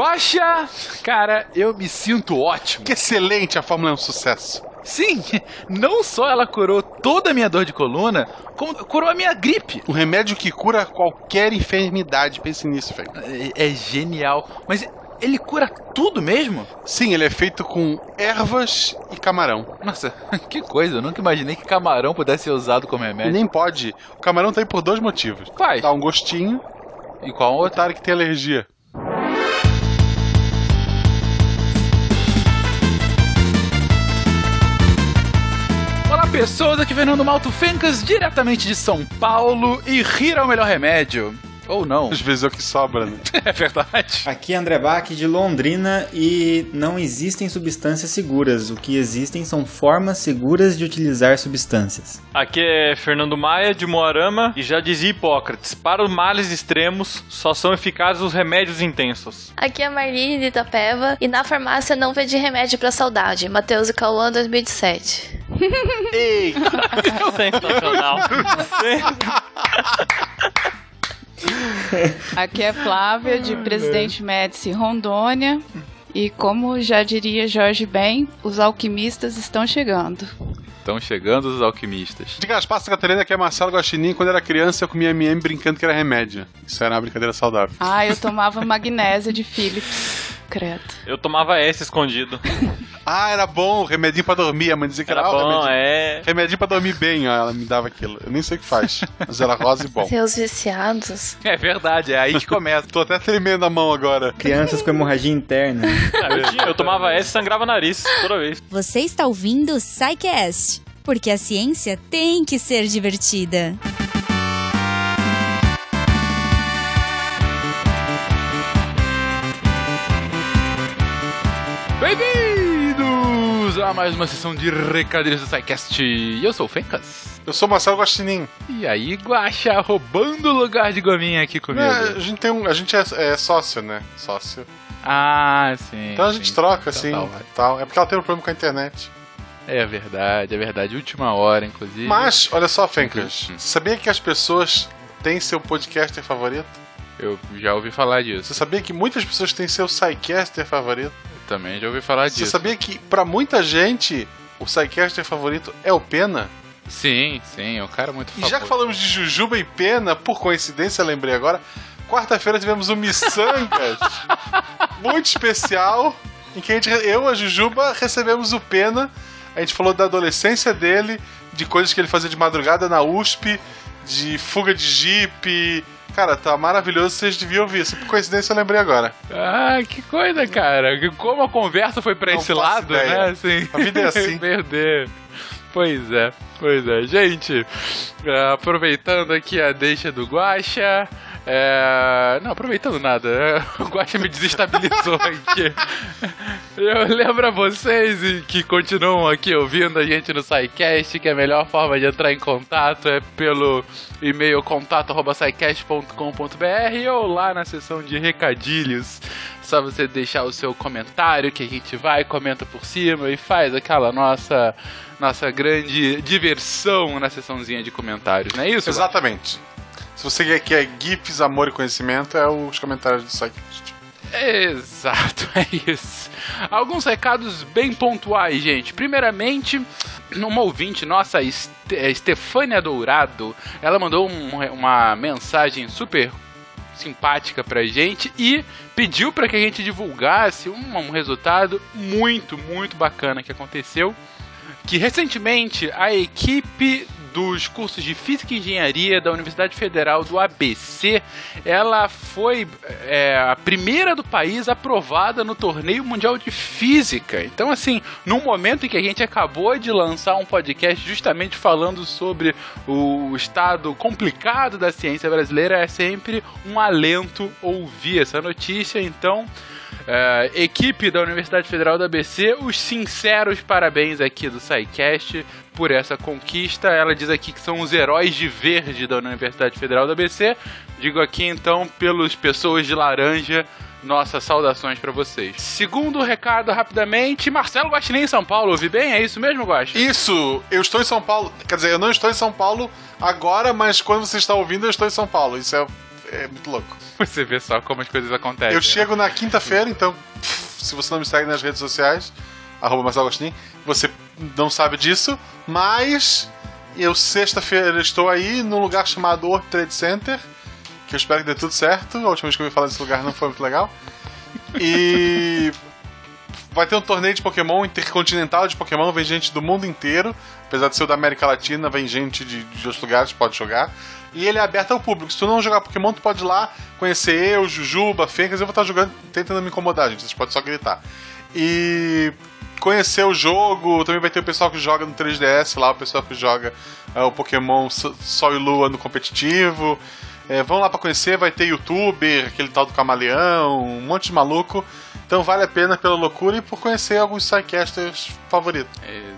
Guaxa, cara, eu me sinto ótimo. Que excelente, a fórmula é um sucesso. Sim, não só ela curou toda a minha dor de coluna, como curou a minha gripe. Um remédio que cura qualquer enfermidade, pense nisso, velho. É, é genial. Mas ele cura tudo mesmo? Sim, ele é feito com ervas e camarão. Nossa, que coisa, eu nunca imaginei que camarão pudesse ser usado como E remédio. nem pode. O camarão tá aí por dois motivos. Quais? Dá um gostinho, E qual outro? otário que tem alergia. Pessoas, aqui Fernando Malto Fencas, diretamente de São Paulo, e rir é o melhor remédio. Ou não. Às vezes é o que sobra, né? É verdade. Aqui é André Bach de Londrina e não existem substâncias seguras. O que existem são formas seguras de utilizar substâncias. Aqui é Fernando Maia, de Moarama, e já dizia Hipócrates: para os males extremos, só são eficazes os remédios intensos. Aqui é a Marlene de Itapeva e na farmácia não vende remédio pra saudade. Matheus e Cauã 2017. Sensacional. Aqui é Flávia, de Presidente Médici, Rondônia. E como já diria Jorge Ben, os alquimistas estão chegando. Estão chegando os alquimistas. Diga as passas, Catarina, que é Marcelo Guaxinim. Quando era criança, eu comia MM brincando que era remédio. Isso era uma brincadeira saudável. Ah, eu tomava magnésia de Philips. Credo. Eu tomava S escondido. Ah, era bom, remedinho pra dormir. A mãe dizia que era, Era ah, bom, remedinho. é. Remedinho pra dormir bem, ó, ela me dava aquilo. Eu nem sei o que faz, mas era rosa e bom. Seus viciados. É verdade, é aí que começa. Tô até tremendo a mão agora. Crianças com hemorragia interna. Ah, Eu, tinha- eu tomava S e sangrava nariz toda vez. Você está ouvindo o SciCast, porque a ciência tem que ser divertida. A mais uma sessão de recadilhos do SciCast. E eu sou o Fencas. Eu sou Marcelo Guaxinim. E aí, Guaxa, roubando o lugar de gominha aqui comigo. É, a gente, tem um, a gente é, é sócio, né? Sócio. Ah, sim. Então a gente sim. troca, Então assim, tá ótimo. tal. É porque ela tem um problema com a internet. É verdade, é verdade. Última hora, inclusive. Mas, olha só, Fencas. Uhum. Sabia que as pessoas têm seu podcaster favorito? Eu já ouvi falar Você disso. sabia que muitas pessoas têm seu Psycaster favorito? Eu também já ouvi falar Você disso. sabia que, pra muita gente, o Psycaster favorito é o Pena? Sim, sim, é um cara muito E já que famoso. falamos de Jujuba e Pena, por coincidência, lembrei agora, quarta-feira tivemos um Missangas muito especial, em que a gente, eu, a Jujuba, recebemos o Pena. A gente falou da adolescência dele, de coisas que ele fazia de madrugada na USP, de fuga de jipe. Cara, tá maravilhoso, vocês deviam ouvir. Por coincidência eu lembrei agora. Ah, que coisa, cara. Como a conversa foi pra Não esse lado, ideia. né? Assim, A vida é assim. Perder. Pois é, pois é. Gente, aproveitando aqui a deixa do Guaxa. É... Não, aproveitando nada. O Guaxa me desestabilizou aqui. Eu lembro a vocês e que continuam aqui ouvindo a gente no SciCast que a melhor forma de entrar em contato é pelo e-mail contato.scicast.com.br ou lá na seção de recadilhos. Só você deixar o seu comentário que a gente vai, comenta por cima e faz aquela nossa nossa grande diversão na sessãozinha de comentários, não é isso? Exatamente. Se você quer, quer GIFs, amor e conhecimento, é os comentários do Psycast. Exato, é isso. Alguns recados bem pontuais, gente. Primeiramente, uma ouvinte nossa, é, Estefânia Dourado, ela mandou um- uma mensagem super simpática pra gente e pediu pra que a gente divulgasse um, um resultado muito, muito bacana que aconteceu. Que recentemente a equipe dos cursos de Física e Engenharia da Universidade Federal do ABC, ela foi é, a primeira do país aprovada no torneio mundial de física. Então, assim, num momento em que a gente acabou de lançar um podcast justamente falando sobre o estado complicado da ciência brasileira, é sempre um alento ouvir essa notícia. Então, é, equipe da Universidade Federal do ABC, os sinceros parabéns aqui do SciCast por essa conquista. Ela diz aqui que são os heróis de verde da Universidade Federal do ABC. Digo aqui então, pelos pessoas de laranja, nossas saudações pra vocês. Segundo recado, rapidamente, Marcelo Guaxinim em São Paulo, ouvi bem? É isso mesmo, Guax? Isso, eu estou em São Paulo. Quer dizer, eu não estou em São Paulo agora, mas quando você está ouvindo, eu estou em São Paulo. Isso é, é muito louco. Você vê só como as coisas acontecem. Eu chego na quinta-feira, então, se você não me segue nas redes sociais, arroba Marcelo Agostinho, você não sabe disso, mas eu sexta-feira estou aí num lugar chamado World Trade Center, que eu espero que dê tudo certo. A última vez que eu ouvi falar desse lugar não foi muito legal. E vai ter um torneio de Pokémon intercontinental de Pokémon, vem gente do mundo inteiro. Apesar de ser da América Latina, vem gente de, de outros lugares, pode jogar. E ele é aberto ao público. Se tu não jogar Pokémon, tu pode ir lá conhecer eu, Jujuba, Fencas. Eu vou estar jogando, tentando me incomodar, gente. Vocês podem só gritar. E conhecer o jogo. Também vai ter o pessoal que joga no 3DS lá, o pessoal que joga é, o Pokémon Sol e Lua no competitivo. É, vão lá pra conhecer, vai ter youtuber, aquele tal do camaleão, um monte de maluco. Então vale a pena pela loucura e por conhecer alguns sidecasters favoritos.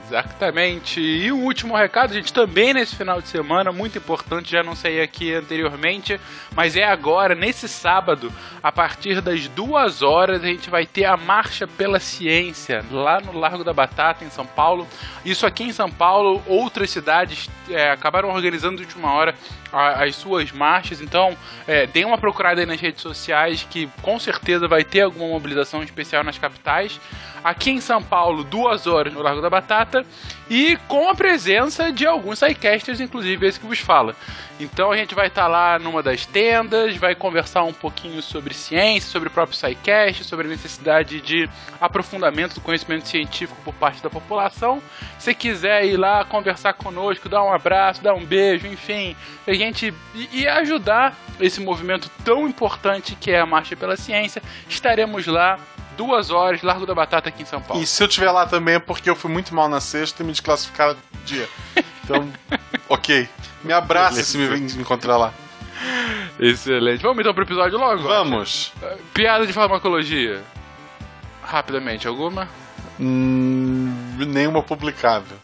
Exatamente. E um último recado, gente, também nesse final de semana, muito importante, já não sei aqui anteriormente, mas é agora, nesse sábado, a partir das duas horas, a gente vai ter a Marcha pela Ciência, lá no Largo da Batata, em São Paulo. Isso aqui em São Paulo, outras cidades é, acabaram organizando de última hora as suas marchas, então é, uma procurada aí nas redes sociais, que com certeza vai ter alguma mobilização especial nas capitais. Aqui em São Paulo, duas horas no Largo da Batata, e com a presença de alguns sidecasters, inclusive esse que vos fala. Então a gente vai estar lá numa das tendas, vai conversar um pouquinho sobre ciência, sobre o próprio SciCast, sobre a necessidade de aprofundamento do conhecimento científico por parte da população. Se quiser ir lá conversar conosco, dar um abraço, dar um beijo, enfim, a gente e ajudar esse movimento tão importante que é a Marcha pela Ciência, estaremos lá duas horas, Largo da Batata aqui em São Paulo. E se eu estiver lá também é porque eu fui muito mal na sexta e me desclassificaram dia. Então, ok. Me abraça se me, me encontrar lá. Excelente. Vamos então pro episódio logo? Vamos. Piada de farmacologia. Rapidamente, alguma? Hum, nenhuma publicável.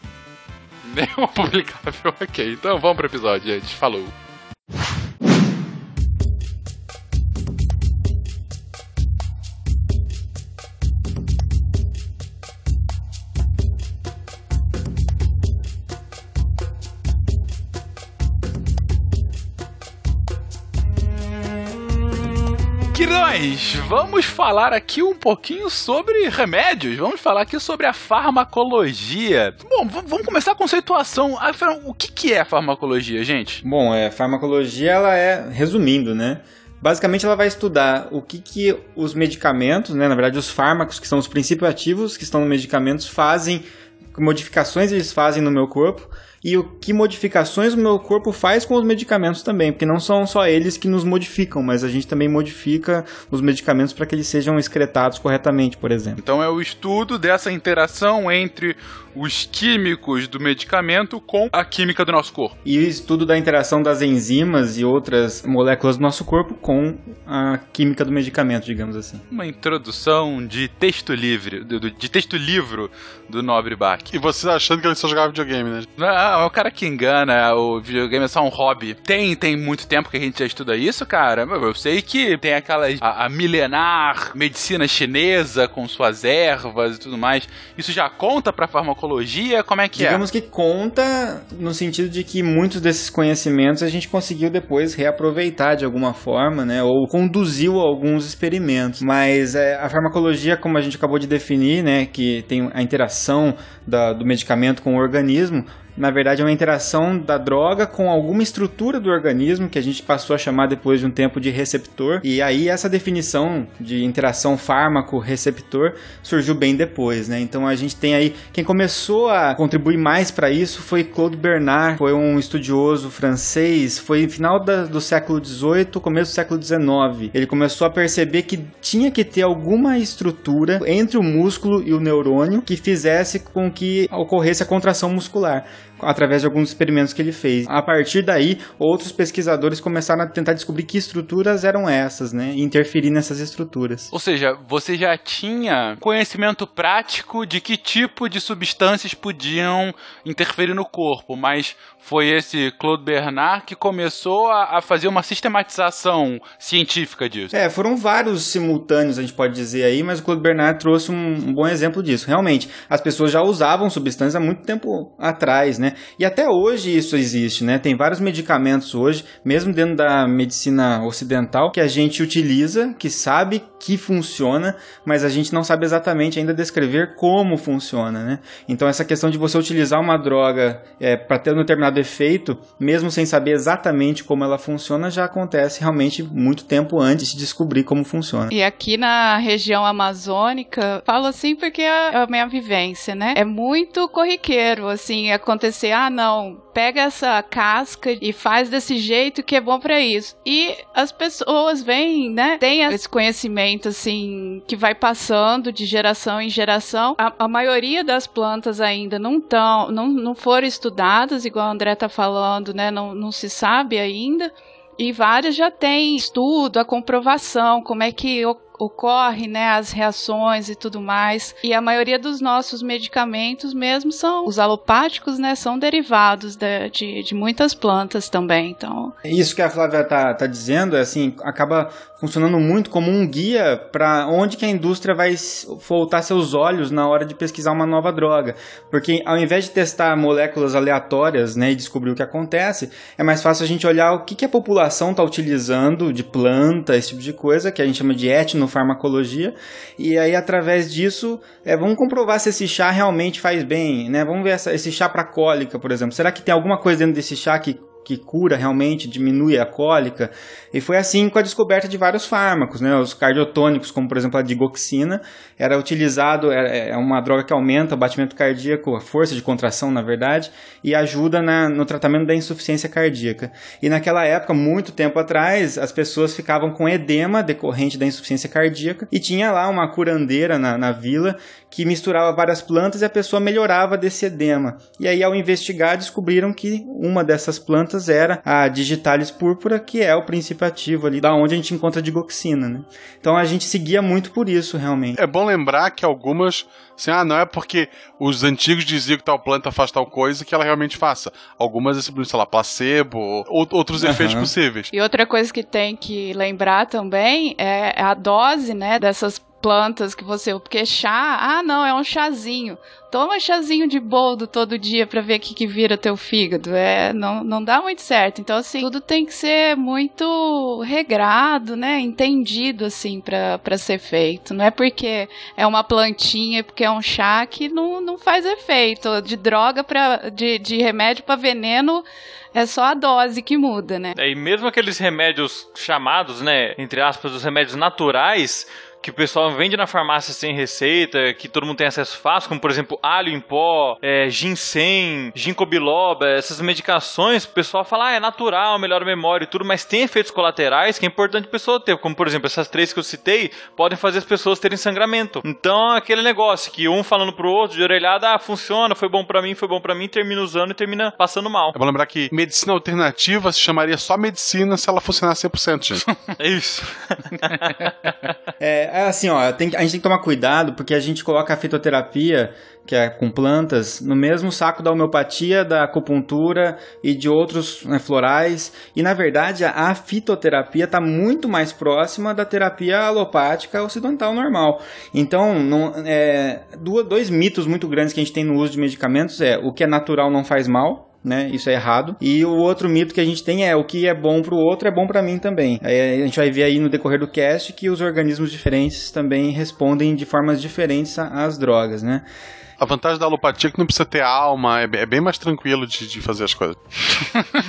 Nenhuma publicável. Ok, então vamos pro episódio, gente. Falou. Quirões, vamos falar aqui um pouquinho sobre remédios. Vamos falar aqui sobre a farmacologia. Bom, vamos começar a conceituação. O que, que é a farmacologia, gente? Bom, é, farmacologia, ela é, resumindo, né? Basicamente, ela vai estudar o que, que os medicamentos, né? Na verdade, os fármacos, que são os princípios ativos que estão nos medicamentos, fazem, que modificações eles fazem no meu corpo e o que modificações o meu corpo faz com os medicamentos também, porque não são só eles que nos modificam, mas a gente também modifica os medicamentos para que eles sejam excretados corretamente, por exemplo. Então é o estudo dessa interação entre os químicos do medicamento com a química do nosso corpo. E o estudo da interação das enzimas e outras moléculas do nosso corpo com a química do medicamento, digamos assim. Uma introdução de texto livre, de texto livro do Nobre Bach. E vocês achando que ele só jogava videogame, né? Ah, é o cara que engana, o videogame é só um hobby. Tem, tem muito tempo que a gente já estuda isso, cara. Eu sei que tem aquela a, a milenar medicina chinesa com suas ervas e tudo mais. Isso já conta pra farmacologia? Como é que Digamos que conta no sentido de que muitos desses conhecimentos a gente conseguiu depois reaproveitar de alguma forma, né? Ou conduziu alguns experimentos. Mas é, a farmacologia, como a gente acabou de definir, né? Que tem a interação da- do medicamento com o organismo. Na verdade, é uma interação da droga com alguma estrutura do organismo que a gente passou a chamar depois de um tempo de receptor. E aí, essa definição de interação fármaco-receptor surgiu bem depois, né? Então, a gente tem aí. Quem começou a contribuir mais para isso foi Claude Bernard, foi um estudioso francês, foi no final da- do século XVIII, começo do século XIX. Ele começou a perceber que tinha que ter alguma estrutura entre o músculo e o neurônio que fizesse com que ocorresse a contração muscular. Através de alguns experimentos que ele fez. A partir daí, outros pesquisadores começaram a tentar descobrir que estruturas eram essas, né? E interferir nessas estruturas. Ou seja, você já tinha conhecimento prático de que tipo de substâncias podiam interferir no corpo, mas foi esse Claude Bernard que começou a, a, fazer uma sistematização científica disso. É, foram vários simultâneos, a gente pode dizer aí, mas o Claude Bernard trouxe um, um bom exemplo disso. Realmente, as pessoas já usavam substâncias há muito tempo atrás, né? E até hoje isso existe, né? Tem vários medicamentos hoje, mesmo dentro da medicina ocidental, que a gente utiliza, que sabe que funciona, mas a gente não sabe exatamente ainda descrever como funciona, né? Então essa questão de você utilizar uma droga é, para ter um determinado efeito, mesmo sem saber exatamente como ela funciona, já acontece realmente muito tempo antes de descobrir como funciona. E aqui na região amazônica, falo assim porque é a minha vivência, né? É muito corriqueiro, assim, acontecer, ah, não, pega essa casca e faz desse jeito que é bom para isso. E as pessoas vêm, né, tem esse conhecimento, assim, que vai passando de geração em geração. A, a maioria das plantas ainda não estão, não, não foram estudadas, igual André tá falando, né, não, não se sabe ainda. E várias já têm estudo, a comprovação, como é que ocorre, né, as reações e tudo mais. E a maioria dos nossos medicamentos mesmo são, os alopáticos, né, são derivados de, de, de muitas plantas também, então... Isso que a Flávia tá, tá dizendo, é assim, acaba funcionando muito como um guia para onde que a indústria vai voltar seus olhos na hora de pesquisar uma nova droga. Porque ao invés de testar moléculas aleatórias, né, e descobrir o que acontece, é mais fácil a gente olhar o que, que a população está utilizando de planta, esse tipo de coisa, que a gente chama de etno farmacologia, e aí através disso, é, vamos comprovar se esse chá realmente faz bem, né? Vamos ver essa, esse chá para cólica, por exemplo. Será que tem alguma coisa dentro desse chá que que cura realmente, diminui a cólica. E foi assim com a descoberta de vários fármacos, né? Os cardiotônicos, como por exemplo a digoxina, era utilizado, é, é uma droga que aumenta o batimento cardíaco, a força de contração, na verdade, e ajuda na, no tratamento da insuficiência cardíaca. E naquela época, muito tempo atrás, as pessoas ficavam com edema decorrente da insuficiência cardíaca e tinha lá uma curandeira na, na vila que misturava várias plantas e a pessoa melhorava desse edema. E aí, ao investigar, descobriram que uma dessas plantas era a digitalis púrpura, que é o princípio ativo ali, da onde a gente encontra a digoxina, né? Então a gente seguia muito por isso, realmente. É bom lembrar que algumas, assim, ah, não é porque os antigos diziam que tal planta faz tal coisa que ela realmente faça. Algumas é simplesmente, sei lá, placebo, ou outros uhum. efeitos possíveis. E outra coisa que tem que lembrar também é a dose, né, dessas plantas que você. Porque chá, ah, não, é um chazinho. Toma chazinho de boldo todo dia para ver o que, que vira teu fígado. É, não, não dá muito certo. Então, assim, tudo tem que ser muito regrado, né? Entendido, assim, para ser feito. Não é porque é uma plantinha, porque é um chá que não, não faz efeito. De droga para de, de remédio para veneno é só a dose que muda, né? É, e mesmo aqueles remédios chamados, né, entre aspas, os remédios naturais, que o pessoal vende na farmácia sem receita, que todo mundo tem acesso fácil, como por exemplo alho em pó, é, ginseng, ginkgo biloba, essas medicações, o pessoal fala, ah, é natural, melhora a memória e tudo, mas tem efeitos colaterais que é importante a pessoa ter, como por exemplo essas três que eu citei, podem fazer as pessoas terem sangramento. Então, aquele negócio que um falando pro outro de orelhada, ah, funciona, foi bom para mim, foi bom para mim, termina usando e termina passando mal. É bom lembrar que medicina alternativa se chamaria só medicina se ela funcionasse 100%, gente. é isso. é, é assim, ó, tem, a gente tem que tomar cuidado porque a gente coloca a fitoterapia, que é com plantas, no mesmo saco da homeopatia, da acupuntura e de outros né, florais. E na verdade a fitoterapia está muito mais próxima da terapia alopática ocidental normal. Então, não, é, dois mitos muito grandes que a gente tem no uso de medicamentos é o que é natural não faz mal né? Isso é errado. E o outro mito que a gente tem é o que é bom para o outro é bom para mim também. Aí a gente vai ver aí no decorrer do cast que os organismos diferentes também respondem de formas diferentes às drogas, né? A vantagem da alopatia é que não precisa ter alma, é, é bem mais tranquilo de, de fazer as coisas.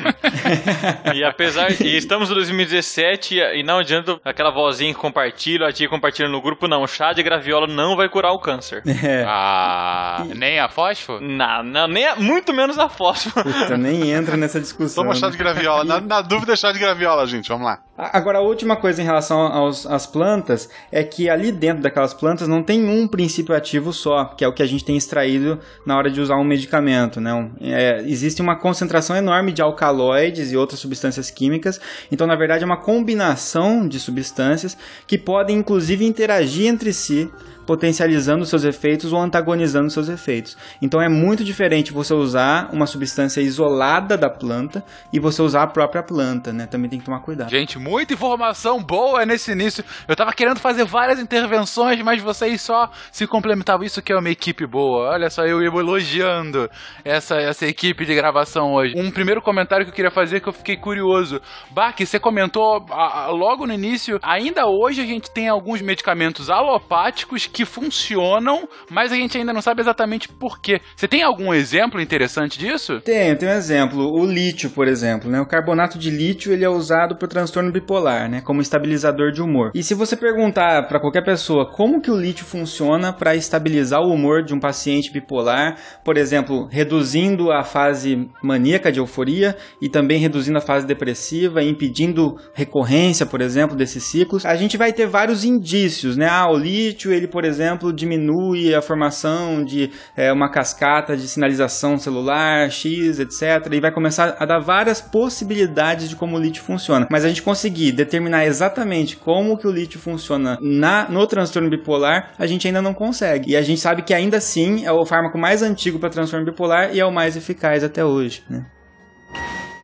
e apesar. E estamos em 2017 e não adianta aquela vozinha que compartilha, a tia compartilha no grupo, não. Chá de graviola não vai curar o câncer. É. Ah, nem a fósforo? Não, não nem a, muito menos a fósforo. Puta, nem entra nessa discussão. Toma chá de graviola. Na, na dúvida, chá de graviola, gente. Vamos lá. Agora, a última coisa em relação aos, às plantas é que ali dentro daquelas plantas não tem um princípio ativo só, que é o que a gente tem extraído na hora de usar um medicamento. Né? É, existe uma concentração enorme de alcaloides e outras substâncias químicas, então, na verdade, é uma combinação de substâncias que podem, inclusive, interagir entre si potencializando seus efeitos ou antagonizando seus efeitos. Então é muito diferente você usar uma substância isolada da planta e você usar a própria planta, né? Também tem que tomar cuidado. Gente, muita informação boa nesse início. Eu tava querendo fazer várias intervenções, mas vocês só se complementavam. Isso que é uma equipe boa. Olha só, eu elogiando essa, essa equipe de gravação hoje. Um primeiro comentário que eu queria fazer que eu fiquei curioso. Bach, você comentou a, a, logo no início, ainda hoje a gente tem alguns medicamentos alopáticos que que funcionam, mas a gente ainda não sabe exatamente por quê. Você tem algum exemplo interessante disso? Tenho, tenho um exemplo. O lítio, por exemplo, né? O carbonato de lítio, ele é usado para o transtorno bipolar, né? Como estabilizador de humor. E se você perguntar para qualquer pessoa como que o lítio funciona para estabilizar o humor de um paciente bipolar, por exemplo, reduzindo a fase maníaca de euforia e também reduzindo a fase depressiva, impedindo recorrência, por exemplo, desses ciclos, a gente vai ter vários indícios, né? Ah, o lítio, ele, por exemplo, diminui a formação de é, uma cascata de sinalização celular, X, etc. E vai começar a dar várias possibilidades de como o lítio funciona. Mas a gente conseguir determinar exatamente como que o lítio funciona na, no transtorno bipolar, a gente ainda não consegue. E a gente sabe que ainda assim é o fármaco mais antigo para transtorno bipolar e é o mais eficaz até hoje. Né?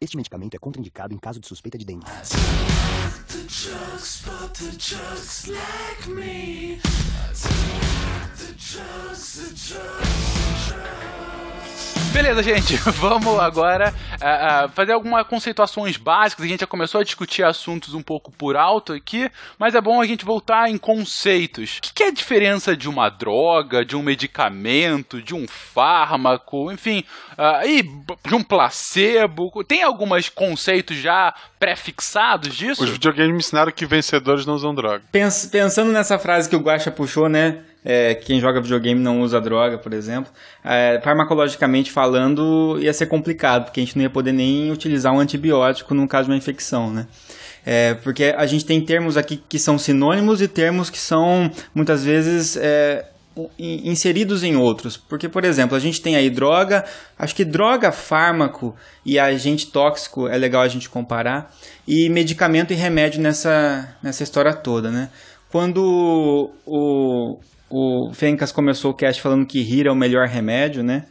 Este medicamento é contraindicado em caso de suspeita de dengue. the drugs, but the drugs like me. I don't the drugs, the drugs, the drugs. Beleza, gente, vamos agora uh, uh, fazer algumas conceituações básicas. A gente já começou a discutir assuntos um pouco por alto aqui, mas é bom a gente voltar em conceitos. O que, que é a diferença de uma droga, de um medicamento, de um fármaco, enfim, uh, e de um placebo? Tem alguns conceitos já pré-fixados disso? Os videogames me ensinaram que vencedores não usam droga. Pens pensando nessa frase que o Guaxa puxou, né? É, quem joga videogame não usa droga, por exemplo, é, farmacologicamente falando, ia ser complicado, porque a gente não ia poder nem utilizar um antibiótico no caso de uma infecção, né? É, porque a gente tem termos aqui que são sinônimos e termos que são muitas vezes é, inseridos em outros. Porque, por exemplo, a gente tem aí droga, acho que droga, fármaco e agente tóxico é legal a gente comparar, e medicamento e remédio nessa, nessa história toda, né? Quando o, o Fencas começou o cast falando que rir é o melhor remédio, né?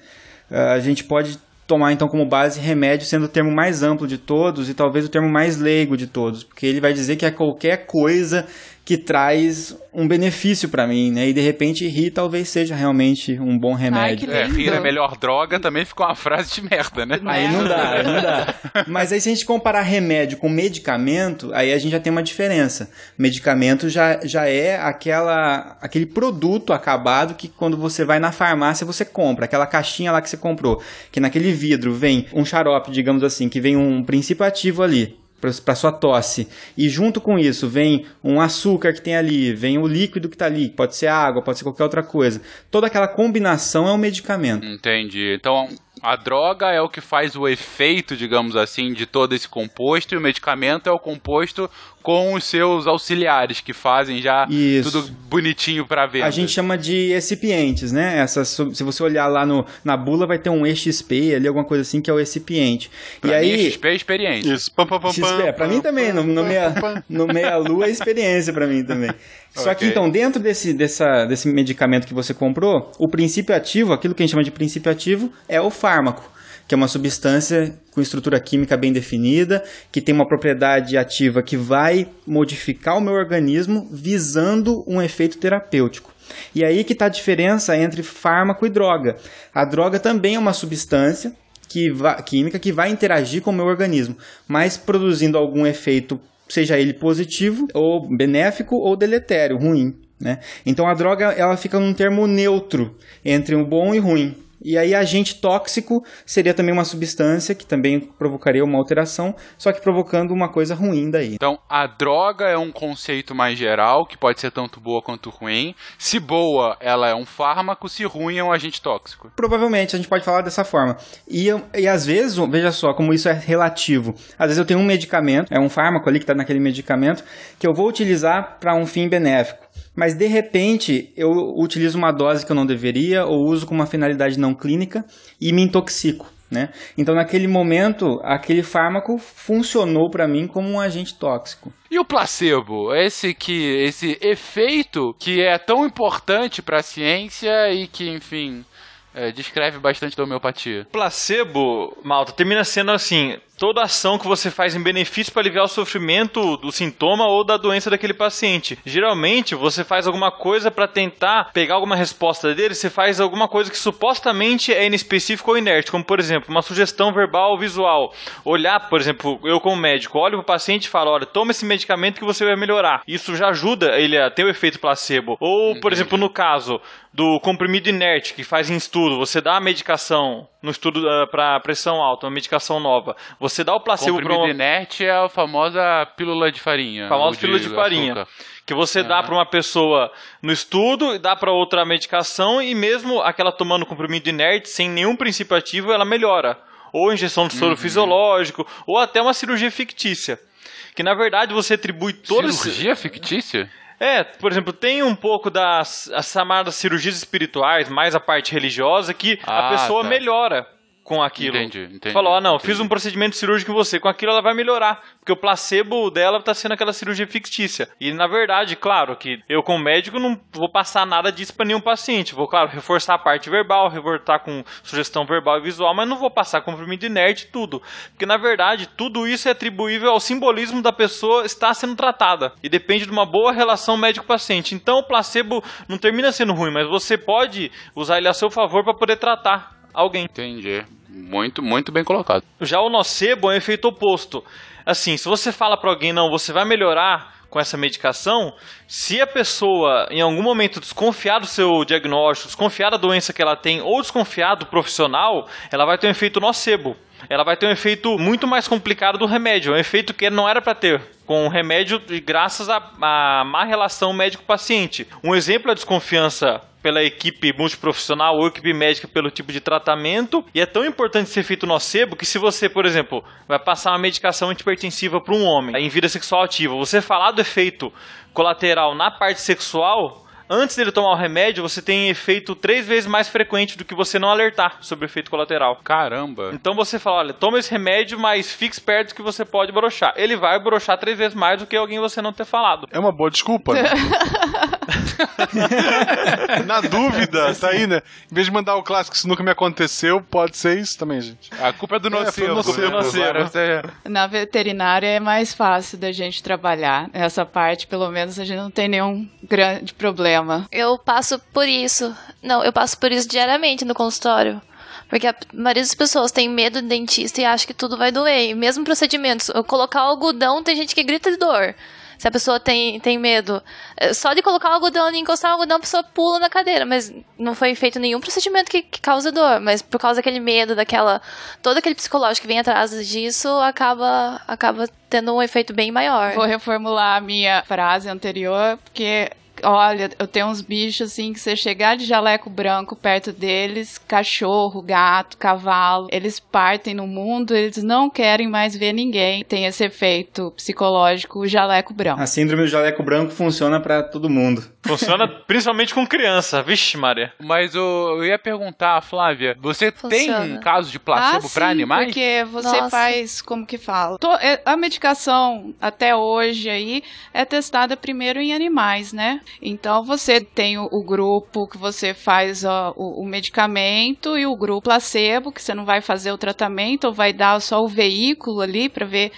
Ah, a gente pode tomar então como base remédio sendo o termo mais amplo de todos e talvez o termo mais leigo de todos, porque ele vai dizer que é qualquer coisa que traz um benefício para mim, né? E de repente rir talvez seja realmente um bom remédio. Ai, é, rir é melhor droga também ficou uma frase de merda, né? Aí não dá, aí não dá. Mas aí se a gente comparar remédio com medicamento, aí a gente já tem uma diferença. Medicamento já, já é aquela aquele produto acabado que quando você vai na farmácia você compra, aquela caixinha lá que você comprou, que naquele vidro vem um xarope, digamos assim, que vem um princípio ativo ali para sua tosse. E junto com isso vem um açúcar que tem ali, vem o líquido que está ali, pode ser água, pode ser qualquer outra coisa. Toda aquela combinação é um medicamento. Entendi. Então a droga é o que faz o efeito, digamos assim, de todo esse composto e o medicamento é o composto com os seus auxiliares que fazem já Isso. tudo bonitinho para venda. A gente chama de recipientes, né? Essa, se você olhar lá no, na bula vai ter um EXP ali, alguma coisa assim que é o recipiente. Pra e mim, aí XP é experiência. Isso. Pam, pam, pam, XP, é, pra mim também, no, no, meia, no meia lua é experiência para mim também. Só okay. que então, dentro desse, dessa, desse medicamento que você comprou, o princípio ativo, aquilo que a gente chama de princípio ativo, é o fármaco, que é uma substância com estrutura química bem definida, que tem uma propriedade ativa que vai modificar o meu organismo visando um efeito terapêutico. E aí que está a diferença entre fármaco e droga. A droga também é uma substância que química que vai interagir com o meu organismo, mas produzindo algum efeito seja ele positivo ou benéfico ou deletério, ruim. Né? Então a droga ela fica num termo neutro entre o bom e ruim. E aí agente tóxico seria também uma substância que também provocaria uma alteração, só que provocando uma coisa ruim daí. Então, a droga é um conceito mais geral, que pode ser tanto boa quanto ruim. Se boa, ela é um fármaco, se ruim, é um agente tóxico. Provavelmente, a gente pode falar dessa forma. E, eu- e às vezes, veja só como isso é relativo. Às vezes eu tenho um medicamento, é um fármaco ali que está naquele medicamento, que eu vou utilizar para um fim benéfico. Mas de repente eu utilizo uma dose que eu não deveria, ou uso com uma finalidade não clínica e me intoxico. Né? Então, naquele momento, aquele fármaco funcionou para mim como um agente tóxico. E o placebo? Esse que esse efeito que é tão importante para a ciência e que, enfim, é, descreve bastante da homeopatia. Placebo, malta, termina sendo assim: toda ação que você faz em benefício para aliviar o sofrimento do sintoma ou da doença daquele paciente. Geralmente, você faz alguma coisa para tentar pegar alguma resposta dele, você faz alguma coisa que supostamente é inespecífico ou inerte, como por exemplo, uma sugestão verbal ou visual. Olhar, por exemplo, eu como médico, olho pro paciente e falo: olha, toma esse medicamento que você vai melhorar. Isso já ajuda ele a ter o efeito placebo. Ou, por exemplo, no caso do comprimido inerte que faz em estudo, você dá a medicação no estudo para pressão alta, uma medicação nova. Você dá o placebo para Comprimido uma inerte é a famosa pílula de farinha. famosa ou pílula de farinha, açúcar. que você dá para uma pessoa no estudo, dá para outra medicação e mesmo aquela tomando comprimido inerte sem nenhum princípio ativo, ela melhora. Ou injeção de soro Uhum. fisiológico, ou até uma cirurgia fictícia. Que na verdade você atribui todas Cirurgia fictícia? é, por exemplo, tem um pouco das as chamadas cirurgias espirituais, mais a parte religiosa, que a Ah, pessoa tá. melhora com aquilo. Entendi, entendi, Falou, ah, não, entendi. fiz um procedimento cirúrgico em você, com aquilo ela vai melhorar. Porque o placebo dela tá sendo aquela cirurgia fictícia. E na verdade, claro, que eu como médico não vou passar nada disso para nenhum paciente. Vou, claro, reforçar a parte verbal, reforçar com sugestão verbal e visual, mas não vou passar comprimido inerte tudo. Porque na verdade, tudo isso é atribuível ao simbolismo da pessoa estar sendo tratada. E depende de uma boa relação médico-paciente. Então o placebo não termina sendo ruim, mas você pode usar ele a seu favor para poder tratar alguém. Entendi. Muito, muito bem colocado. Já o nocebo é um efeito oposto. Assim, se você fala para alguém, não, você vai melhorar com essa medicação, se a pessoa em algum momento desconfiar do seu diagnóstico, desconfiar da doença que ela tem ou desconfiar do profissional, ela vai ter um efeito nocebo. Ela vai ter um efeito muito mais complicado do remédio, um efeito que não era para ter com o remédio e graças à à má relação médico-paciente. Um exemplo é a desconfiança pela equipe multiprofissional ou equipe médica pelo tipo de tratamento. E é tão importante ser feito nocebo que se você, por exemplo, vai passar uma medicação antipertensiva para um homem em vida sexual ativa, você falar do efeito colateral na parte sexual, antes dele tomar o remédio, você tem efeito três vezes mais frequente do que você não alertar sobre o efeito colateral. Caramba. Então você fala, olha, toma esse remédio, mas fique esperto que você pode brochar. Ele vai brochar três vezes mais do que alguém você não ter falado. É uma boa desculpa, né? Na dúvida, tá aí, né? Em vez de mandar o clássico, isso nunca me aconteceu, pode ser isso também, gente. A culpa é do É, foi nocebo. nocebo, Agora nocebo. você- Na veterinária é mais fácil da gente trabalhar. Essa parte, pelo menos, a gente não tem nenhum grande problema. Eu passo por isso. Não, eu passo por isso diariamente no consultório. Porque a maioria das pessoas tem medo de dentista e acha que tudo vai doer. E mesmo procedimentos, eu colocar o algodão, tem gente que grita de dor. Se a pessoa tem, tem medo. É, Só de colocar o algodão e encostar o algodão, a pessoa pula na cadeira. Mas não foi feito nenhum procedimento que, que causa dor. Mas por causa daquele medo, daquela. Todo aquele psicológico que vem atrás disso, acaba, acaba tendo um efeito bem maior. Vou reformular a minha frase anterior, porque. Olha, eu tenho uns bichos assim que você chegar de jaleco branco perto deles, cachorro, gato, cavalo, eles partem no mundo, eles não querem mais ver ninguém. Tem esse efeito psicológico, o jaleco branco. A síndrome do jaleco branco funciona para todo mundo. Funciona principalmente com criança. Vixe, Maria. Mas o- eu ia perguntar, Flávia, você tem Funciona. casos de placebo ah, pra sim, animais? Porque você Nossa. faz, como que fala? É, A medicação até hoje aí é testada primeiro em animais, né? Então você tem o, o grupo que você faz ó, o, o medicamento e o grupo placebo, que você não vai fazer o tratamento, ou vai dar só o veículo ali para ver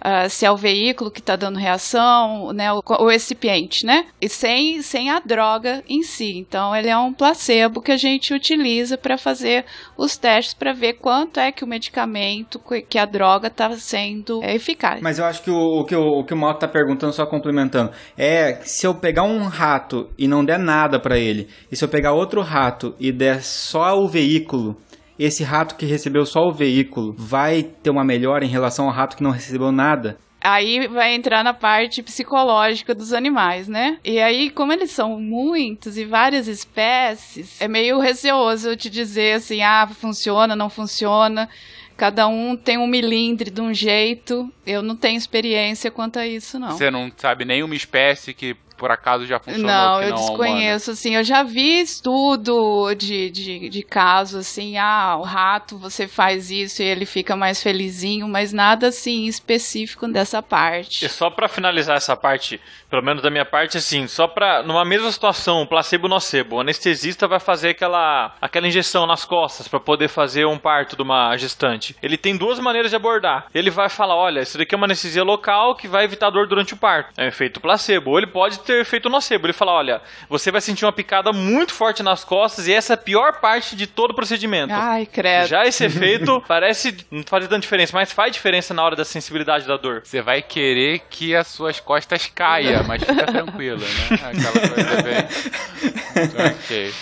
ah, se é o veículo que está dando reação, né? O, o recipiente, né? E sem, sem a droga em si. Então ele é um placebo que a gente utiliza para fazer os testes para ver quanto é que o medicamento, que- a droga está sendo é, eficaz. Mas eu acho que o, o que o, o que o Malco tá perguntando, só complementando, é se eu pegar um rato e não der nada para ele, e se eu pegar outro rato e der só o veículo, esse rato que recebeu só o veículo vai ter uma melhora em relação ao rato que não recebeu nada? Aí vai entrar na parte psicológica dos animais, né? E aí, como eles são muitos e várias espécies, é meio receoso te dizer assim, ah, funciona, não funciona. Cada um tem um milindre de um jeito. Eu não tenho experiência quanto a isso, não. Você não sabe nenhuma espécie que por acaso já funcionou Não, que eu não desconheço, assim, eu já vi estudo de, de, de caso, assim, ah, o rato, você faz isso e ele fica mais felizinho, mas nada, assim, específico dessa parte. E só pra finalizar essa parte, pelo menos da minha parte, assim, só pra, numa mesma situação, placebo-nocebo, o anestesista vai fazer aquela, aquela injeção nas costas pra poder fazer um parto de uma gestante. Ele tem duas maneiras de abordar. Ele vai falar, olha, isso daqui é uma anestesia local que vai evitar dor durante o parto. É um efeito placebo. Ou ele pode ter efeito nocebo. Ele fala, olha, você vai sentir uma picada muito forte nas costas e essa é a pior parte de todo o procedimento. Ai, credo. Já esse efeito parece não fazer tanta diferença, mas faz diferença na hora da sensibilidade da dor. Você vai querer que as suas costas caia, mas fica tranquilo, né? Aquela coisa bem. ok.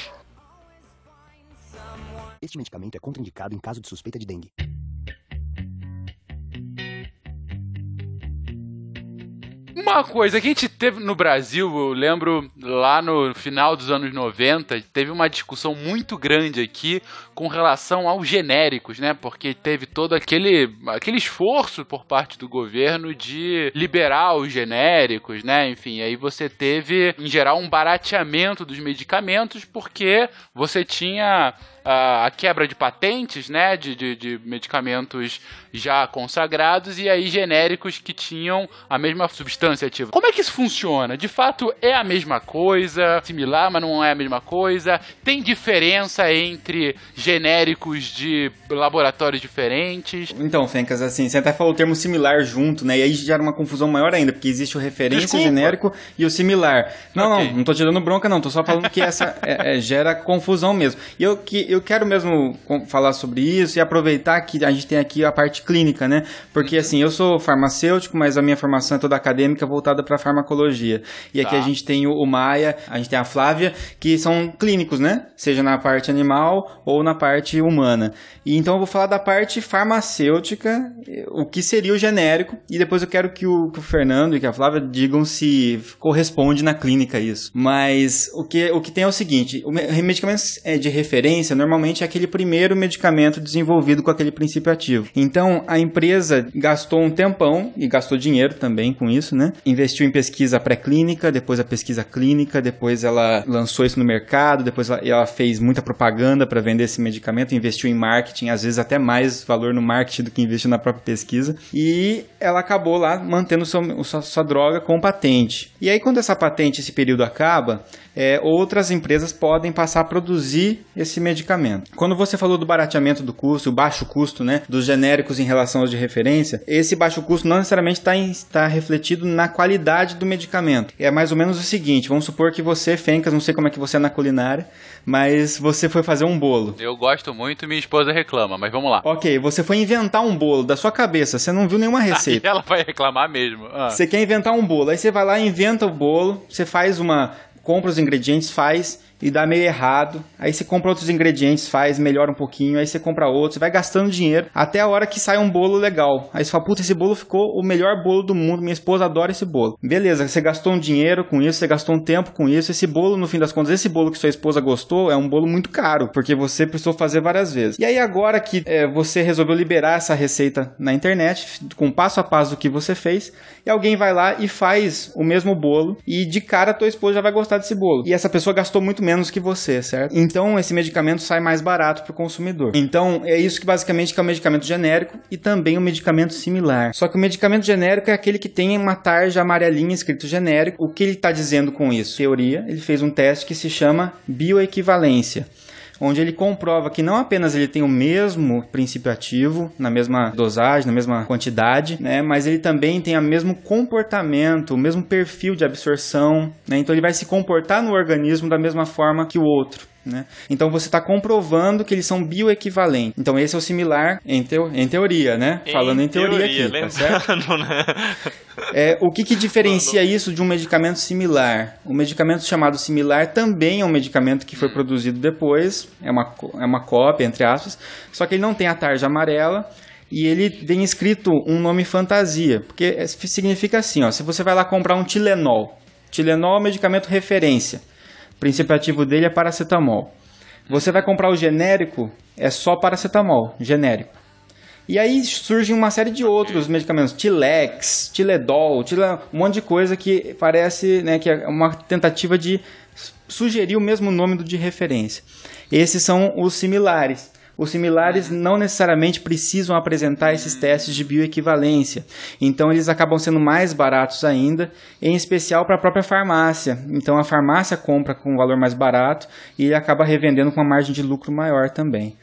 Este medicamento é contraindicado em caso de suspeita de dengue. Uma coisa que a gente teve no Brasil, eu lembro lá no final dos anos 90, teve uma discussão muito grande aqui com relação aos genéricos, né? Porque teve todo aquele, aquele esforço por parte do governo de liberar os genéricos, né? Enfim, aí você teve, em geral, um barateamento dos medicamentos porque você tinha a, a quebra de patentes, né, de, de, de, medicamentos já consagrados e aí genéricos que tinham a mesma substância ativa. Como é que isso funciona? De fato, é a mesma coisa, similar, mas não é a mesma coisa? Tem diferença entre genéricos de laboratórios diferentes? Então, Fencas, assim, você até falou o termo similar junto, né, e aí gera uma confusão maior ainda, porque existe o referência Desculpa. genérico e o similar. Não, Ok. não, não tô te dando bronca não, tô só falando que essa é, é, gera confusão mesmo. E eu, que, eu quero mesmo falar sobre isso e aproveitar que a gente tem aqui a parte clínica, né? Porque assim, eu sou farmacêutico, mas a minha formação é toda acadêmica voltada para farmacologia. E aqui Tá. a gente tem o, o Maia, a gente tem a Flávia, que são clínicos, né? Seja na parte animal ou na parte humana. E então eu vou falar da parte farmacêutica, o que seria o genérico, e depois eu quero que o, que o Fernando e que a Flávia digam se corresponde na clínica isso. Mas o que, o que tem é o seguinte: o me- medicamento eh, de referência normalmente é aquele primeiro medicamento desenvolvido com aquele princípio ativo. Então a empresa gastou um tempão e gastou dinheiro também com isso, né? Investiu em pesquisa pré-clínica, depois a pesquisa clínica, depois ela lançou isso no mercado, depois ela, ela fez muita propaganda para vender esse medicamento, investiu em marketing, às vezes até mais valor no marketing do que investiu na própria pesquisa, e ela acabou lá mantendo seu, o sua, sua droga com patente. E aí quando essa patente, esse período acaba, é, outras empresas podem passar a produzir esse medicamento. Quando você falou do barateamento do custo, o baixo custo né, dos genéricos em relação aos de referência, esse baixo custo não necessariamente está está refletido na qualidade do medicamento. É mais ou menos o seguinte: vamos supor que você, Fencas, não sei como é que você é na culinária, mas você foi fazer um bolo. Eu gosto muito e minha esposa reclama, mas vamos lá. Ok, você foi inventar um bolo da sua cabeça, você não viu nenhuma Aí receita. ela vai reclamar mesmo. Ah. Você quer inventar um bolo, aí você vai lá, inventa o bolo, você faz uma. compra os ingredientes, faz e dá meio errado. Aí você compra outros ingredientes, faz, melhora um pouquinho, aí você compra outros, vai gastando dinheiro até a hora que sai um bolo legal. Aí você fala, puta, esse bolo ficou o melhor bolo do mundo, minha esposa adora esse bolo. Beleza, você gastou um dinheiro com isso, você gastou um tempo com isso, esse bolo, no fim das contas, esse bolo que sua esposa gostou é um bolo muito caro, porque você precisou fazer várias vezes. E aí agora que é, você resolveu liberar essa receita na internet, com passo a passo do que você fez, e alguém vai lá e faz o mesmo bolo, e de cara tua esposa já vai gostar desse bolo. E essa pessoa gastou muito menos que você, certo? Então esse medicamento sai mais barato para o consumidor. Então é isso que basicamente que é o medicamento genérico e também o medicamento similar. Só que o medicamento genérico é aquele que tem uma tarja amarelinha escrito genérico. O que ele está dizendo com isso? Teoria, ele fez um teste que se chama bioequivalência onde ele comprova que não apenas ele tem o mesmo princípio ativo, na mesma dosagem, na mesma quantidade, né, mas ele também tem o mesmo comportamento, o mesmo perfil de absorção, né, então ele vai se comportar no organismo da mesma forma que o outro. Né? Então você está comprovando que eles são bioequivalentes. Então esse é o similar em, teo em teoria, né? Falando em teoria, aqui, tá certo? né? É, o que, que diferencia isso de um medicamento similar? O medicamento chamado similar também é um medicamento que foi produzido depois, é uma, é uma cópia, entre aspas, só que ele não tem a tarja amarela e ele vem escrito um nome fantasia, porque é, significa assim, ó, se você vai lá comprar um Tilenol, Tilenol é um medicamento referência, princípio ativo dele é paracetamol. Você vai comprar o genérico, é só paracetamol, genérico. E aí surge uma série de outros medicamentos, Tilex, Tiledol, Tile... um monte de coisa que parece né, que é uma tentativa de sugerir o mesmo nome do de referência. Esses são os similares. Os similares não necessariamente precisam apresentar esses testes de bioequivalência, então eles acabam sendo mais baratos ainda, em especial para a própria farmácia. Então a farmácia compra com um valor mais barato e acaba revendendo com uma margem de lucro maior também.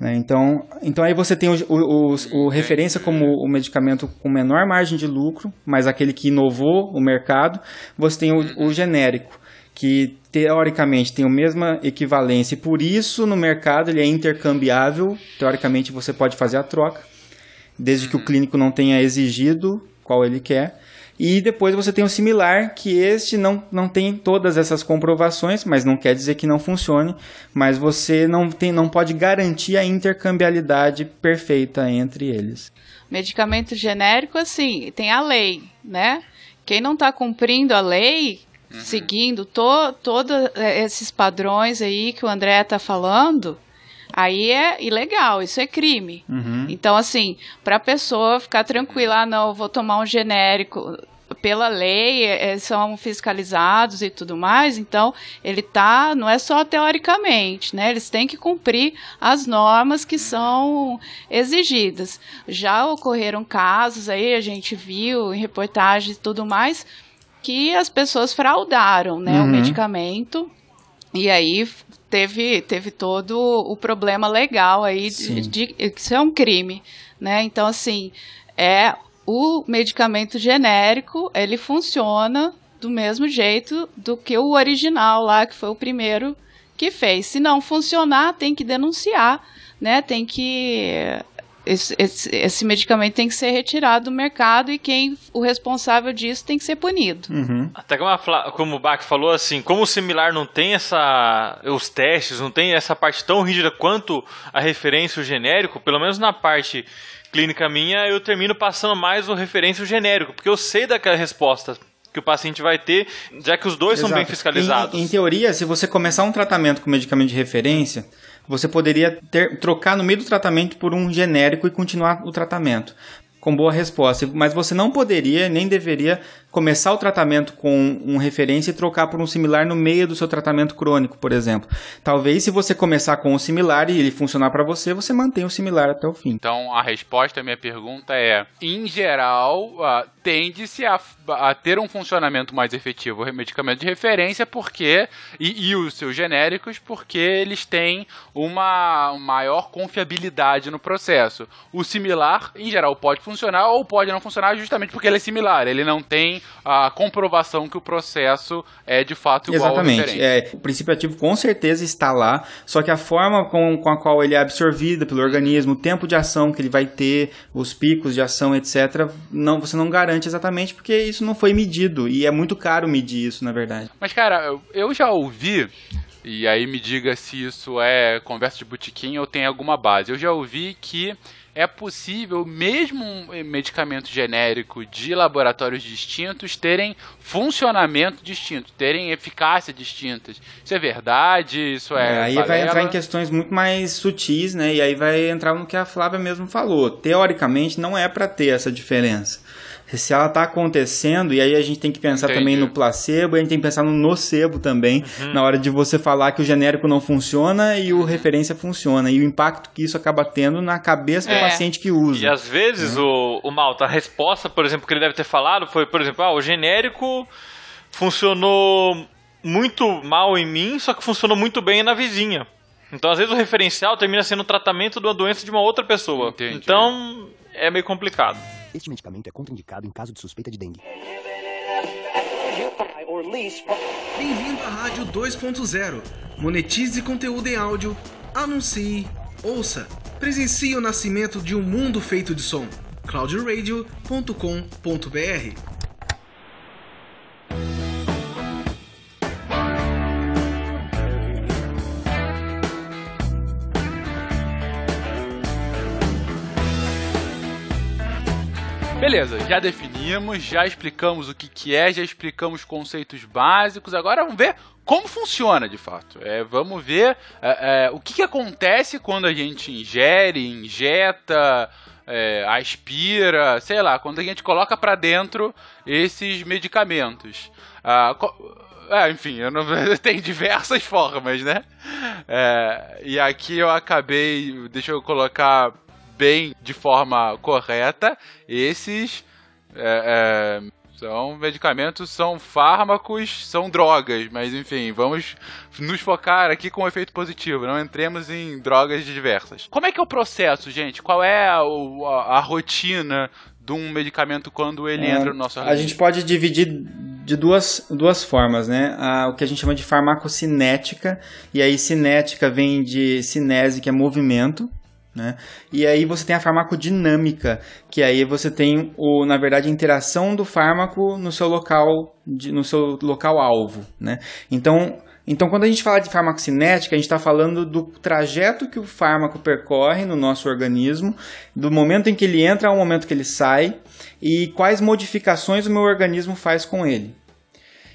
Né? Então, então aí você tem o, o, o, o, referência como o medicamento com menor margem de lucro, mas aquele que inovou o mercado. Você tem o genérico, que teoricamente tem a mesma equivalência e por isso no mercado ele é intercambiável. Teoricamente você pode fazer a troca, desde que o clínico não tenha exigido qual ele quer. E depois você tem o similar, que este não, não tem todas essas comprovações, mas não quer dizer que não funcione, mas você não, tem, não pode garantir a intercambiabilidade perfeita entre eles. Medicamento genérico, assim, tem a lei, né? Quem não está cumprindo a lei, uhum. seguindo to, todos esses padrões aí que o André está falando, Aí é ilegal, isso é crime. Uhum. Então, assim, para a pessoa ficar tranquila, ah, não, eu vou tomar um genérico pela lei, é, são fiscalizados e tudo mais, então ele tá, não é só teoricamente, né? Eles têm que cumprir as normas que são exigidas. Já ocorreram casos aí, a gente viu em reportagens e tudo mais, que as pessoas fraudaram, né, uhum. o medicamento. E aí teve, teve todo o problema legal aí de, de, de isso é um crime, né? Então assim, é o medicamento genérico, ele funciona do mesmo jeito do que o original lá, que foi o primeiro que fez. Se não funcionar, tem que denunciar, né? Tem que esse, esse, esse, medicamento tem que ser retirado do mercado e quem o responsável disso tem que ser punido. Uhum. Até como, a, como o Bach falou, assim, como o similar não tem essa os testes, não tem essa parte tão rígida quanto a referência o genérico, pelo menos na parte clínica minha, eu termino passando mais o referência o genérico, porque eu sei daquela resposta que o paciente vai ter, já que os dois Exato. são bem fiscalizados. Em, em teoria, se você começar um tratamento com medicamento de referência, você poderia ter, trocar no meio do tratamento por um genérico e continuar o tratamento com boa resposta, mas você não poderia nem deveria começar o tratamento com um referência e trocar por um similar no meio do seu tratamento crônico, por exemplo. Talvez se você começar com um similar e ele funcionar para você, você mantém o similar até o fim. Então a resposta à minha pergunta é: em geral, uh, tende-se a, a, ter um funcionamento mais efetivo o medicamento de referência porque e, e os seus genéricos porque eles têm uma maior confiabilidade no processo. O similar, em geral, pode funcionar ou pode não funcionar justamente porque ele é similar. Ele não tem a comprovação que o processo é de fato igual Exatamente. É, o princípio ativo com certeza está lá, só que a forma com, com a qual ele é absorvido pelo organismo, o tempo de ação que ele vai ter, os picos de ação, etc., não, você não garante exatamente porque isso não foi medido e é muito caro medir isso, na verdade. Mas, cara, eu já ouvi e aí me diga se isso é conversa de botiquim ou tem alguma base. Eu já ouvi que é possível, mesmo um medicamento genérico de laboratórios distintos, terem funcionamento distinto, terem eficácia distintas. Isso é verdade? Isso é. é aí vai entrar em questões muito mais sutis, né? E aí vai entrar no que a Flávia mesmo falou. Teoricamente, não é para ter essa diferença se ela está acontecendo, e aí a gente tem que pensar Entendi. também no placebo, e a gente tem que pensar no nocebo também, uhum. na hora de você falar que o genérico não funciona e o referência funciona, e o impacto que isso acaba tendo na cabeça é. do paciente que usa. E às vezes, né? o, o Malta, a resposta, por exemplo, que ele deve ter falado foi, por exemplo, ah, o genérico funcionou muito mal em mim, só que funcionou muito bem na vizinha. Então, às vezes, o referencial termina sendo o tratamento de uma doença de uma outra pessoa. Entendi. Então, é meio complicado. Este medicamento é contraindicado em caso de suspeita de dengue. Bem-vindo à Rádio 2.0. Monetize conteúdo em áudio, anuncie, ouça, presencie o nascimento de um mundo feito de som. cloudradio.com.br Beleza, já definimos, já explicamos o que, que é, já explicamos conceitos básicos. Agora vamos ver como funciona de fato. É, vamos ver é, é, o que, que acontece quando a gente ingere, injeta, é, aspira, sei lá, quando a gente coloca para dentro esses medicamentos. Ah, é, enfim, não, tem diversas formas, né? É, e aqui eu acabei, deixa eu colocar bem de forma correta, esses é, é, são medicamentos, são fármacos, são drogas, mas enfim, vamos nos focar aqui com efeito positivo, não entremos em drogas diversas. Como é que é o processo, gente? Qual é a, a- a rotina de um medicamento quando ele É, entra no nosso A organismo? gente pode dividir de duas, duas formas, né? A- o que a gente chama de farmacocinética, e aí cinética vem de cinese, que é movimento, né? E aí você tem a farmacodinâmica, que aí você tem, o, na verdade, a interação do fármaco no seu local, de- no seu local alvo, né? Então, então, quando a gente fala de farmacocinética, a gente está falando do trajeto que o fármaco percorre no nosso organismo, do momento em que ele entra ao momento que ele sai, e quais modificações o meu organismo faz com ele.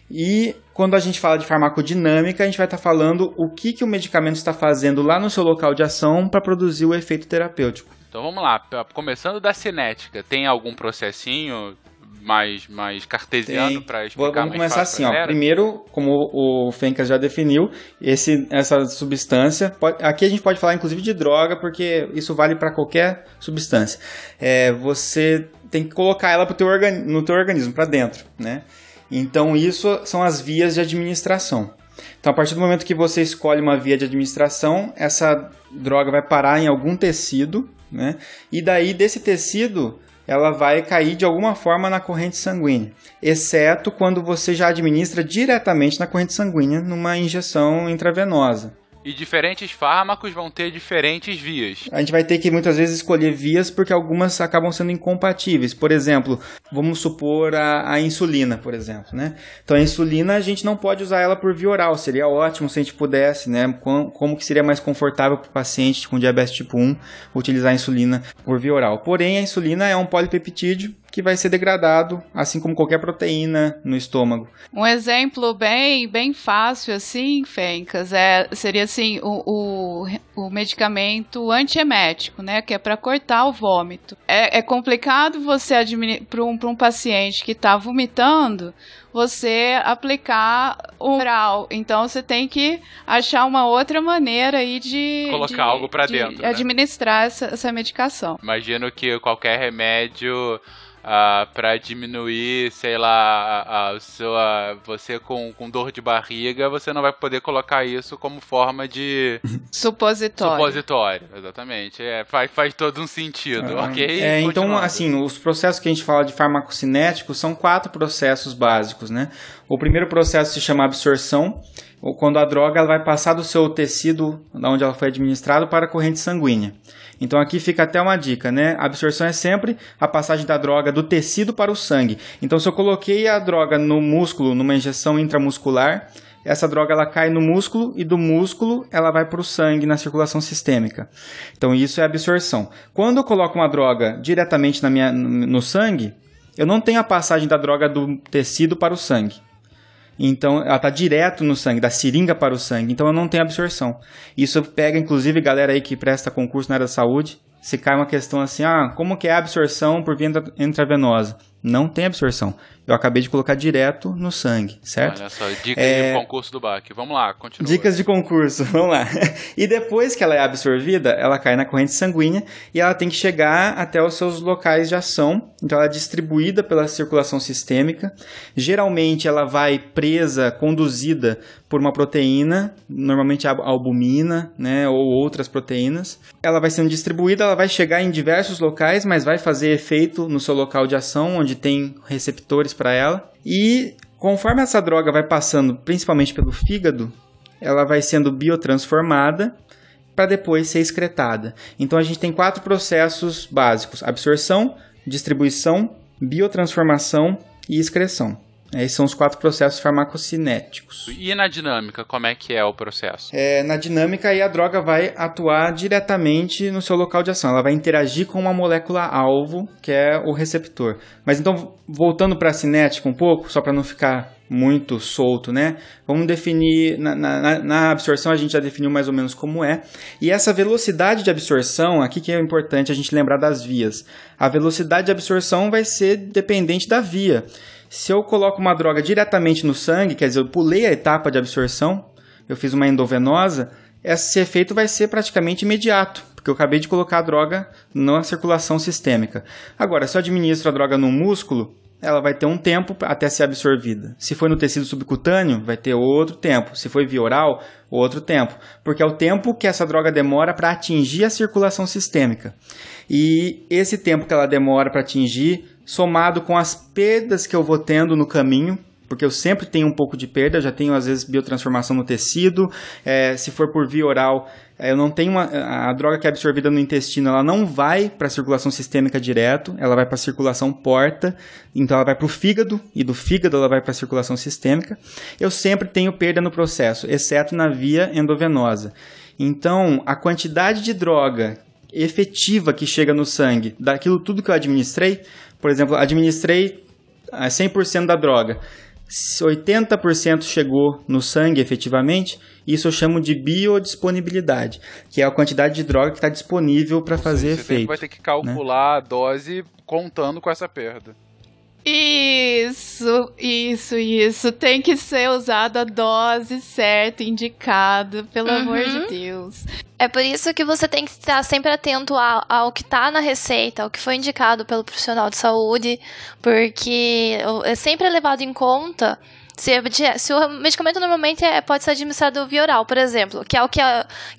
E quando a gente fala de farmacodinâmica, a gente vai estar falando o que, que o medicamento está fazendo lá no seu local de ação para produzir o efeito terapêutico. Então vamos lá, começando da cinética, tem algum processinho mais, mais cartesiano para explicar Vamos começar assim, ó. Primeiro, como o Fencas já definiu, esse, essa substância. pode- aqui a gente pode falar inclusive de droga, porque isso vale para qualquer substância. É, você tem que colocar ela pro teu no teu organismo, para dentro, né? Então isso são as vias de administração. Então, a partir do momento que você escolhe uma via de administração, essa droga vai parar em algum tecido, né? E daí desse tecido ela vai cair de alguma forma na corrente sanguínea, exceto quando você já administra diretamente na corrente sanguínea numa injeção intravenosa. E diferentes fármacos vão ter diferentes vias. A gente vai ter que muitas vezes escolher vias porque algumas acabam sendo incompatíveis. Por exemplo, vamos supor a, a insulina, por exemplo, né? Então a insulina a gente não pode usar ela por via oral. Seria ótimo se a gente pudesse, né? Com- Como que seria mais confortável para o paciente com diabetes tipo 1 utilizar a insulina por via oral. Porém, a insulina é um polipeptídeo que vai ser degradado, assim como qualquer proteína no estômago. Um exemplo bem, bem fácil, assim, Fencas, é, seria assim, o, o, o medicamento antiemético, né? Que é para cortar o vômito. É, é complicado você para um, pra um paciente que está vomitando, você aplicar oral. Então você tem que achar uma outra maneira aí de. Colocar de- algo pra de dentro, né? Administrar essa, essa medicação. Imagino que qualquer remédio ah, para diminuir, sei lá, a, a sua, você com, com dor de barriga, você não vai poder colocar isso como forma de Supositório. supositório. Exatamente. É, faz, faz todo um sentido, Ah, ok? É, então, assim, os processos que a gente fala de farmacocinéticos são quatro processos básicos, né? O primeiro processo se chama absorção, ou quando a droga ela vai passar do seu tecido, da onde ela foi administrada, para a corrente sanguínea. Então aqui fica até uma dica, né? A absorção é sempre a passagem da droga do tecido para o sangue. Então se eu coloquei a droga no músculo, numa injeção intramuscular, essa droga ela cai no músculo e do músculo ela vai para o sangue na circulação sistêmica. Então isso é absorção. Quando eu coloco uma droga diretamente na minha, no sangue, eu não tenho a passagem da droga do tecido para o sangue. Então ela está direto no sangue, da seringa para o sangue. Então eu não tenho absorção. Isso pega, inclusive, galera aí que presta concurso na área da saúde. Se cai uma questão assim, ah, como que é a absorção por via intra- intravenosa? Não tem absorção. Eu acabei de colocar direto no sangue, certo? Olha só, dicas É, de concurso do BAC. Vamos lá, continua. Dicas de concurso, vamos lá. E depois que ela é absorvida, ela cai na corrente sanguínea e ela tem que chegar até os seus locais de ação. Então ela é distribuída pela circulação sistêmica. Geralmente ela vai presa, conduzida por uma proteína, normalmente a albumina, né, ou outras proteínas. Ela vai sendo distribuída, ela vai chegar em diversos locais, mas vai fazer efeito no seu local de ação, onde tem receptores para ela. E Conforme essa droga vai passando, principalmente pelo fígado, ela vai sendo biotransformada para depois ser excretada. Então a gente tem quatro processos básicos: absorção, distribuição, biotransformação e excreção. Esses são os quatro processos farmacocinéticos. E na dinâmica, como é que é o processo? É, na dinâmica, aí a droga vai atuar diretamente no seu local de ação. Ela vai interagir com uma molécula-alvo, que é o receptor. Mas então, voltando para a cinética um pouco, só para não ficar muito solto, né? Vamos definir, na, na, na, absorção a gente já definiu mais ou menos como é. E essa velocidade de absorção, aqui que é importante a gente lembrar das vias. A velocidade de absorção vai ser dependente da via. Se eu coloco uma droga diretamente no sangue, quer dizer, eu pulei a etapa de absorção, eu fiz uma endovenosa, esse efeito vai ser praticamente imediato, porque eu acabei de colocar a droga na circulação sistêmica. Agora, se eu administro a droga no músculo, ela vai ter um tempo até ser absorvida. Se foi no tecido subcutâneo, vai ter outro tempo. Se foi via oral, outro tempo. Porque é o tempo que essa droga demora para atingir a circulação sistêmica. E esse tempo que ela demora para atingir somado com as perdas que eu vou tendo no caminho, porque eu sempre tenho um pouco de perda, já tenho às vezes biotransformação no tecido, é, se for por via oral, é, eu não tenho uma, a droga que é absorvida no intestino, ela não vai para a circulação sistêmica direto, ela vai para a circulação porta, então ela vai para o fígado e do fígado ela vai para a circulação sistêmica. Eu sempre tenho perda no processo, exceto na via endovenosa. Então, a quantidade de droga efetiva que chega no sangue daquilo tudo que eu administrei por exemplo, administrei 100% da droga. 80% chegou no sangue efetivamente, isso eu chamo de biodisponibilidade, que é a quantidade de droga que está disponível para fazer você efeito. Você vai ter que calcular né? a dose contando com essa perda. Isso, isso, isso. Tem que ser usada a dose certa, indicado, pelo uhum. amor de Deus. É por isso que você tem que estar sempre atento ao, ao que está na receita, ao que foi indicado pelo profissional de saúde, porque é sempre levado em conta se, se, o medicamento normalmente é, pode ser administrado via oral, por exemplo, que é o que,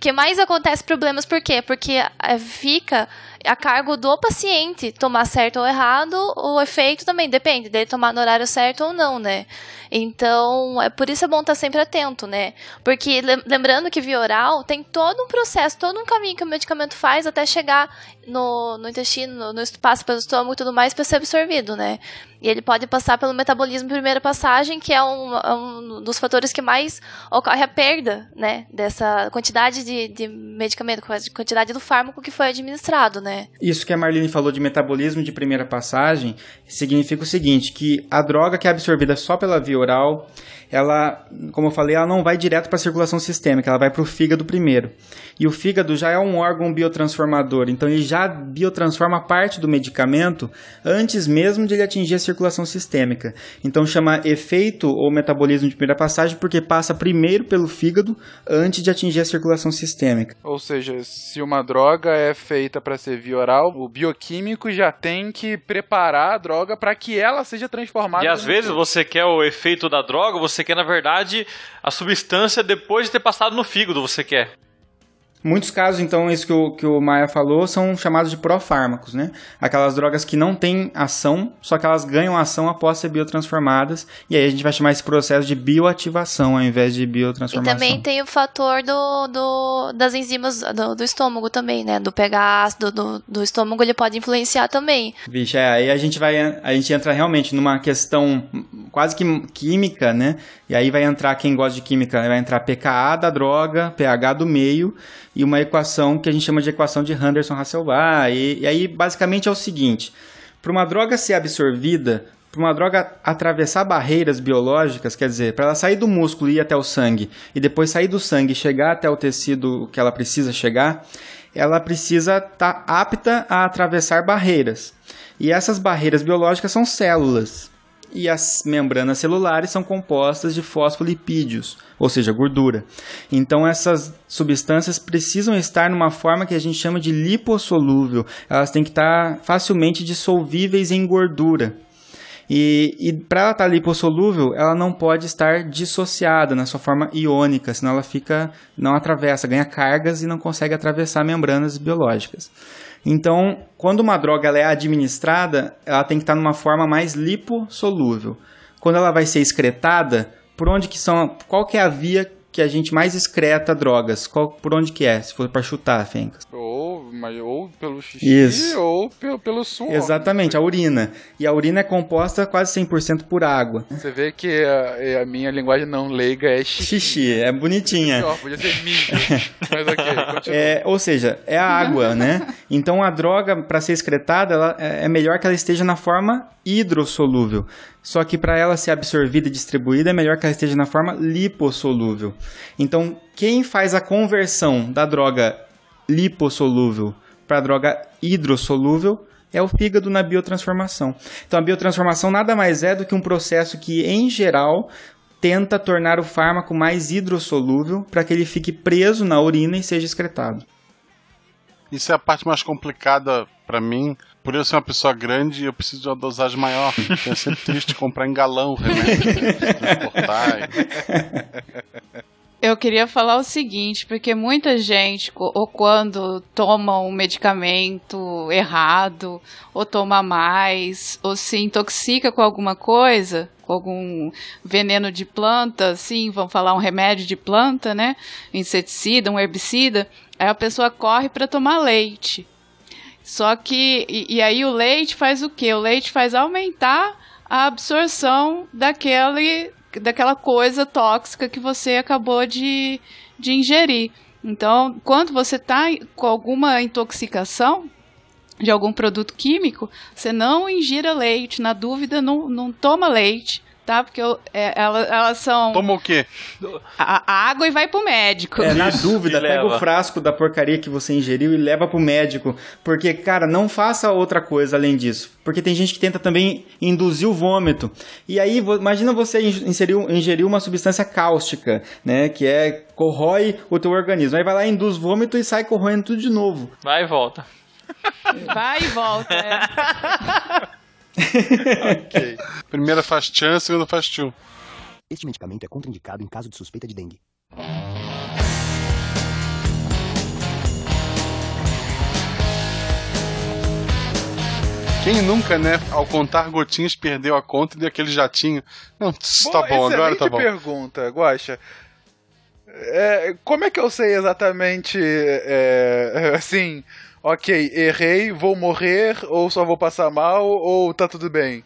que mais acontece problemas, por quê? Porque é, fica a cargo do paciente tomar certo ou errado, o efeito também depende dele tomar no horário certo ou não, né? Então, é por isso é bom estar sempre atento, né? Porque lembrando que via oral tem todo um processo, todo um caminho que o medicamento faz até chegar no, no intestino, no, passa pelo estômago e tudo mais para ser absorvido, né? E ele pode passar pelo metabolismo primeira passagem, que é um, é um, dos fatores que mais ocorre a perda, né? Dessa quantidade de, de medicamento, quantidade do fármaco que foi administrado, né? Isso que a Marlene falou de metabolismo de primeira passagem significa o seguinte, que a droga que é absorvida só pela via oral, ela, como eu falei, ela não vai direto para a circulação sistêmica, ela vai para o fígado primeiro. E o fígado já é um órgão biotransformador, então ele já biotransforma parte do medicamento antes mesmo de ele atingir a circulação sistêmica. Então chama efeito ou metabolismo de primeira passagem porque passa primeiro pelo fígado antes de atingir a circulação sistêmica. Ou seja, se uma droga é feita para ser via oral, o bioquímico já tem que preparar a droga para que ela seja transformada. E às vezes corpo. você quer o efeito da droga, você quer na verdade a substância depois de ter passado no fígado, você quer. Muitos casos, então, isso que o, que o Maia falou, são chamados de profármacos, né? Aquelas drogas que não têm ação, só que elas ganham ação após ser biotransformadas, e aí a gente vai chamar esse processo de bioativação ao invés de biotransformação. E também tem o fator do, do das enzimas do, do, estômago também, né? Do pegar ácido do, do estômago, ele pode influenciar também. Vixe, é, aí a gente vai, a gente entra realmente numa questão quase que química, né? E aí vai entrar, quem gosta de química, vai entrar pKa da droga, pH do meio, e uma equação que a gente chama de equação de Henderson-Hasselbalch. E, e aí, basicamente, é o seguinte: para uma droga ser absorvida, para uma droga atravessar barreiras biológicas, quer dizer, para ela sair do músculo e ir até o sangue, e depois sair do sangue e chegar até o tecido que ela precisa chegar, ela precisa estar tá apta a atravessar barreiras. E essas barreiras biológicas são células e as membranas celulares são compostas de fosfolipídios, ou seja, gordura. Então essas substâncias precisam estar numa forma que a gente chama de lipossolúvel. Elas têm que estar facilmente dissolvíveis em gordura. E, e para ela estar lipossolúvel, ela não pode estar dissociada na sua forma iônica, senão ela fica não atravessa, ganha cargas e não consegue atravessar membranas biológicas. Então, quando uma droga é administrada, ela tem que estar numa forma mais lipossolúvel. quando ela vai ser excretada, por onde que são, qual que é a via que a gente mais excreta drogas? Qual, por onde que é, se for pra chutar, Fencas? Ou, mas, ou pelo xixi Isso. ou pelo, pelo suor. Exatamente, a urina. E a urina é composta quase 100% por água. Você vê que a, a minha linguagem não leiga é xixi. Xixi, é bonitinha. Pior, podia ser mijo. Mas ok, continua. É, ou seja, é a água, né? Então a droga, para ser excretada, ela, é é melhor que ela esteja na forma hidrossolúvel. Só que para ela ser absorvida e distribuída, é melhor que ela esteja na forma lipossolúvel. Então, quem faz a conversão da droga lipossolúvel para a droga hidrossolúvel é o fígado na biotransformação. Então, a biotransformação nada mais é do que um processo que, em geral, tenta tornar o fármaco mais hidrossolúvel para que ele fique preso na urina e seja excretado. Isso é a parte mais complicada pra mim. Por eu ser uma pessoa grande, eu preciso de uma dosagem maior. Então é sempre triste comprar em galão o remédio. transportar e- Eu queria falar o seguinte, porque muita gente, ou quando toma um medicamento errado, ou toma mais, ou se intoxica com alguma coisa, com algum veneno de planta, assim, vamos falar um remédio de planta, né? Inseticida, um herbicida, aí a pessoa corre para tomar leite. Só que, e, e aí o leite faz o quê? O leite faz aumentar a absorção daquele, daquela coisa tóxica que você acabou de, de ingerir. Então, quando você está com alguma intoxicação de algum produto químico, você não ingira leite. Na dúvida, não, não toma leite, tá? Porque é, elas, elas são Toma o quê? a, a água e vai pro médico. É, na Isso, dúvida, pega leva. o frasco da porcaria que você ingeriu e leva pro médico. Porque, cara, não faça outra coisa além disso. Porque tem gente que tenta também induzir o vômito. E aí, imagina você in- inseriu, ingeriu uma substância cáustica, né? Que é corrói o teu organismo. Aí vai lá, induz vômito e sai corroendo tudo de novo. Vai e volta. Vai e volta. é. Ok. Primeira faz tchan, segunda faz tchum. Este medicamento é contraindicado em caso de suspeita de dengue. Quem nunca, né, ao contar gotinhas, perdeu a conta e deu aquele jatinho. Não, tss, tá bom, agora tá bom. pergunta, Guaxa. É, como é que eu sei exatamente, é, assim, ok, errei, vou morrer, ou só vou passar mal, ou tá tudo bem?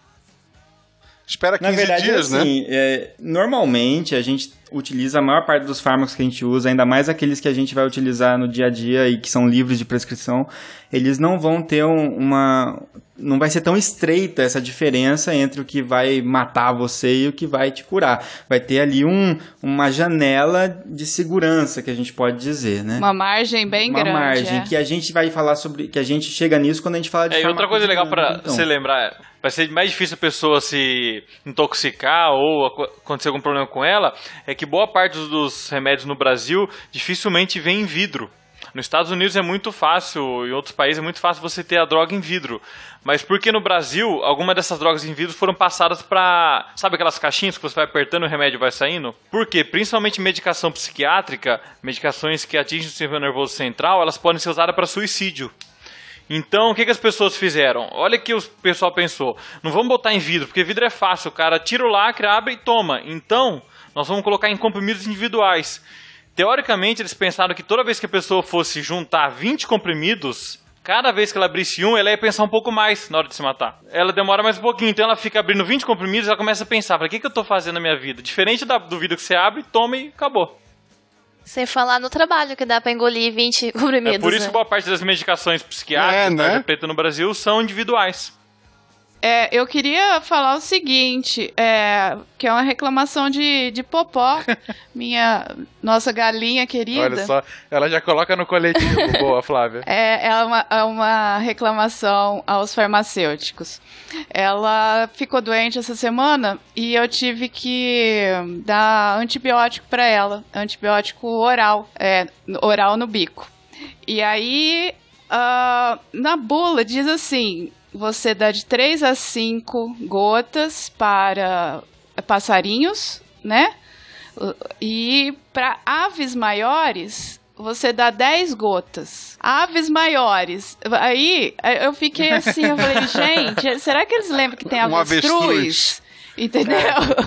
Espera 15 Na verdade, dias, né? assim, é, normalmente a gente utiliza a maior parte dos fármacos que a gente usa, ainda mais aqueles que a gente vai utilizar no dia a dia e que são livres de prescrição, eles não vão ter um- uma. Não vai ser tão estreita essa diferença entre o que vai matar você e o que vai te curar. Vai ter ali um, uma janela de segurança, que a gente pode dizer, né? Uma margem bem Uma grande. margem é. que a gente vai falar sobre. que a gente chega nisso quando a gente fala de É, e outra coisa legal pra farmacovigilância, você lembrar, vai ser mais difícil a pessoa se intoxicar ou aco- acontecer algum problema com ela, é que boa parte dos- remédios no Brasil dificilmente vem em vidro. Nos Estados Unidos é muito fácil, em outros países é muito fácil você ter a droga em vidro. Mas porque no Brasil, algumas dessas drogas em vidro foram passadas pra. Sabe aquelas caixinhas que você vai apertando e o remédio vai saindo? Por quê? Principalmente medicação psiquiátrica, medicações que atingem o sistema nervoso central, elas podem ser usadas para suicídio. Então, o que, que as pessoas fizeram? Olha que o pessoal pensou. Não vamos botar em vidro, porque vidro é fácil. O cara tira o lacre, abre e toma. Então, nós vamos colocar em comprimidos individuais. Teoricamente, eles pensaram que toda vez que a pessoa fosse juntar 20 comprimidos, cada vez que ela abrisse um, ela ia pensar um pouco mais na hora de se matar. Ela demora mais um pouquinho, então ela fica abrindo 20 comprimidos e ela começa a pensar, "Pra que, que eu tô fazendo na minha vida? Diferente da- do vidro que você abre, toma e acabou. Sem falar no trabalho que dá pra engolir 20 comprimidos. É por isso né? que boa parte das medicações psiquiátricas É, né? tarja preta no Brasil são individuais. É, eu queria falar o seguinte, é, que é uma reclamação de, de Popó, minha nossa galinha querida. Olha só, ela já coloca no coletivo. Boa, Flávia. É, é uma, é uma reclamação aos farmacêuticos. Ela ficou doente essa semana e eu tive que dar antibiótico para ela, antibiótico oral, é, oral no bico. E aí, ah, na bula diz assim: você dá de 3 a 5 gotas para passarinhos, né? E para aves maiores, você dá 10 gotas. Aves maiores. Aí eu fiquei assim, eu falei, gente, será que eles lembram que tem Um avestruz? avestruz. Entendeu?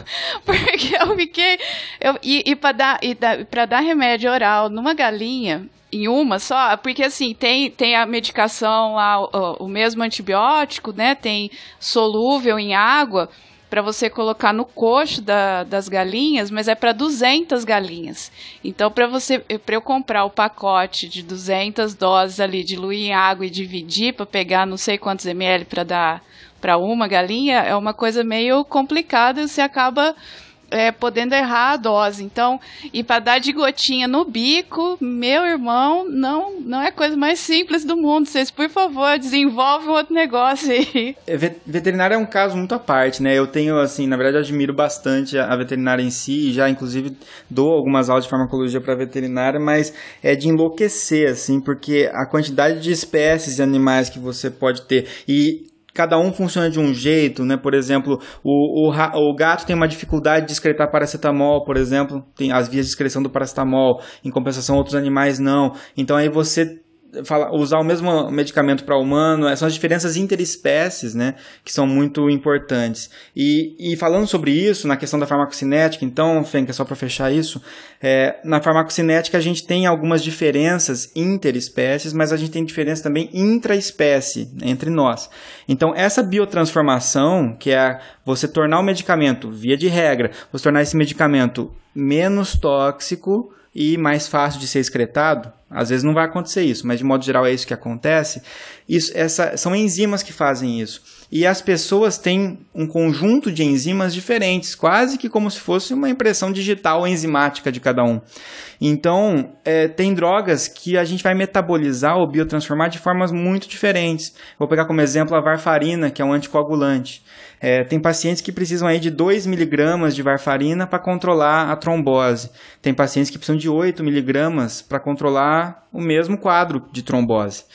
Porque eu fiquei. Eu, e e para dar, e dar remédio oral numa galinha, em uma só, porque assim, tem, tem a medicação lá, o, o mesmo antibiótico, né? Tem solúvel em água para você colocar no coxo da, das galinhas, mas é para 200 galinhas. Então, para você, para eu comprar o pacote de 200 doses ali, diluir em água e dividir para pegar não sei quantos ml para dar para uma galinha, é uma coisa meio complicada. Você acaba é, podendo errar a dose. Então, e para dar de gotinha no bico, meu irmão, não, não é a coisa mais simples do mundo. Vocês, por favor, desenvolvam outro negócio aí. É, veterinária é um caso muito à parte, né? Eu tenho, assim, na verdade, admiro bastante a veterinária em si, já inclusive dou algumas aulas de farmacologia para veterinária, mas é de enlouquecer, assim, porque a quantidade de espécies de animais que você pode ter e cada um funciona de um jeito, né? Por exemplo, o, o, o, gato tem uma dificuldade de excretar paracetamol, por exemplo, tem as vias de excreção do paracetamol, em compensação outros animais não. Então aí você usar o mesmo medicamento para humano, é, são as diferenças interespécies, né, que são muito importantes. E, e falando sobre isso, na questão da farmacocinética, então, Fenka, só para fechar isso, é, na farmacocinética a gente tem algumas diferenças interespécies, mas a gente tem diferença também intraespécie entre nós. Então, essa biotransformação, que é você tornar o medicamento, via de regra, você tornar esse medicamento menos tóxico, e mais fácil de ser excretado. Às vezes não vai acontecer isso, mas de modo geral é isso que acontece. Isso, essa, são enzimas que fazem isso. E as pessoas têm um conjunto de enzimas diferentes, quase que como se fosse uma impressão digital enzimática de cada um. Então, é, tem drogas que a gente vai metabolizar ou biotransformar de formas muito diferentes. Vou pegar como exemplo a varfarina, que é um anticoagulante. É, tem pacientes que precisam aí de 2 miligramas de varfarina para controlar a trombose. Tem pacientes que precisam de 8 miligramas para controlar o mesmo quadro de trombose.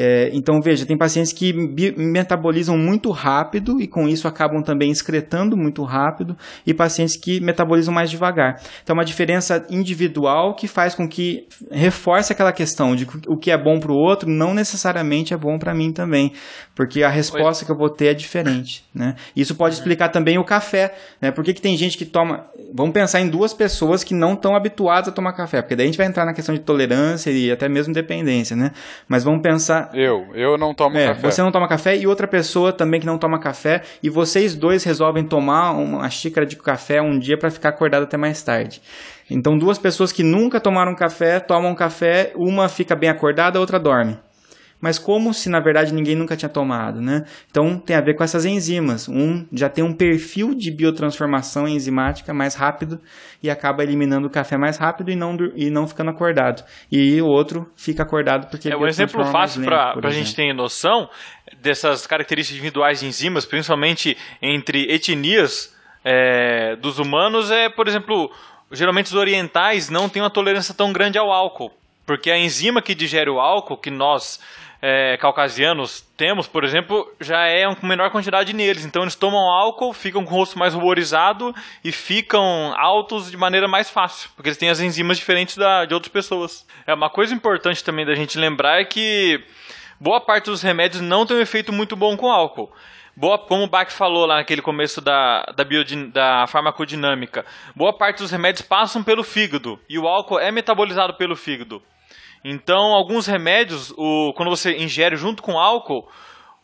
É, então, veja, tem pacientes que metabolizam muito rápido e com isso acabam também excretando muito rápido, e pacientes que metabolizam mais devagar. Então, é uma diferença individual que faz com que reforce aquela questão de o que é bom para o outro não necessariamente é bom para mim também, porque a resposta que eu vou ter é diferente. Né? Isso pode explicar também o café. Né? Por que, que tem gente que toma. Vamos pensar em duas pessoas que não estão habituadas a tomar café, porque daí a gente vai entrar na questão de tolerância e até mesmo dependência. Né? Mas vamos pensar eu, eu não tomo é, café. Você não toma café e outra pessoa também que não toma café e vocês dois resolvem tomar uma xícara de café um dia para ficar acordado até mais tarde. Então duas pessoas que nunca tomaram café tomam café, uma fica bem acordada, a outra dorme mas como se na verdade ninguém nunca tinha tomado, né? Então tem a ver com essas enzimas. Um já tem um perfil de biotransformação enzimática mais rápido e acaba eliminando o café mais rápido e não, e não ficando acordado. E o outro fica acordado porque é um exemplo fácil para a gente ter noção dessas características individuais de enzimas, principalmente entre etnias é, dos humanos, é, por exemplo, geralmente os orientais não têm uma tolerância tão grande ao álcool. Porque a enzima que digere o álcool, que nós é, caucasianos temos, por exemplo, já é com menor quantidade neles. Então eles tomam álcool, ficam com o rosto mais ruborizado e ficam altos de maneira mais fácil, porque eles têm as enzimas diferentes da, de outras pessoas. É uma coisa importante também da gente lembrar é que boa parte dos remédios não tem um efeito muito bom com álcool. Boa, como o Bach falou lá naquele começo da, da, biodin, da farmacodinâmica, boa parte dos remédios passam pelo fígado e o álcool é metabolizado pelo fígado. Então, alguns remédios, o, quando você ingere junto com álcool,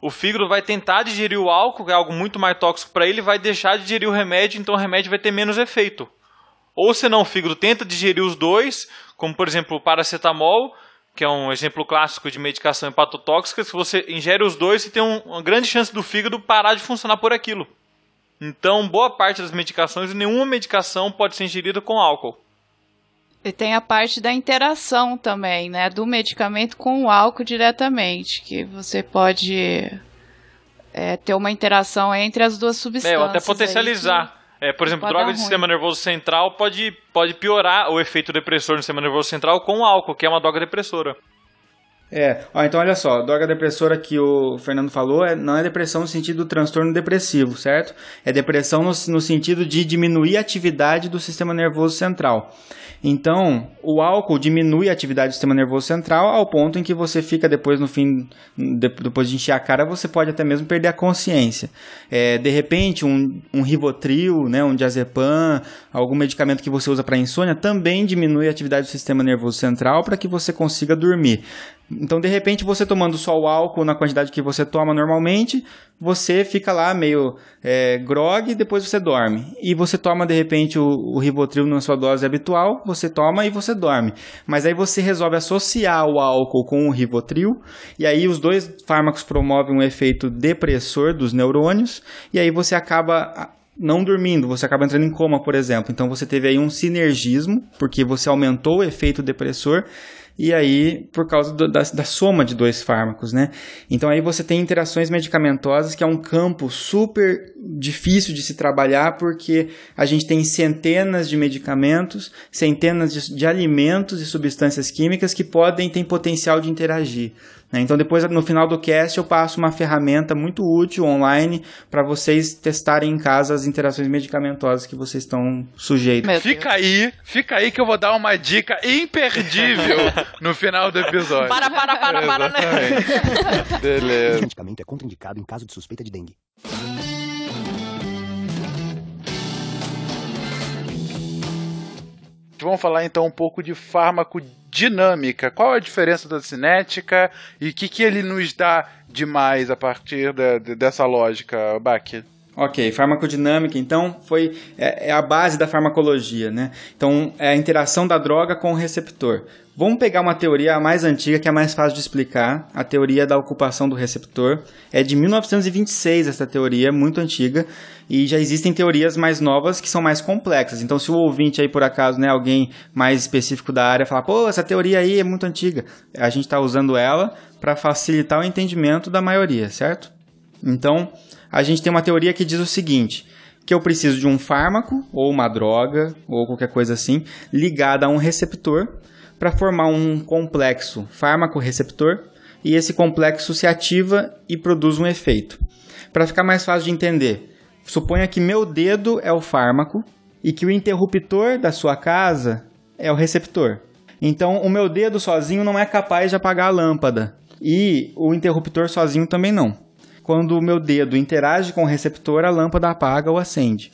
o fígado vai tentar digerir o álcool, que é algo muito mais tóxico para ele, vai deixar de digerir o remédio, então o remédio vai ter menos efeito. Ou senão o fígado tenta digerir os dois, como por exemplo o paracetamol, que é um exemplo clássico de medicação hepatotóxica, se você ingere os dois, você tem um, uma grande chance do fígado parar de funcionar por aquilo. Então, boa parte das medicações, nenhuma medicação pode ser ingerida com álcool. E tem a parte da interação também, né? Do medicamento com o álcool diretamente, que você pode é, ter uma interação entre as duas substâncias. É, ou até potencializar. É, por exemplo, droga de sistema nervoso central pode, pode piorar o efeito depressor no sistema nervoso central com o álcool, que é uma droga depressora. É, ó, então olha só, droga depressora que o Fernando falou é, não é depressão no sentido do transtorno depressivo, certo? É depressão no, no sentido de diminuir a atividade do sistema nervoso central. Então, o álcool diminui a atividade do sistema nervoso central ao ponto em que você fica depois no fim, de- depois de encher a cara, você pode até mesmo perder a consciência. É, de repente, um, um Rivotril, né, um diazepam, algum medicamento que você usa para insônia também diminui a atividade do sistema nervoso central para que você consiga dormir. Então, de repente, você tomando só o álcool na quantidade que você toma normalmente, você fica lá meio é, grog e depois você dorme. E você toma, de repente, o, o Rivotril na sua dose habitual, você toma e você dorme. Mas aí você resolve associar o álcool com o Rivotril, e aí os dois fármacos promovem um efeito depressor dos neurônios, e aí você acaba ah, não dormindo, você acaba entrando em coma, por exemplo. Então você teve aí um sinergismo, porque você aumentou o efeito depressor, e aí por causa do- da, da soma de dois fármacos, né? Então aí você tem interações medicamentosas, que é um campo super difícil de se trabalhar, porque a gente tem centenas de medicamentos, centenas de, de alimentos e substâncias químicas que podem ter potencial de interagir. Né? Então depois no final do cast eu passo uma ferramenta muito útil online para vocês testarem em casa as interações medicamentosas que vocês estão sujeitos. Fica aí, fica aí que eu vou dar uma dica imperdível no final do episódio. Para, para, para, para, né? Beleza. Este medicamento é contraindicado em caso de suspeita de dengue. Vamos falar então um pouco de farmacodinâmica. Qual a diferença da cinética e o que, que ele nos dá de mais a partir dessa lógica, Bach? Ok, farmacodinâmica, então, foi é, é a base da farmacologia, né? Então, é a interação da droga com o receptor. Vamos pegar uma teoria mais antiga, que é mais fácil de explicar, a teoria da ocupação do receptor. É de 1926 essa teoria, muito antiga, e já existem teorias mais novas que são mais complexas. Então, se o ouvinte aí, por acaso, né, alguém mais específico da área, falar, pô, essa teoria aí é muito antiga, a gente está usando ela para facilitar o entendimento da maioria, certo? Então, a gente tem uma teoria que diz o seguinte: que eu preciso de um fármaco, ou uma droga, ou qualquer coisa assim, ligada a um receptor, para formar um complexo fármaco-receptor, e esse complexo se ativa e produz um efeito. Para ficar mais fácil de entender, suponha que meu dedo é o fármaco e que o interruptor da sua casa é o receptor. Então, o meu dedo sozinho não é capaz de apagar a lâmpada. E o interruptor sozinho também não. Quando o meu dedo interage com o receptor, a lâmpada apaga ou acende.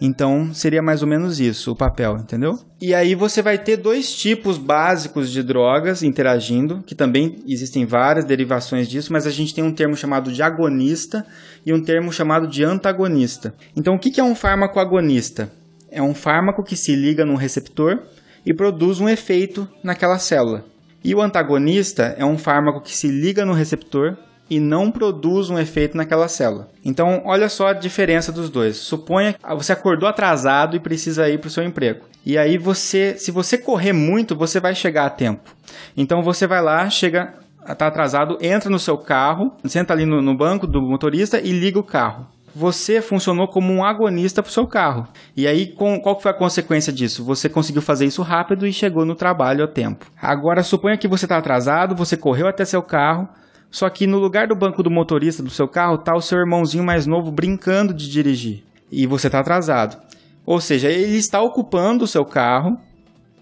Então, seria mais ou menos isso o papel, entendeu? E aí você vai ter dois tipos básicos de drogas interagindo, que também existem várias derivações disso, mas a gente tem um termo chamado de agonista e um termo chamado de antagonista. Então, o que é um fármaco agonista? É um fármaco que se liga num receptor e produz um efeito naquela célula. E o antagonista é um fármaco que se liga no receptor e não produz um efeito naquela célula. Então, olha só a diferença dos dois. Suponha que você acordou atrasado e precisa ir para o seu emprego. E aí você, se você correr muito, você vai chegar a tempo. Então você vai lá, chega, está atrasado, entra no seu carro, senta ali no, no banco do motorista e liga o carro você funcionou como um agonista para o seu carro. E aí, com, qual foi a consequência disso? Você conseguiu fazer isso rápido e chegou no trabalho a tempo. Agora, suponha que você está atrasado, você correu até seu carro, só que no lugar do banco do motorista do seu carro está o seu irmãozinho mais novo brincando de dirigir. E você está atrasado. Ou seja, ele está ocupando o seu carro,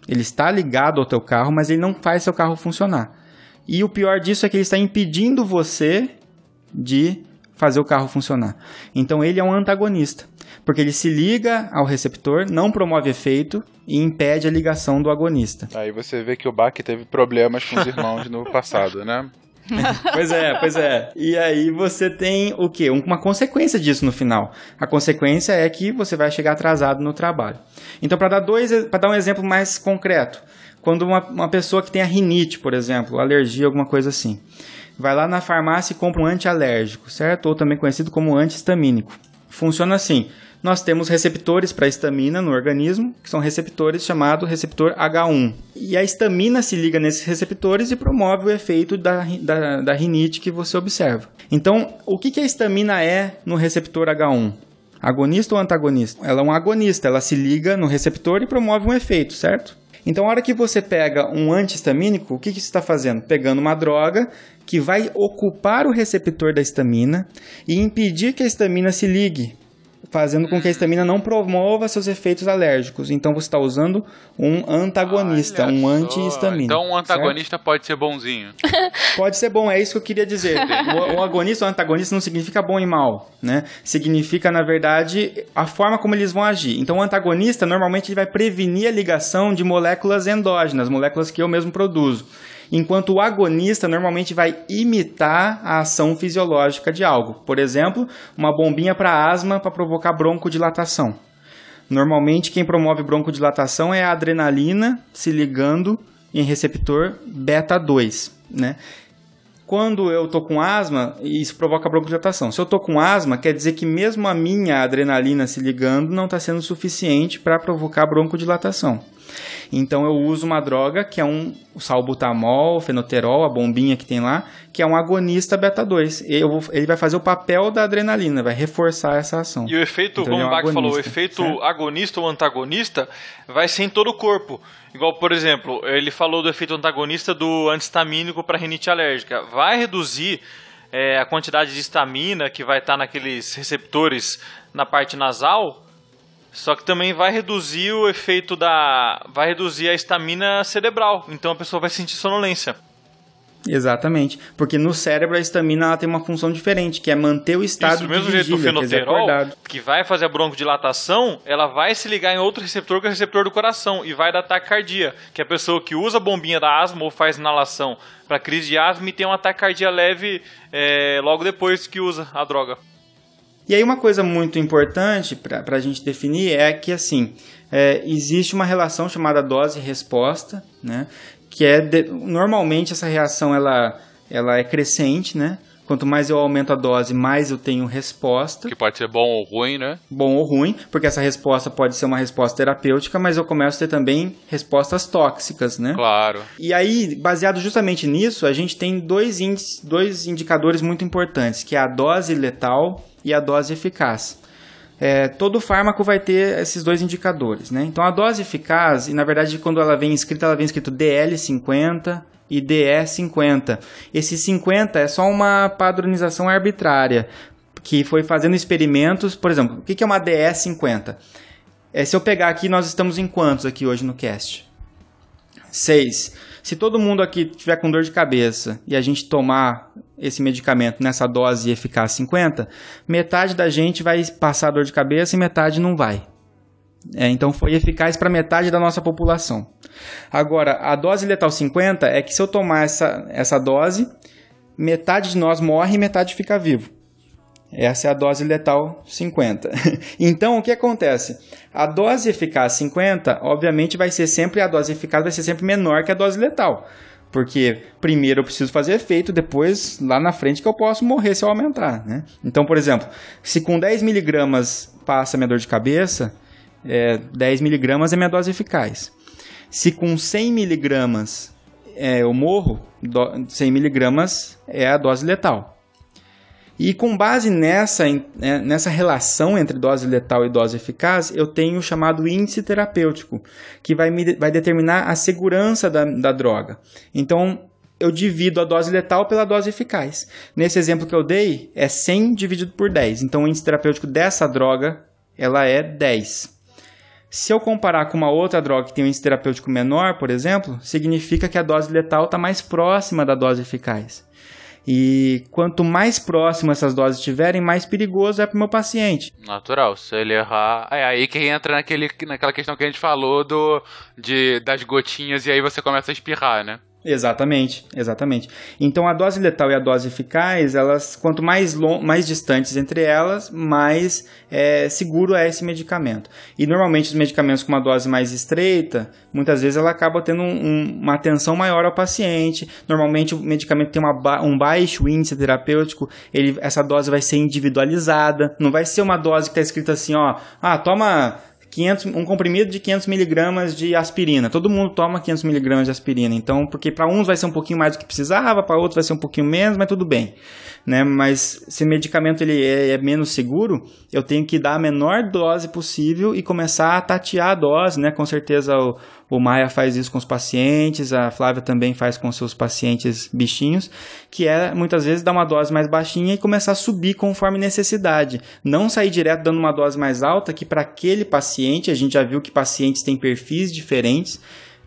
ele está ligado ao teu carro, mas ele não faz seu carro funcionar. E o pior disso é que ele está impedindo você de fazer o carro funcionar. Então ele é um antagonista, porque ele se liga ao receptor, não promove efeito e impede a ligação do agonista. Aí você vê que o Bach teve problemas com os irmãos no passado, né? pois é, pois é. E aí você tem o quê? Uma consequência disso no final. A consequência é que você vai chegar atrasado no trabalho. Então, para dar dois, para dar um exemplo mais concreto, quando uma, uma pessoa que tem a rinite, por exemplo, alergia, alguma coisa assim, vai lá na farmácia e compra um antialérgico, certo? Ou também conhecido como antihistamínico. Funciona assim: nós temos receptores para histamina no organismo, que são receptores chamados receptor H1. E a histamina se liga nesses receptores e promove o efeito da, da, da rinite que você observa. Então, o que, que a histamina é no receptor H1? Agonista ou antagonista? Ela é um agonista, ela se liga no receptor e promove um efeito, certo? Então, a hora que você pega um antihistamínico, o que, que você está fazendo? Pegando uma droga que vai ocupar o receptor da histamina e impedir que a histamina se ligue fazendo com que a histamina não promova seus efeitos alérgicos. Então você está usando um antagonista, Olha um só. antihistamínico. Então um antagonista pode ser bonzinho. certo? Pode ser bom, é isso que eu queria dizer. O, o agonista ou antagonista não significa bom e mal, né? Significa, na verdade, a forma como eles vão agir. Então o antagonista, normalmente, ele vai prevenir a ligação de moléculas endógenas, moléculas que eu mesmo produzo. Enquanto o agonista normalmente vai imitar a ação fisiológica de algo. Por exemplo, uma bombinha para asma para provocar broncodilatação. Normalmente quem promove broncodilatação é a adrenalina se ligando em receptor beta 2, né? Quando eu tô com asma, isso provoca broncodilatação. Se eu tô com asma, quer dizer que mesmo a minha adrenalina se ligando não está sendo suficiente para provocar broncodilatação. Então eu uso uma droga que é um salbutamol, fenoterol, a bombinha que tem lá, que é um agonista beta 2. Eu Ele vai fazer o papel da adrenalina, vai reforçar essa ação. E o efeito, Então, como ele é o um Bach falou, o efeito certo? agonista ou antagonista vai ser em todo o corpo. Igual, por exemplo, ele falou do efeito antagonista do antistamínico para rinite alérgica. Vai reduzir é, a quantidade de histamina que vai estar naqueles receptores na parte nasal, só que também vai reduzir o efeito da. vai reduzir a histamina cerebral. Então a pessoa vai sentir sonolência. Exatamente. Porque no cérebro a histamina ela tem uma função diferente, que é manter o estado Isso, do de mesmo jeito do dizer, fenoterol, que vai fazer a broncodilatação, ela vai se ligar em outro receptor que é o receptor do coração e vai dar taquicardia, que é a pessoa que usa a bombinha da asma ou faz inalação para crise de asma e tem uma taquicardia leve é, logo depois que usa a droga. E aí uma coisa muito importante para a gente definir é que assim é, existe uma relação chamada dose-resposta, né? Que é de- normalmente essa reação ela, ela é crescente, né? Quanto mais eu aumento a dose, mais eu tenho resposta, Que pode ser bom ou ruim, né? bom ou ruim, porque essa resposta pode ser uma resposta terapêutica, mas eu começo a ter também respostas tóxicas, né? Claro. E aí, baseado justamente nisso, a gente tem dois, índices, dois indicadores muito importantes, que é a dose letal e a dose eficaz. É, todo fármaco vai ter esses dois indicadores, né? Então a dose eficaz, e na verdade quando ela vem escrita, ela vem escrito DL50 e DE50. Esse 50 é só uma padronização arbitrária, que foi fazendo experimentos, por exemplo, o que é uma DE50? É, se eu pegar aqui, nós estamos em quantos aqui hoje no cast? 6. Se todo mundo aqui tiver com dor de cabeça e a gente tomar esse medicamento nessa dose eficaz 50, metade da gente vai passar dor de cabeça e metade não vai. É, então foi eficaz para metade da nossa população. Agora, a dose letal 50 é que se eu tomar essa, essa dose, metade de nós morre e metade fica vivo. Essa é a dose letal 50. então, o que acontece? A dose eficaz 50, obviamente, vai ser sempre a dose eficaz vai ser sempre menor que a dose letal. Porque primeiro eu preciso fazer efeito, depois lá na frente que eu posso morrer se eu aumentar, né? Então, por exemplo, se com 10 miligramas passa minha dor de cabeça, é, 10 miligramas é minha dose eficaz. Se com 100 miligramas é, eu morro, do- 100 miligramas é a dose letal. E com base nessa, né, nessa relação entre dose letal e dose eficaz, eu tenho o chamado índice terapêutico, que vai, me, vai determinar a segurança da, da droga. Então, eu divido a dose letal pela dose eficaz. Nesse exemplo que eu dei, é 100 dividido por 10. Então, o índice terapêutico dessa droga, ela é 10. Se eu comparar com uma outra droga que tem um índice terapêutico menor, por exemplo, significa que a dose letal está mais próxima da dose eficaz. E quanto mais próximo essas doses estiverem, mais perigoso é para o meu paciente. Natural, se ele errar. É aí que entra naquele, naquela questão que a gente falou do, de, das gotinhas e aí você começa a espirrar, né? Exatamente, exatamente. Então a dose letal e a dose eficaz, elas quanto mais, lon- mais distantes entre elas, mais é, seguro é esse medicamento. E normalmente os medicamentos com uma dose mais estreita, muitas vezes ela acaba tendo um- um- uma atenção maior ao paciente. Normalmente o medicamento tem uma um baixo índice terapêutico, ele, essa dose vai ser individualizada. Não vai ser uma dose que está escrita assim, ó, ah, toma 500, um comprimido de 500 miligramas de aspirina. Todo mundo toma 500 miligramas de aspirina. Então, porque para uns vai ser um pouquinho mais do que precisava, para outros vai ser um pouquinho menos, mas tudo bem. Né? Mas se o medicamento ele é, é menos seguro, eu tenho que dar a menor dose possível e começar a tatear a dose, né? Com certeza o, O Maia faz isso com os pacientes, a Flávia também faz com seus pacientes bichinhos, que é muitas vezes dar uma dose mais baixinha e começar a subir conforme necessidade. Não sair direto dando uma dose mais alta, que para aquele paciente, a gente já viu que pacientes têm perfis diferentes,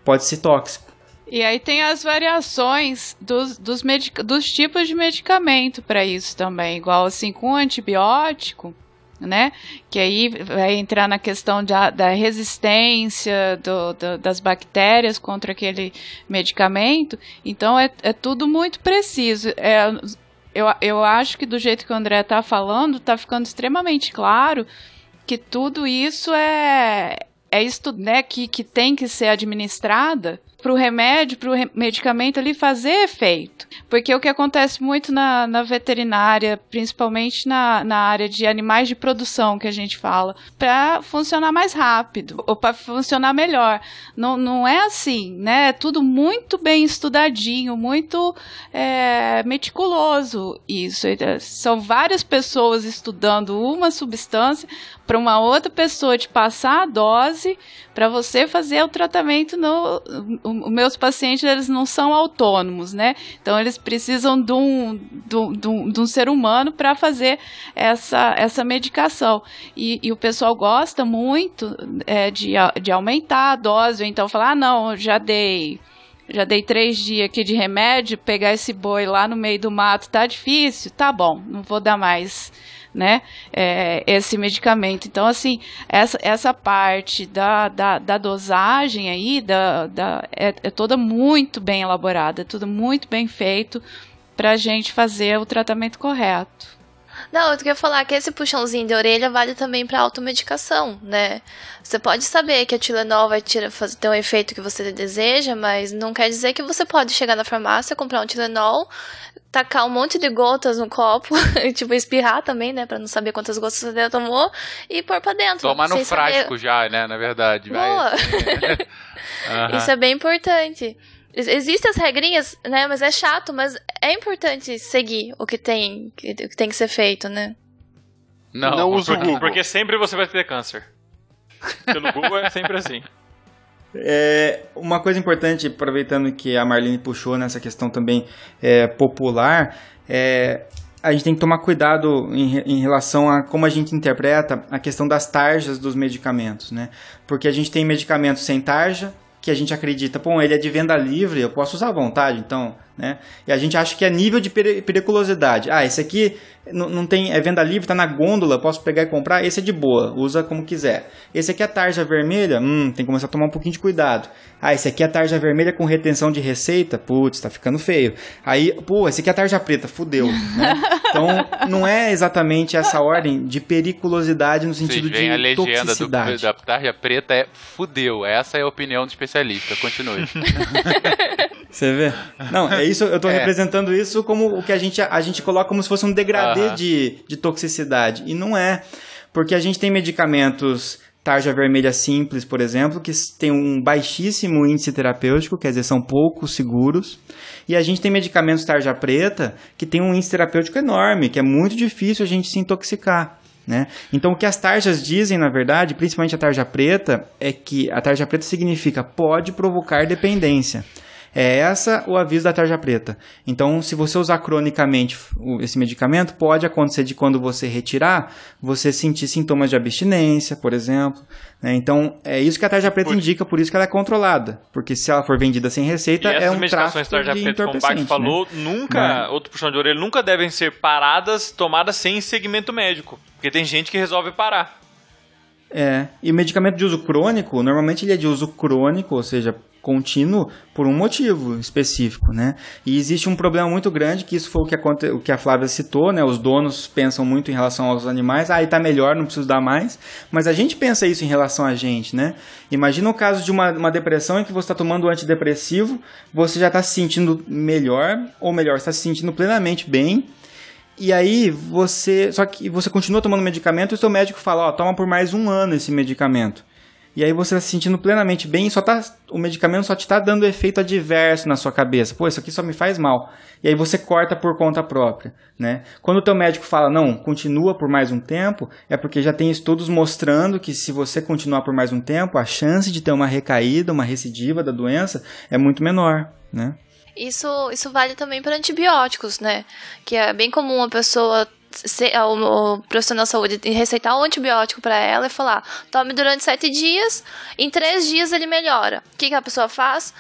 pode ser tóxico. E aí tem as variações dos, dos, dos tipos de medicamento para isso também, igual assim com antibiótico né? Que aí vai entrar na questão da, da resistência do, do, das bactérias contra aquele medicamento. Então é, é tudo muito preciso. É, eu, eu acho que do jeito que o André está falando, está ficando extremamente claro que tudo isso é, é isso né, que, que tem que ser administrada para o remédio, para o re medicamento ali fazer efeito. Porque o que acontece muito na, na veterinária, principalmente na, na área de animais de produção que a gente fala, para funcionar mais rápido ou para funcionar melhor. Não, não é assim, né? É tudo muito bem estudadinho, muito é, meticuloso isso. São várias pessoas estudando uma substância para uma outra pessoa te passar a dose para você fazer o tratamento no os meus pacientes eles não são autônomos, né? Então eles precisam de um, de um, de um ser humano para fazer essa, essa medicação. E, e, o pessoal gosta muito é, de, de aumentar a dose, ou então falar, ah, não, já dei já dei três dias aqui de remédio, pegar esse boi lá no meio do mato tá difícil, tá bom, não vou dar mais né, é, esse medicamento. Então, assim, essa, essa parte da, da, da dosagem aí da, da, é, é toda muito bem elaborada, é tudo muito bem feito para a gente fazer o tratamento correto. Não, eu queria falar que esse puxãozinho de orelha vale também para automedicação, né? Você pode saber que a Tilenol vai ter um efeito que você deseja, mas não quer dizer que você pode chegar na farmácia, comprar um Tilenol, tacar um monte de gotas no copo, tipo espirrar também, né, para não saber quantas gotas você tomou e pôr para dentro. Tomar no frasco saber... já, né, na verdade. Boa. uhum. Isso é bem importante. Existem as regrinhas, né? Mas é chato, mas é importante seguir o que tem, que, que tem que ser feito, né? Não, não uso o Google. Porque sempre você vai ter câncer. Pelo Google é sempre assim. É, uma coisa importante, aproveitando que a Marlene puxou nessa questão também é, popular, é, a gente tem que tomar cuidado em, em, relação a como a gente interpreta a questão das tarjas dos medicamentos, né? Porque a gente tem medicamentos sem tarja, que a gente acredita, pô, ele é de venda livre, eu posso usar à vontade, então, né? E a gente acha que é nível de periculosidade. Ah, esse aqui não, tem, é venda livre, tá na gôndola, posso pegar e comprar, esse é de boa, usa como quiser. Esse aqui é tarja vermelha, hum, tem que começar a tomar um pouquinho de cuidado. Ah, esse aqui é tarja vermelha com retenção de receita, putz, tá ficando feio. Aí, pô, esse aqui é tarja preta, fudeu, né? Então, não é exatamente essa ordem de periculosidade no sentido de a legenda toxicidade. Do, da tarja preta é fudeu, essa é a opinião do especialista, continue. Você vê? Não, é isso, eu tô é. representando isso como o que a gente, a gente coloca como se fosse um degradê uh -huh. de, de toxicidade. E não é. Porque a gente tem medicamentos tarja vermelha simples, por exemplo, que tem um baixíssimo índice terapêutico, quer dizer, são pouco seguros. E a gente tem medicamentos tarja preta que tem um índice terapêutico enorme, que é muito difícil a gente se intoxicar. Né? Então, o que as tarjas dizem, na verdade, principalmente a tarja preta, é que a tarja preta significa pode provocar dependência. É essa o aviso da tarja preta. Então, se você usar cronicamente esse medicamento, pode acontecer de quando você retirar, você sentir sintomas de abstinência, por exemplo. Né? Então, é isso que a tarja preta indica, por isso que ela é controlada. Porque se ela for vendida sem receita, é um tráfico tarja de preta, como o Bach falou, né? nunca, outro puxão de orelha, nunca devem ser paradas, tomadas sem segmento médico. Porque tem gente que resolve parar. É, e o medicamento de uso crônico, normalmente ele é de uso crônico, ou seja, contínuo por um motivo específico, né? E existe um problema muito grande que isso foi o que, aconte... o que a Flávia citou, né? Os donos pensam muito em relação aos animais, ah, tá melhor, não preciso dar mais, mas a gente pensa isso em relação a gente, né? Imagina o caso de uma, uma depressão em que você está tomando um antidepressivo, você já está se sentindo melhor, ou melhor, está se sentindo plenamente bem, e aí você. Só que você continua tomando medicamento e o seu médico fala, ó, toma por mais um ano esse medicamento. E aí você está se sentindo plenamente bem, só tá, o medicamento só te está dando efeito adverso na sua cabeça. Pô, isso aqui só me faz mal. E aí você corta por conta própria, né? Quando o teu médico fala, não, continua por mais um tempo, é porque já tem estudos mostrando que se você continuar por mais um tempo, a chance de ter uma recaída, uma recidiva da doença é muito menor, né? Isso, isso vale também para antibióticos, né? Que é bem comum a pessoa se, o, o, profissional de saúde receitar um antibiótico para ela e falar: tome durante sete dias, em três dias ele melhora. O que, que a pessoa faz?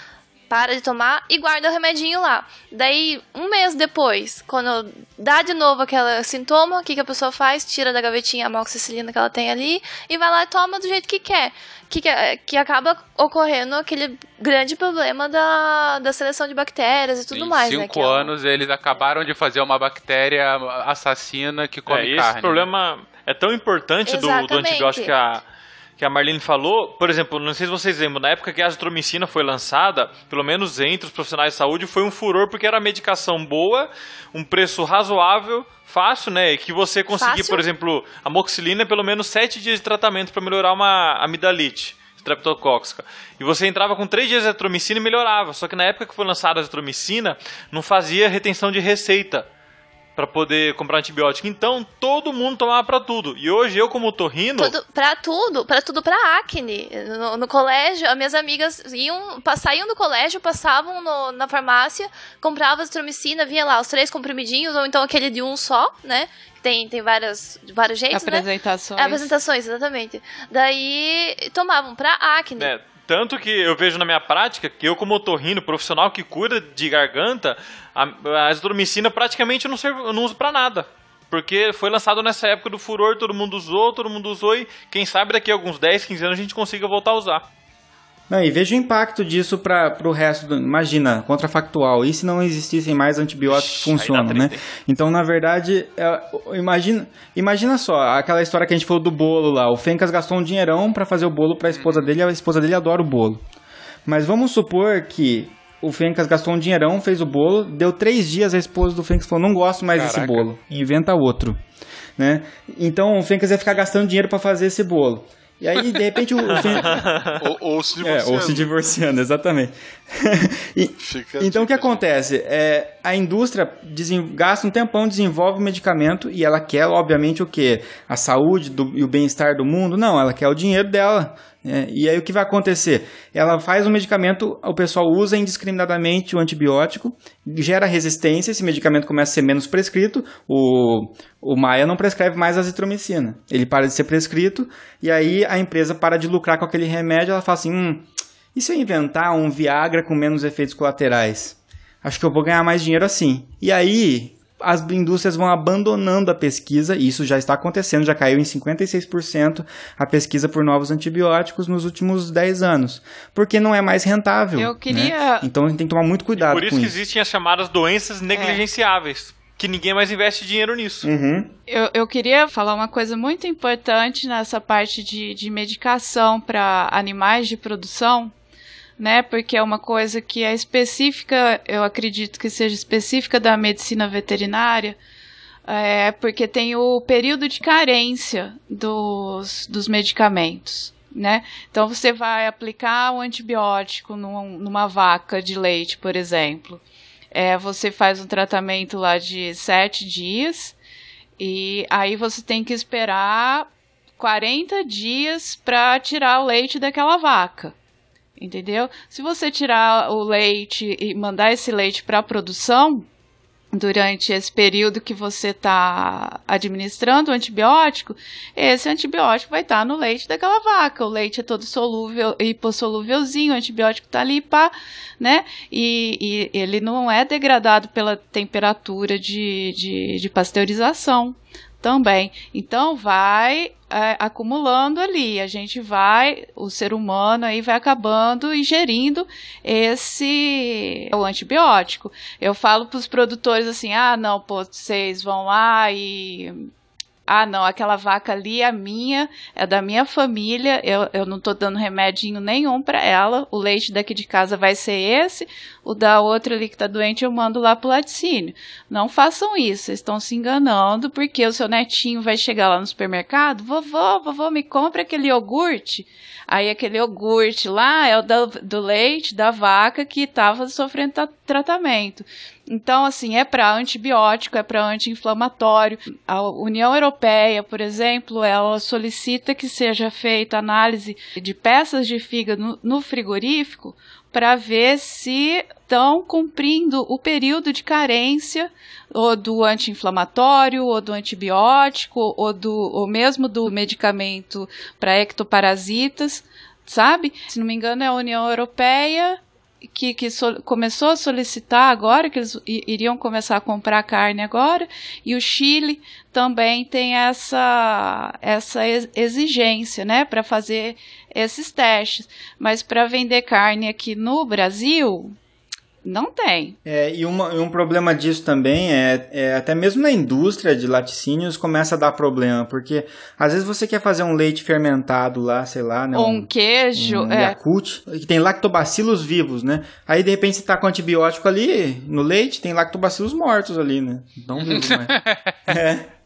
Para de tomar e guarda o remedinho lá. Daí, um mês depois, quando dá de novo aquele sintoma, o que, que a pessoa faz? Tira da gavetinha a amoxicilina que ela tem ali e vai lá e toma do jeito que quer que, que acaba ocorrendo aquele grande problema da, da seleção de bactérias e tudo em mais. Em né, cinco né, anos é eles acabaram de fazer uma bactéria assassina que come é, carne. Esse problema é tão importante do, do, antibiótico que a, que a Marlene falou. Por exemplo, não sei se vocês lembram, na época que a azitromicina foi lançada, pelo menos entre os profissionais de saúde, foi um furor porque era medicação boa, um preço razoável fácil, né? Que você conseguir, fácil? por exemplo, a moxilina é pelo menos sete dias de tratamento para melhorar uma amidalite streptocóxica. E você entrava com três dias de azitromicina e melhorava. Só que na época que foi lançada a azitromicina, não fazia retenção de receita para poder comprar antibiótico. Então, todo mundo tomava para tudo. E hoje eu como torrino, tudo, para tudo, para tudo para acne. No, no, colégio, as minhas amigas iam, saíam do colégio, passavam no, na farmácia, compravam azitromicina, vinha lá os três comprimidinhos ou então aquele de um só, né? Tem, tem várias, vários jeitos, Apresentações. né? Apresentações, exatamente. Daí tomavam para acne. É, tanto que eu vejo na minha prática que eu, como otorrino profissional que cuida de garganta, a, a azitromicina praticamente não, serve, não uso para nada. Porque foi lançado nessa época do furor, todo mundo usou, todo mundo usou e quem sabe daqui a alguns 10, 15 anos a gente consiga voltar a usar. Não, e veja o impacto disso para o resto. Do, imagina, contrafactual. E se não existissem mais antibióticos que funcionam, né? Então, na verdade, é, imagina, imagina só, aquela história que a gente falou do bolo lá. O Fencas gastou um dinheirão para fazer o bolo para a esposa dele, a esposa dele adora o bolo. Mas vamos supor que o Fencas gastou um dinheirão, fez o bolo, deu três dias, a esposa do Fencas falou: não gosto mais Caraca. desse bolo, inventa outro. Né? Então o Fencas ia ficar gastando dinheiro para fazer esse bolo. E aí, de repente, o. ou, ou, se divorciando. É, ou se divorciando, exatamente. e, então, o que acontece? É, a indústria gasta um tempão, desenvolve o medicamento e ela quer, obviamente, o quê? A saúde do, e o bem-estar do mundo? Não, ela quer o dinheiro dela. É, e aí o que vai acontecer? Ela faz um medicamento, o pessoal usa indiscriminadamente o antibiótico, gera resistência, esse medicamento começa a ser menos prescrito, o, o Maia não prescreve mais azitromicina. Ele para de ser prescrito, e aí a empresa para de lucrar com aquele remédio, ela fala assim, hum, e se eu inventar um Viagra com menos efeitos colaterais? Acho que eu vou ganhar mais dinheiro assim. E aí, as indústrias vão abandonando a pesquisa, e isso já está acontecendo, já caiu em 56% a pesquisa por novos antibióticos nos últimos 10 anos, porque não é mais rentável. Eu queria. Né? Então a gente tem que tomar muito cuidado. E por isso que isso. existem as chamadas doenças negligenciáveis. É. Que ninguém mais investe dinheiro nisso. Uhum. Eu, eu queria falar uma coisa muito importante nessa parte de, de medicação para animais de produção, né? Porque é uma coisa que é específica, eu acredito que seja específica da medicina veterinária, é, porque tem o período de carência dos, dos medicamentos. Né? Então você vai aplicar um antibiótico num, numa vaca de leite, por exemplo. É, você faz um tratamento lá de sete dias e aí você tem que esperar 40 dias para tirar o leite daquela vaca entendeu? Se você tirar o leite e mandar esse leite para a produção, durante esse período que você está administrando o antibiótico, esse antibiótico vai estar tá no leite daquela vaca. O leite é todo solúvel, hipossolúvelzinho, o antibiótico está ali, pá, né? E, e, ele não é degradado pela temperatura de, de, de pasteurização também. Então vai é, acumulando ali, a gente vai, o ser humano aí vai acabando ingerindo esse o antibiótico. Eu falo para os produtores assim: "Ah, não, pô, vocês vão lá e ah, não, aquela vaca ali é minha, é da minha família, eu, eu não tô dando remedinho nenhum para ela, o leite daqui de casa vai ser esse, o da outra ali que tá doente eu mando lá pro laticínio. Não façam isso, vocês estão se enganando, porque o seu netinho vai chegar lá no supermercado, vovô, vovô, me compra aquele iogurte. Aí aquele iogurte lá é o do, do leite da vaca que estava sofrendo tra tratamento. Então, assim, é para antibiótico, é para anti-inflamatório. A União Europeia, por exemplo, ela solicita que seja feita análise de peças de fígado no frigorífico para ver se estão cumprindo o período de carência ou do anti-inflamatório, ou do antibiótico, ou, do, ou mesmo do medicamento para ectoparasitas, sabe? Se não me engano, é a União Europeia que, que so, começou a solicitar agora, que eles iriam começar a comprar carne agora, e o Chile também tem essa, essa exigência, né, para fazer esses testes. Mas para vender carne aqui no Brasil, não tem. É, e uma, um problema disso também é, é, até mesmo na indústria de laticínios começa a dar problema, porque às vezes você quer fazer um leite fermentado lá, sei lá, né? Ou um, um queijo, um é. Yakult, que tem lactobacilos vivos, né? Aí de repente você tá com antibiótico ali no leite, tem lactobacilos mortos ali, né? Não vivos mais. é.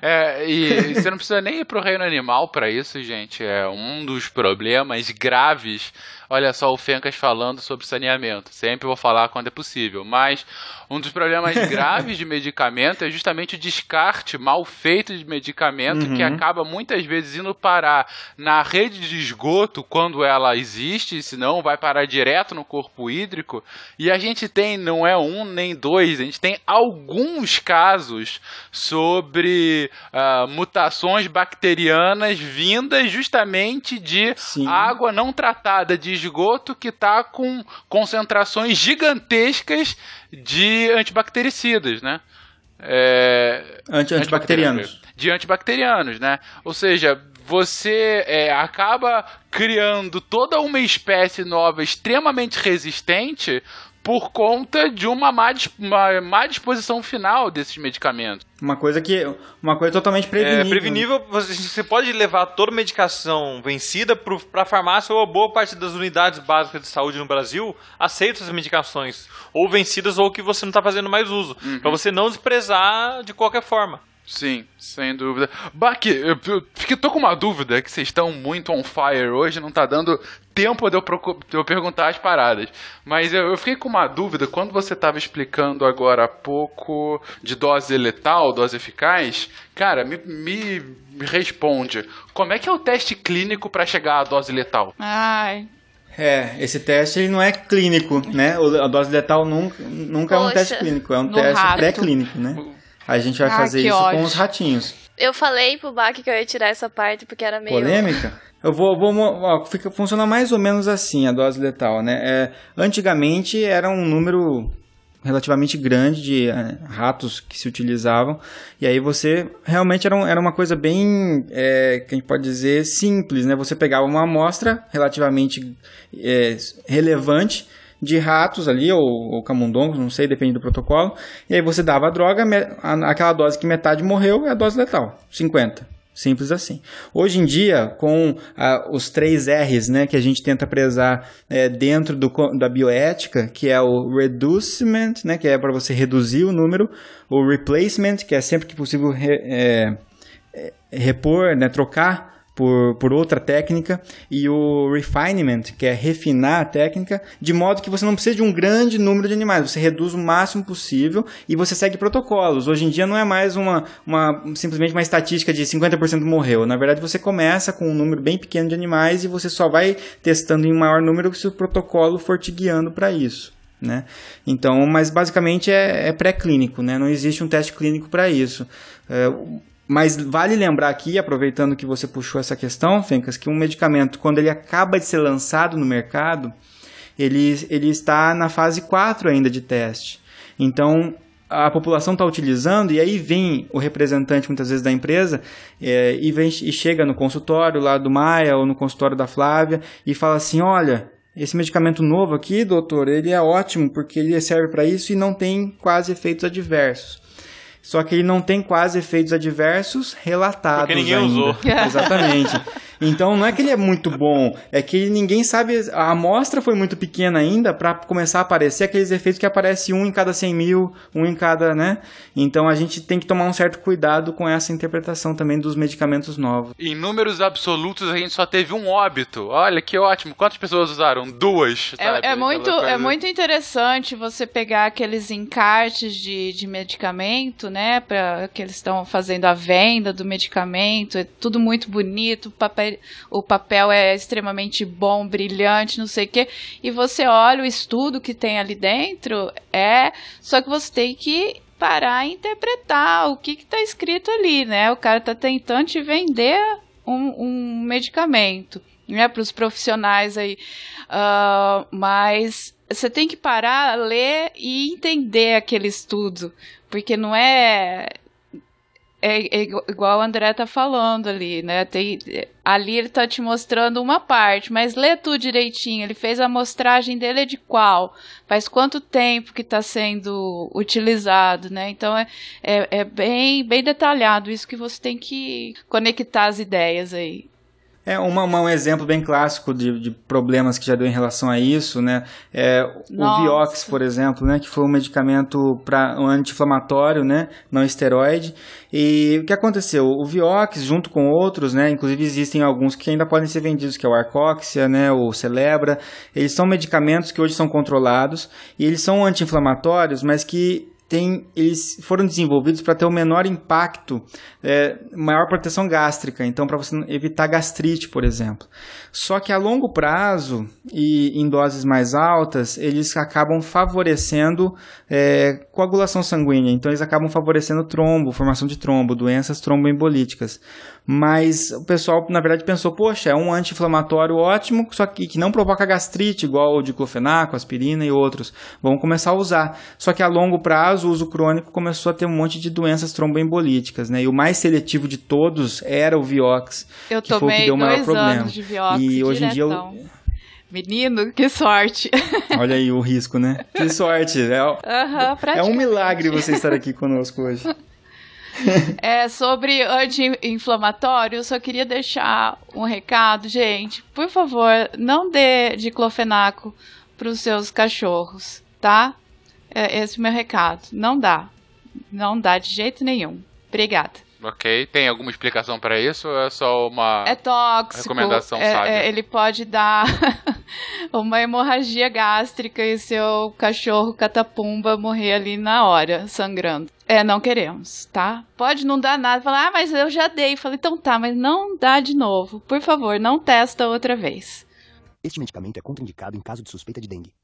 É, e você não precisa nem ir pro reino animal para isso, gente. É um dos problemas graves olha só o Fencas falando sobre saneamento. Sempre vou falar quando é possível. Mas um dos problemas graves de medicamento é justamente o descarte mal feito de medicamento uhum. que acaba muitas vezes indo parar na rede de esgoto quando ela existe, senão vai parar direto no corpo hídrico. E a gente tem, não é um nem dois, a gente tem alguns casos sobre uh, mutações bacterianas vindas justamente de Sim. água não tratada, de esgoto que está com concentrações gigantescas de antibactericidas, né? É, Anti antibacterianos. De antibacterianos, né? Ou seja, você é, acaba criando toda uma espécie nova extremamente resistente por conta de uma má, uma má disposição final desses medicamentos. Uma coisa que. Uma coisa totalmente prevenível. É prevenível, você, você pode levar toda medicação vencida para a farmácia ou a boa parte das unidades básicas de saúde no Brasil aceita essas medicações. Ou vencidas ou que você não está fazendo mais uso. Uhum. Para você não desprezar de qualquer forma. Sim, sem dúvida. Baki, eu, eu, eu tô com uma dúvida que vocês estão muito on fire hoje, não tá dando tempo de eu, de eu perguntar as paradas. Mas eu, eu, fiquei com uma dúvida quando você estava explicando agora há pouco de dose letal, dose eficaz. Cara, me, me, me responde. Como é que é o teste clínico para chegar à dose letal? Ai, é, esse teste ele não é clínico, né? A dose letal nunca, nunca é um teste clínico, é um teste pré-clínico, né? A gente vai ah, fazer isso ódio. com os ratinhos. Eu falei pro Bach que eu ia tirar essa parte porque era meio. Polêmica? Eu vou. vou ó, fica, funciona mais ou menos assim a dose letal, né? É, antigamente era um número relativamente grande de é, ratos que se utilizavam. E aí você realmente era, um, era uma coisa bem, é, que a gente pode dizer, simples, né? Você pegava uma amostra relativamente é, relevante de ratos ali, ou, ou camundongos, não sei, depende do protocolo. E aí você dava a droga, aquela dose que metade morreu é a dose letal, 50. Simples assim. Hoje em dia, com ah, os três R's né, que a gente tenta prezar é, dentro do, da bioética, que é o reducement, né, que é para você reduzir o número, o replacement, que é sempre que possível re, é, é, repor, né, trocar por, por outra técnica, e o refinement, que é refinar a técnica, de modo que você não precisa de um grande número de animais, você reduz o máximo possível e você segue protocolos. Hoje em dia não é mais uma, uma simplesmente uma estatística de 50% morreu. Na verdade, você começa com um número bem pequeno de animais e você só vai testando em maior número se o protocolo for te guiando para isso. Né? Então, mas basicamente é, é pré-clínico, né? não existe um teste clínico para isso. É, mas vale lembrar aqui, aproveitando que você puxou essa questão, Fencas, que um medicamento, quando ele acaba de ser lançado no mercado, ele, ele está na fase 4 ainda de teste. Então, a população está utilizando e aí vem o representante muitas vezes da empresa é, e, vem, e chega no consultório lá do Maia ou no consultório da Flávia e fala assim, olha, esse medicamento novo aqui, doutor, ele é ótimo porque ele serve para isso e não tem quase efeitos adversos. Só que ele não tem quase efeitos adversos relatados. Porque ninguém ainda. usou. Exatamente. Então não é que ele é muito bom, é que ninguém sabe. A amostra foi muito pequena ainda para começar a aparecer aqueles efeitos que aparece um em cada 100 mil, um em cada, né? Então a gente tem que tomar um certo cuidado com essa interpretação também dos medicamentos novos. Em números absolutos, a gente só teve um óbito. Olha que ótimo. Quantas pessoas usaram? Duas. sabe? É, é muito, é muito interessante você pegar aqueles encartes de, de medicamento, né? Pra, que eles estão fazendo a venda do medicamento. É tudo muito bonito. O papel, o papel é extremamente bom, brilhante, não sei o quê. E você olha o estudo que tem ali dentro, é. Só que você tem que parar e interpretar o que está escrito ali, né? O cara está tentando te vender um, um medicamento, né? Para os profissionais aí. Ah, mas você tem que parar, ler e entender aquele estudo, porque não é é, é igu- igual o André tá falando ali, né? Tem, ali ele tá te mostrando uma parte, mas lê tudo direitinho. Ele fez a amostragem dele é de qual? Faz quanto tempo que está sendo utilizado, né? Então é, é, é bem, bem detalhado isso que você tem que conectar as ideias aí. É uma, uma- um exemplo bem clássico de, de problemas que já deu em relação a isso, né? É o. Vioxx, por exemplo, né? Que foi um medicamento para um anti-inflamatório, né? Não esteroide. E o que aconteceu? O Vioxx, junto com outros, né? Inclusive existem alguns que ainda podem ser vendidos, que é o Arcoxia, né? O Celebra. Eles são medicamentos que hoje são controlados e eles são anti-inflamatórios, mas que tem, eles foram desenvolvidos para ter o menor impacto, é, maior proteção gástrica, então para você evitar gastrite, por exemplo. Só que a longo prazo e em doses mais altas, eles acabam favorecendo é, coagulação sanguínea, então eles acabam favorecendo trombo, formação de trombo, doenças tromboembolíticas. Mas o pessoal, na verdade, pensou, poxa, é um anti-inflamatório ótimo, só que, que não provoca gastrite, igual o diclofenaco, aspirina e outros. Vamos começar a usar. Só que a longo prazo, o uso crônico começou a ter um monte de doenças tromboembolíticas, né? E o mais seletivo de todos era o Vioxx. Eu que foi o que deu o maior problema. anos de Vioxx E hoje em dia eu- diretão. Menino, que sorte. Olha aí o risco, né? Que sorte. É, Aham, é um milagre você estar aqui conosco hoje. É, sobre anti-inflamatório, eu só queria deixar um recado, gente. Por favor, não dê diclofenaco para os seus cachorros, tá? É esse é o meu recado. Não dá. Não dá de jeito nenhum. Obrigada. Ok. Tem alguma explicação pra isso ou é só uma. É tóxico. recomendação é- sábia. é- ele pode dar uma hemorragia gástrica e seu cachorro catapumba morrer ali na hora, sangrando. É, não queremos, tá? Pode não dar nada. Falar, ah, mas eu já dei. Falei, então tá, mas não dá de novo. Por favor, não testa outra vez. Este medicamento é contraindicado em caso de suspeita de dengue.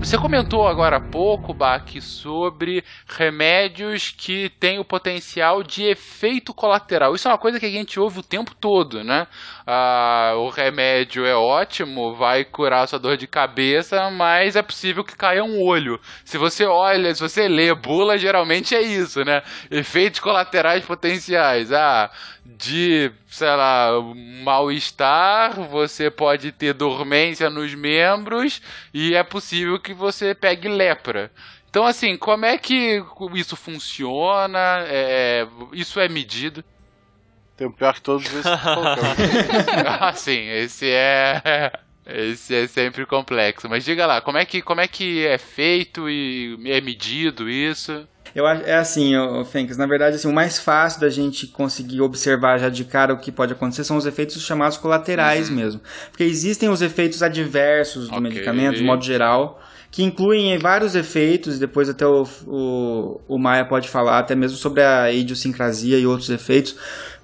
Você comentou agora há pouco, Bach, sobre remédios que têm o potencial de efeito colateral. Isso é uma coisa que a gente ouve o tempo todo, né? Ah, o remédio é ótimo, vai curar sua dor de cabeça, mas é possível que caia um olho. Se você olha, se você lê bula, geralmente é isso, né? Efeitos colaterais potenciais. Ah, de, sei lá, mal-estar, você pode ter dormência nos membros e é possível que você pegue lepra. Então, assim, como é que isso funciona? É, isso é medido? Tem o pior que todos esse ah, sim, esse é. Esse é sempre complexo. Mas diga lá, como é que, como é, que é feito e é medido isso? Eu é assim, ô, Fênix, na verdade, assim, o mais fácil da gente conseguir observar já de cara o que pode acontecer são os efeitos chamados colaterais mesmo. Porque existem os efeitos adversos do Ok. medicamento, de modo geral, que incluem vários efeitos, e depois até o, o, o Maia pode falar até mesmo sobre a idiosincrasia e outros efeitos.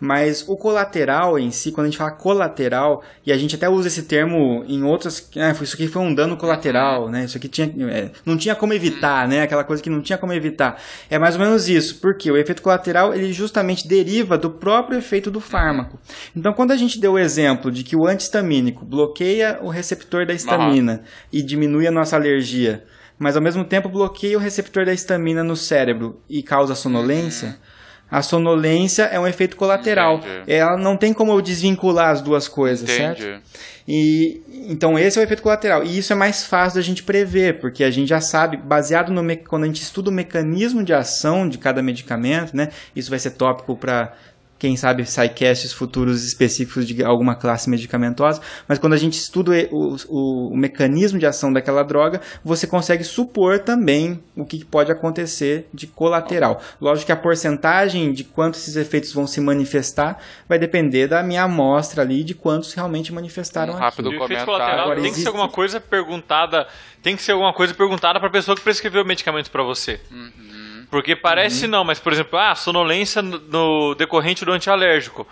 Mas o colateral em si, quando a gente fala colateral, e a gente até usa esse termo em outras. Ah, isso aqui foi um dano colateral, né? Isso aqui tinha, é, não tinha como evitar, né? Aquela coisa que não tinha como evitar. É mais ou menos isso, porque o efeito colateral ele justamente deriva do próprio efeito do fármaco. Então, quando a gente deu o exemplo de que o antihistamínico bloqueia o receptor da histamina e diminui a nossa alergia, mas ao mesmo tempo bloqueia o receptor da histamina no cérebro e causa sonolência. A sonolência é um efeito colateral. Entendi. Ela não tem como eu desvincular as duas coisas, certo? Entendi. E então esse é o efeito colateral. E isso é mais fácil da gente prever, porque a gente já sabe, baseado no quando a gente estuda o mecanismo de ação de cada medicamento, né? Isso vai ser tópico para quem sabe sidecasts futuros específicos de alguma classe medicamentosa, mas quando a gente estuda o, o- o mecanismo de ação daquela droga, você consegue supor também o que pode acontecer de colateral. Lógico que a porcentagem de quantos esses efeitos vão se manifestar vai depender da minha amostra ali de quantos realmente manifestaram Um aqui. rápido O efeito comentário. colateral Agora, tem que existe- ser alguma coisa perguntada. Tem que ser alguma coisa perguntada pra pessoa que prescreveu o medicamento pra você. Porque parece não, mas por exemplo, ah, sonolência no, decorrente do antialérgico.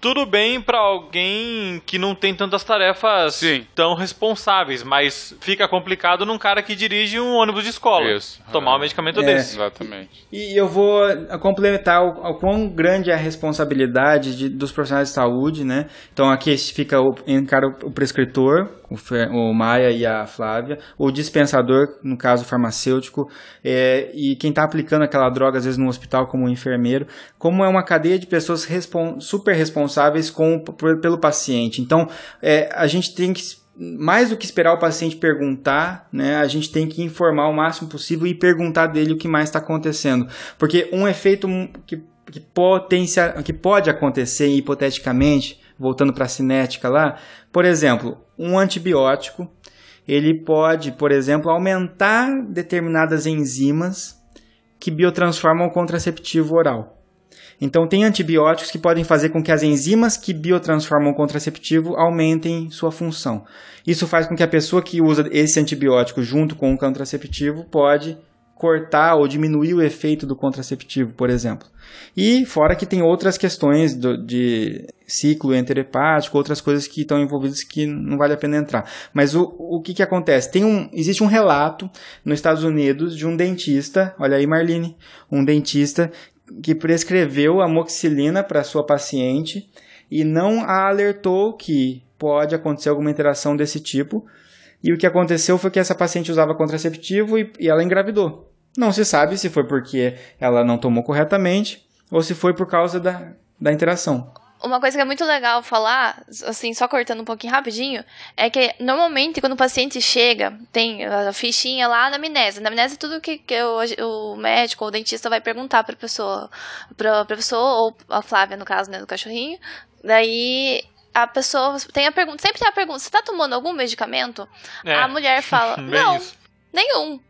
Tudo bem pra alguém que não tem tantas tarefas Sim. tão responsáveis, mas fica complicado num cara que dirige um ônibus de escola. Isso. Tomar É. um medicamento É. desse. Exatamente. E eu vou complementar o, o quão grande é a responsabilidade de- dos profissionais de saúde, né? Então aqui fica o, encara o prescritor, o, Fer- o Maia e a Flávia, o dispensador, no caso farmacêutico, é, e quem está aplicando aquela droga, às vezes no hospital, como enfermeiro, como é uma cadeia de pessoas respon- super responsáveis com, pelo paciente. Então, é, a gente tem que mais do que esperar o paciente perguntar, né, a gente tem que informar o máximo possível e perguntar dele o que mais está acontecendo. Porque um efeito que, que, potencia, que pode acontecer hipoteticamente, voltando para a cinética lá, por exemplo, um antibiótico, ele pode, por exemplo, aumentar determinadas enzimas que biotransformam o contraceptivo oral. Então, tem antibióticos que podem fazer com que as enzimas que biotransformam o contraceptivo aumentem sua função. Isso faz com que a pessoa que usa esse antibiótico junto com o contraceptivo pode cortar ou diminuir o efeito do contraceptivo, por exemplo. E fora que tem outras questões do- de ciclo enterhepático, outras coisas que estão envolvidas que não vale a pena entrar. Mas o, o que, que acontece? Tem um, existe um relato nos Estados Unidos de um dentista, olha aí Marlene, um dentista que prescreveu amoxicilina para sua paciente e não a alertou que pode acontecer alguma interação desse tipo. E o que aconteceu foi que essa paciente usava contraceptivo e, e ela engravidou. Não se sabe se foi porque ela não tomou corretamente ou se foi por causa da, da interação. Uma coisa que é muito legal falar, assim, só cortando um pouquinho rapidinho, é que normalmente quando o paciente chega, tem a fichinha lá na amnésia. Na amnésia é tudo que, que o, o médico ou o dentista vai perguntar pra pessoa, pra, pra pessoa, ou a Flávia, no caso, né, do cachorrinho. Daí a pessoa tem a pergunta, sempre tem a pergunta, você tá tomando algum medicamento? É. A mulher fala, não, isso. nenhum.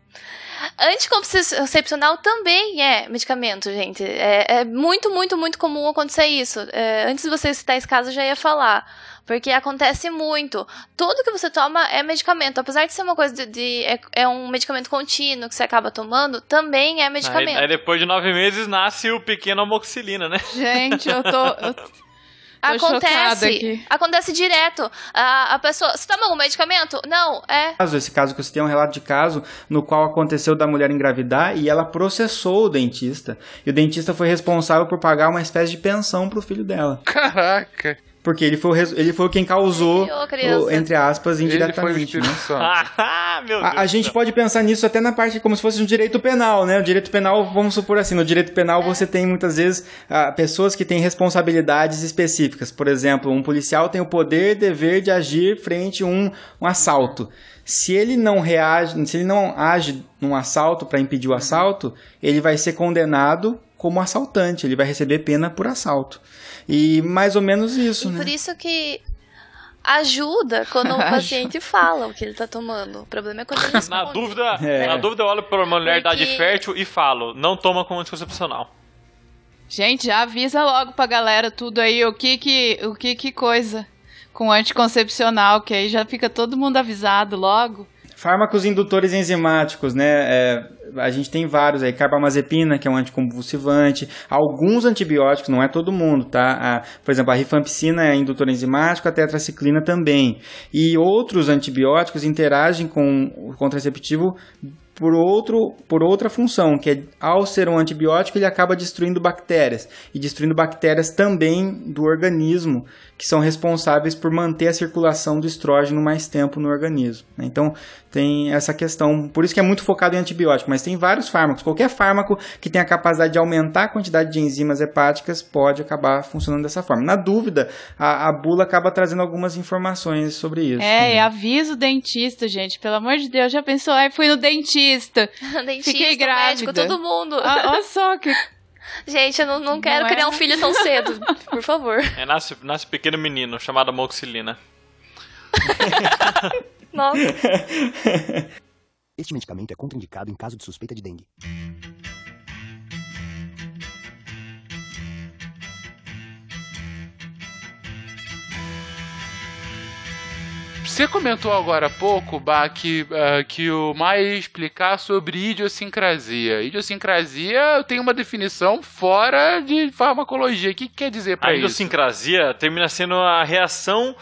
Anticoncepcional também é medicamento, gente. É, é muito, muito, muito comum acontecer isso. É, antes de você citar esse caso, eu já ia falar. Porque acontece muito. Tudo que você toma é medicamento. Apesar de ser uma coisa de. de- é, é um medicamento contínuo que você acaba tomando, também é Aí, medicamento. aí depois de nove meses nasce o pequeno amoxicilina, né? Gente, eu tô. Eu Acontece. aqui. Acontece direto. A, a pessoa. Você toma algum medicamento? Não, é. esse caso que você tem é um relato de caso no qual aconteceu da mulher engravidar e ela processou o dentista. E o dentista foi responsável por pagar uma espécie de pensão pro filho dela. Caraca. Porque ele foi, ele foi quem causou, o- entre aspas, Ele foi indiretamente. né? Ah, meu Deus. A, a gente pode pensar nisso até na parte como se fosse um direito penal, né? O direito penal, vamos supor assim, no direito penal você tem muitas vezes ah, pessoas que têm responsabilidades específicas. Por exemplo, um policial tem o poder e dever de agir frente a um, um assalto. Se ele não reage, se ele não age num assalto para impedir o assalto, ele vai ser condenado como assaltante, ele vai receber pena por assalto. E mais ou menos isso, E né? por isso que ajuda quando o paciente fala o que ele tá tomando. O problema é quando ele Na esconde. dúvida, É. na dúvida eu olho para uma mulher de idade Porque- fértil e falo, não toma como anticoncepcional. Gente, já avisa logo pra galera tudo aí, o que que, o que que coisa com anticoncepcional, que aí já fica todo mundo avisado logo. Fármacos indutores enzimáticos, né? É, a gente tem vários aí, carbamazepina, que é um anticonvulsivante, alguns antibióticos, não é todo mundo, tá? A- por exemplo, a rifampicina é indutor enzimático, a tetraciclina também. E outros antibióticos interagem com o contraceptivo por, outro, por outra função, que é ao ser um antibiótico ele acaba destruindo bactérias e destruindo bactérias também do organismo que são responsáveis por manter a circulação do estrógeno mais tempo no organismo. né? Então tem essa questão, por isso que é muito focado em antibiótico, mas tem vários fármacos. Qualquer fármaco que tenha a capacidade de aumentar a quantidade de enzimas hepáticas pode acabar funcionando dessa forma. Na dúvida, a, a bula acaba trazendo algumas informações sobre isso. É, e avisa o dentista, gente. Pelo amor de Deus, já pensou? Ai, fui no dentista. Dentista, Fiquei grávida. médico, todo mundo. Olha só que. Gente, eu não, não quero Não é? criar um filho tão cedo. Por favor. É, nasce, nasce pequeno menino, chamado amoxicilina. Nossa. Este medicamento é contraindicado em caso de suspeita de dengue. Você comentou agora há pouco, Bá, que, ah, que o Mai explicar sobre idiosincrasia. Idiosincrasia tem uma definição fora de farmacologia. O que, que quer dizer pra A isso? idiosincrasia termina sendo a reação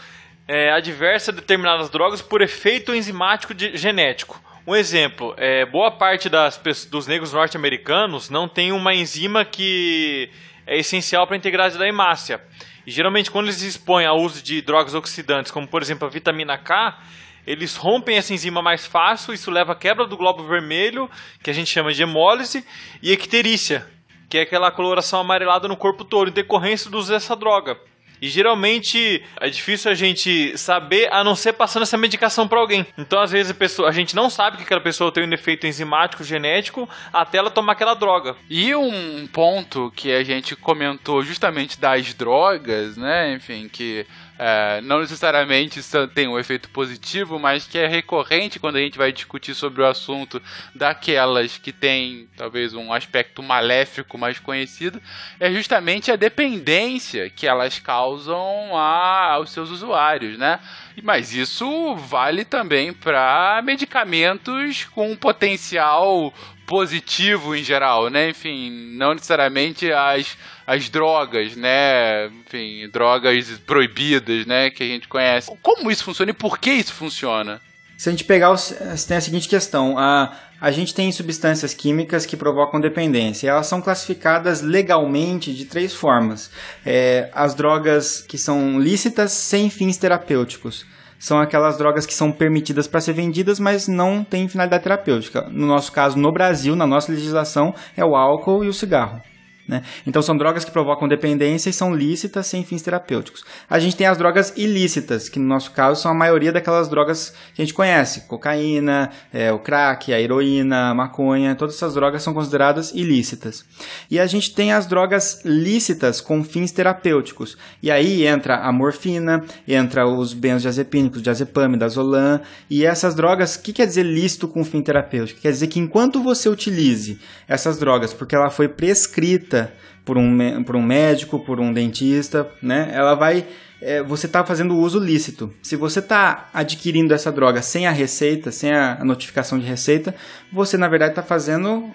é, adversa a determinadas drogas por efeito enzimático de- genético. Um exemplo, é, boa parte das, dos negros norte-americanos não tem uma enzima que é essencial para a integrase da hemácia. E geralmente quando eles se expõem ao uso de drogas oxidantes, como por exemplo a vitamina K, eles rompem essa enzima mais fácil, isso leva à quebra do glóbulo vermelho, que a gente chama de hemólise, e icterícia, que é aquela coloração amarelada no corpo todo, em decorrência do uso dessa droga. E geralmente é difícil a gente saber, a não ser passando essa medicação para alguém. Então, às vezes, a, pessoa, a gente não sabe que aquela pessoa tem um defeito enzimático genético até ela tomar aquela droga. E um ponto que a gente comentou justamente das drogas, né? Enfim, que é, não necessariamente tem um efeito positivo, mas que é recorrente quando a gente vai discutir sobre o assunto daquelas que têm talvez um aspecto maléfico mais conhecido, é justamente a dependência que elas causam a- aos seus usuários, né? Mas isso vale também para medicamentos com potencial positivo em geral, né? Enfim, não necessariamente as, as drogas, né? Enfim, drogas proibidas, né? Que a gente conhece. Como isso funciona e por que isso funciona? Se a gente pegar, os, tem a seguinte questão: a, a gente tem substâncias químicas que provocam dependência. Elas são classificadas legalmente de três formas: É, as drogas que são lícitas sem fins terapêuticos. São aquelas drogas que são permitidas para ser vendidas, mas não têm finalidade terapêutica. No nosso caso, no Brasil, na nossa legislação, é o álcool e o cigarro. Né? Então são drogas que provocam dependência e são lícitas sem fins terapêuticos. A gente tem as drogas ilícitas, que no nosso caso são a maioria daquelas drogas que a gente conhece: cocaína, é, o crack, a heroína, a maconha, todas essas drogas são consideradas ilícitas. E a gente tem as drogas lícitas com fins terapêuticos. E aí entra a morfina, entra os benzodiazepínicos, diazepam, dazolam, e essas drogas, o que quer dizer lícito com fim terapêutico? Quer dizer que enquanto você utilize essas drogas porque ela foi prescrita por um, por um médico, por um dentista, né? Ela vai. é, você está fazendo uso lícito. Se você está adquirindo essa droga sem a receita, sem a notificação de receita, você na verdade está fazendo.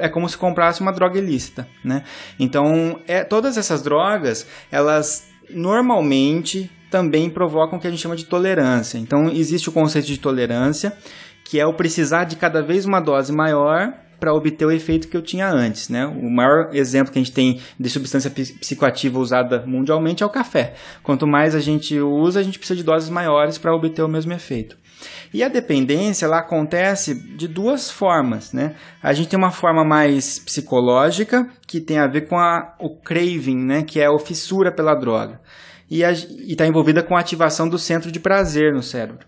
É como se comprasse uma droga ilícita, né? Então, é, todas essas drogas, elas normalmente também provocam o que a gente chama de tolerância. Então, existe o conceito de tolerância, que é o precisar de cada vez uma dose maior para obter o efeito que eu tinha antes, né? O maior exemplo que a gente tem de substância psicoativa usada mundialmente é o café. Quanto mais a gente usa, a gente precisa de doses maiores para obter o mesmo efeito. E a dependência ela acontece de duas formas, né? A gente tem uma forma mais psicológica que tem a ver com a, o craving, né? Que é a fissura pela droga e está envolvida com a ativação do centro de prazer no cérebro.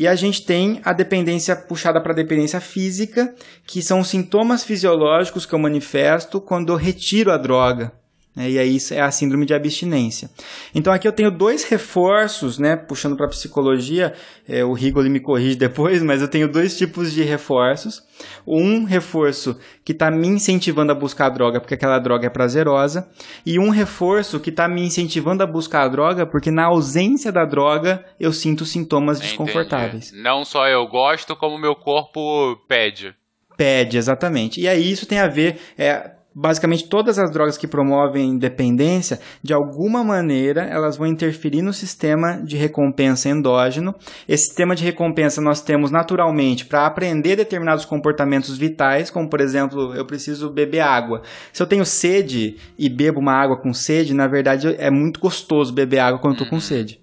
E a gente tem a dependência puxada para a dependência física, que são os sintomas fisiológicos que eu manifesto quando eu retiro a droga. Né? E aí isso é a síndrome de abstinência. Então aqui eu tenho dois reforços, né? Puxando para a psicologia, é, o Rigoli me corrige depois, mas eu tenho dois tipos de reforços. Um reforço que está me incentivando a buscar a droga porque aquela droga é prazerosa, e um reforço que está me incentivando a buscar a droga porque na ausência da droga eu sinto sintomas desconfortáveis. Entendi. Não só eu gosto, como meu corpo pede. Pede, exatamente. E aí isso tem a ver. é, basicamente todas as drogas que promovem dependência, de alguma maneira, elas vão interferir no sistema de recompensa endógeno. Esse sistema de recompensa nós temos naturalmente para aprender determinados comportamentos vitais, como por exemplo, eu preciso beber água. Se eu tenho sede e bebo uma água com sede, na verdade é muito gostoso beber água quando eu estou com sede.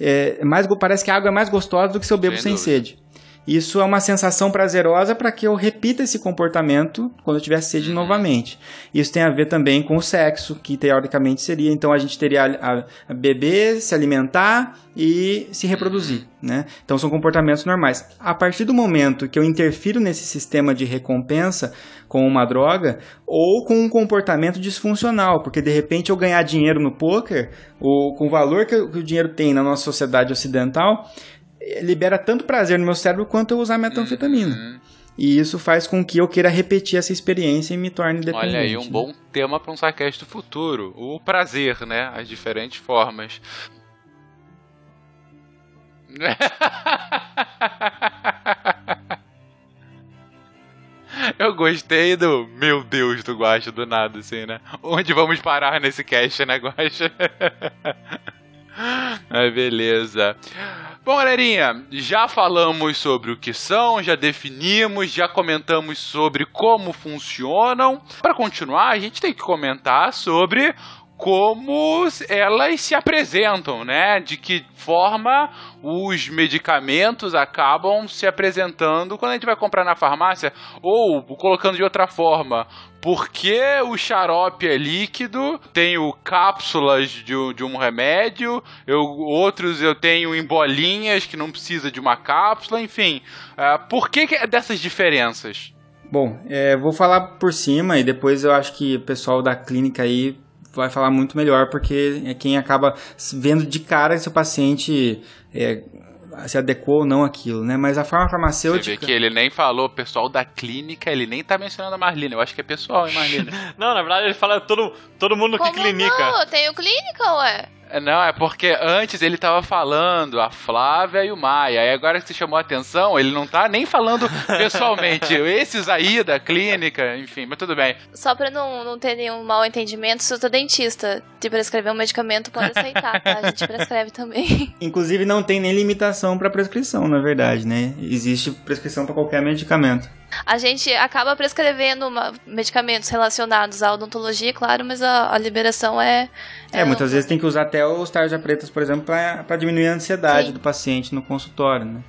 É, mais, parece que a água é mais gostosa do que se eu bebo sem, sem sede. Isso é uma sensação prazerosa para que eu repita esse comportamento quando eu tiver sede uhum. novamente. Isso tem a ver também com o sexo, que teoricamente seria, então a gente teria a, a beber, se alimentar e se reproduzir, né? Então são comportamentos normais. A partir do momento que eu interfiro nesse sistema de recompensa com uma droga ou com um comportamento disfuncional, porque de repente eu ganhar dinheiro no poker, ou com o valor que o dinheiro tem na nossa sociedade ocidental, libera tanto prazer no meu cérebro quanto eu usar metanfetamina. Uhum. E isso faz com que eu queira repetir essa experiência e me torne dependente. Olha aí, um né? bom tema para um SciCast do futuro. O prazer, né? As diferentes formas. Eu gostei do meu Deus do Guacha do nada, assim, né? Onde vamos parar nesse cast, né, Guacha? Mas beleza. Bom, galerinha, já falamos sobre o que são, já definimos, já comentamos sobre como funcionam. Para continuar, a gente tem que comentar sobre como elas se apresentam, né? De que forma os medicamentos acabam se apresentando quando a gente vai comprar na farmácia, ou colocando de outra forma, porque o xarope é líquido, tenho cápsulas de, de um remédio, eu, outros eu tenho em bolinhas que não precisa de uma cápsula, enfim. Uh, por que, que é dessas diferenças? Bom, é, vou falar por cima e depois eu acho que o pessoal da clínica aí vai falar muito melhor, porque é quem acaba vendo de cara se o paciente é, se adequou ou não aquilo, né? Mas a forma farmacêutica... Você vê que ele nem falou pessoal da clínica, ele nem tá mencionando a Marlene. Eu acho que é pessoal, hein, Marlene? não, na verdade ele fala todo, todo mundo Como que clínica. Não, eu tenho clínica, ué. É, não, é porque antes ele tava falando a Flávia e o Maia. Aí agora que você chamou a atenção, ele não tá nem falando pessoalmente. Esses aí da clínica, enfim, mas tudo bem. Só pra não, não ter nenhum mal entendimento, se eu tô dentista de prescrever um medicamento, pode aceitar, tá? A gente prescreve também. Inclusive não tem nem limitação para prescrição, na verdade, né? Existe prescrição para qualquer medicamento. A gente acaba prescrevendo uma, medicamentos relacionados à odontologia, claro, mas a, a liberação é, é. É, muitas vezes tem que usar até os tarja pretas, por exemplo, para diminuir a ansiedade Sim. do paciente no consultório, né?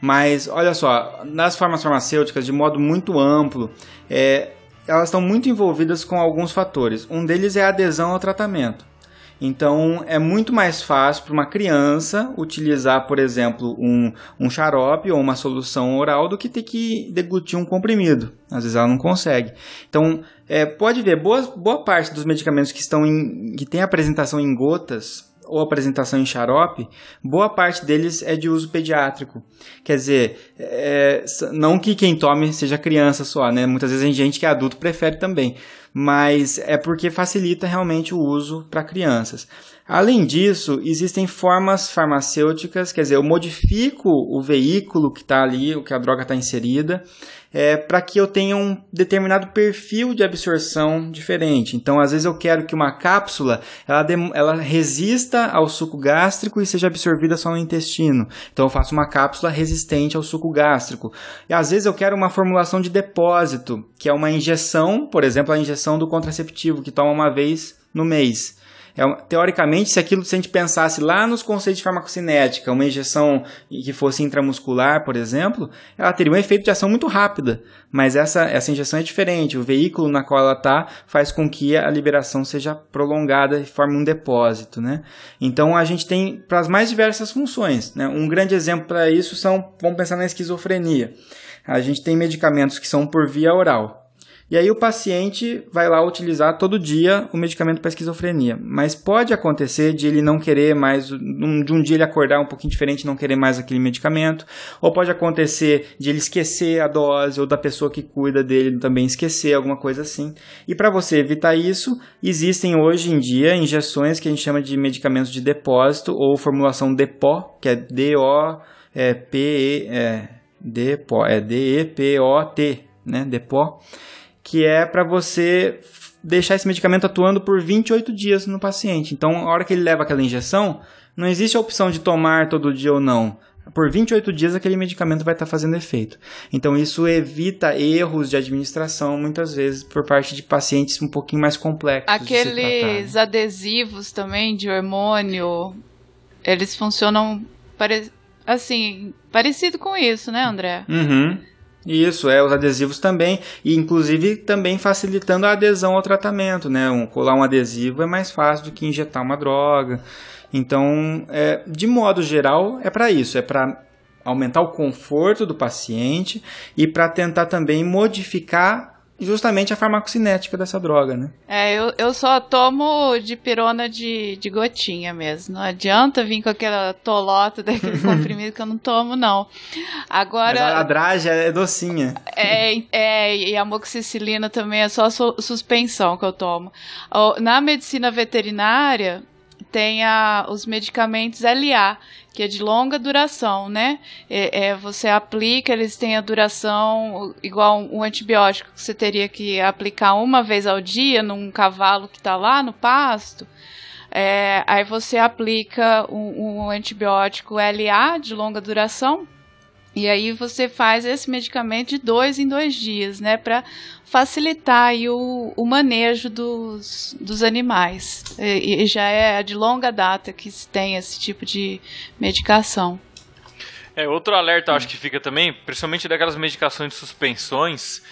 Mas, olha só, nas formas farmacêuticas, de modo muito amplo, é, elas estão muito envolvidas com alguns fatores. Um deles é a adesão ao tratamento. Então é muito mais fácil para uma criança utilizar, por exemplo, um, um xarope ou uma solução oral do que ter que deglutir um comprimido. Às vezes ela não consegue. Então é, pode ver, boa, boa parte dos medicamentos que estão em, que tem apresentação em gotas ou apresentação em xarope, boa parte deles é de uso pediátrico. Quer dizer, é, não que quem tome seja criança só, né? Muitas vezes a gente que é adulto prefere também mas é porque facilita realmente o uso para crianças. Além disso, existem formas farmacêuticas, quer dizer, eu modifico o veículo que está ali, o que a droga está inserida, é, para que eu tenha um determinado perfil de absorção diferente. Então, às vezes eu quero que uma cápsula ela, ela resista ao suco gástrico e seja absorvida só no intestino. Então, eu faço uma cápsula resistente ao suco gástrico. E às vezes eu quero uma formulação de depósito, que é uma injeção, por exemplo, a injeção do contraceptivo que toma uma vez no mês. É, teoricamente, se aquilo se a gente pensasse lá nos conceitos de farmacocinética, uma injeção que fosse intramuscular, por exemplo, ela teria um efeito de ação muito rápida. Mas essa, essa injeção é diferente. O veículo na qual ela está faz com que a liberação seja prolongada e forme um depósito. Né? Então a gente tem para as mais diversas funções. Né? Um grande exemplo para isso são, vamos pensar na esquizofrenia. A gente tem medicamentos que são por via oral. E aí o paciente vai lá utilizar todo dia o medicamento para esquizofrenia. Mas pode acontecer de ele não querer mais, de um dia ele acordar um pouquinho diferente, não querer mais aquele medicamento. Ou pode acontecer de ele esquecer a dose, ou da pessoa que cuida dele também esquecer, alguma coisa assim. E para você evitar isso, existem hoje em dia injeções que a gente chama de medicamentos de depósito, ou formulação DEPO, que é D-O-P-E... É, D-E-P-O-T, né? DEPO que é para você deixar esse medicamento atuando por 28 dias no paciente. Então, a hora que ele leva aquela injeção, não existe a opção de tomar todo dia ou não. Por 28 dias aquele medicamento vai estar fazendo efeito. Então isso evita erros de administração muitas vezes por parte de pacientes um pouquinho mais complexos. Aqueles adesivos também de hormônio, eles funcionam pare... assim, parecido com isso, né, André? Uhum. Isso, é, os adesivos também, e inclusive também facilitando a adesão ao tratamento, né? Um, colar um adesivo é mais fácil do que injetar uma droga. Então, é, de modo geral, é para isso, é para aumentar o conforto do paciente e para tentar também modificar justamente a farmacocinética dessa droga, né? É, eu, eu só tomo de pirona de, de gotinha mesmo. Não adianta vir com aquela tolota daquele comprimido que eu não tomo, não. Agora... Mas a draga é docinha. É, é, e a amoxicilina também é só su suspensão que eu tomo. Na medicina veterinária, tem a, os medicamentos LA, que é de longa duração, né? É, é, você aplica, eles têm a duração igual um, antibiótico que você teria que aplicar uma vez ao dia num cavalo que está lá no pasto. É, aí você aplica um, um antibiótico LA de longa duração e aí você faz esse medicamento de dois em dois dias, né, para facilitar aí o, o manejo dos, dos animais. E, e, já é de longa data que se tem esse tipo de medicação. É, outro alerta acho que fica também, principalmente daquelas medicações de suspensões,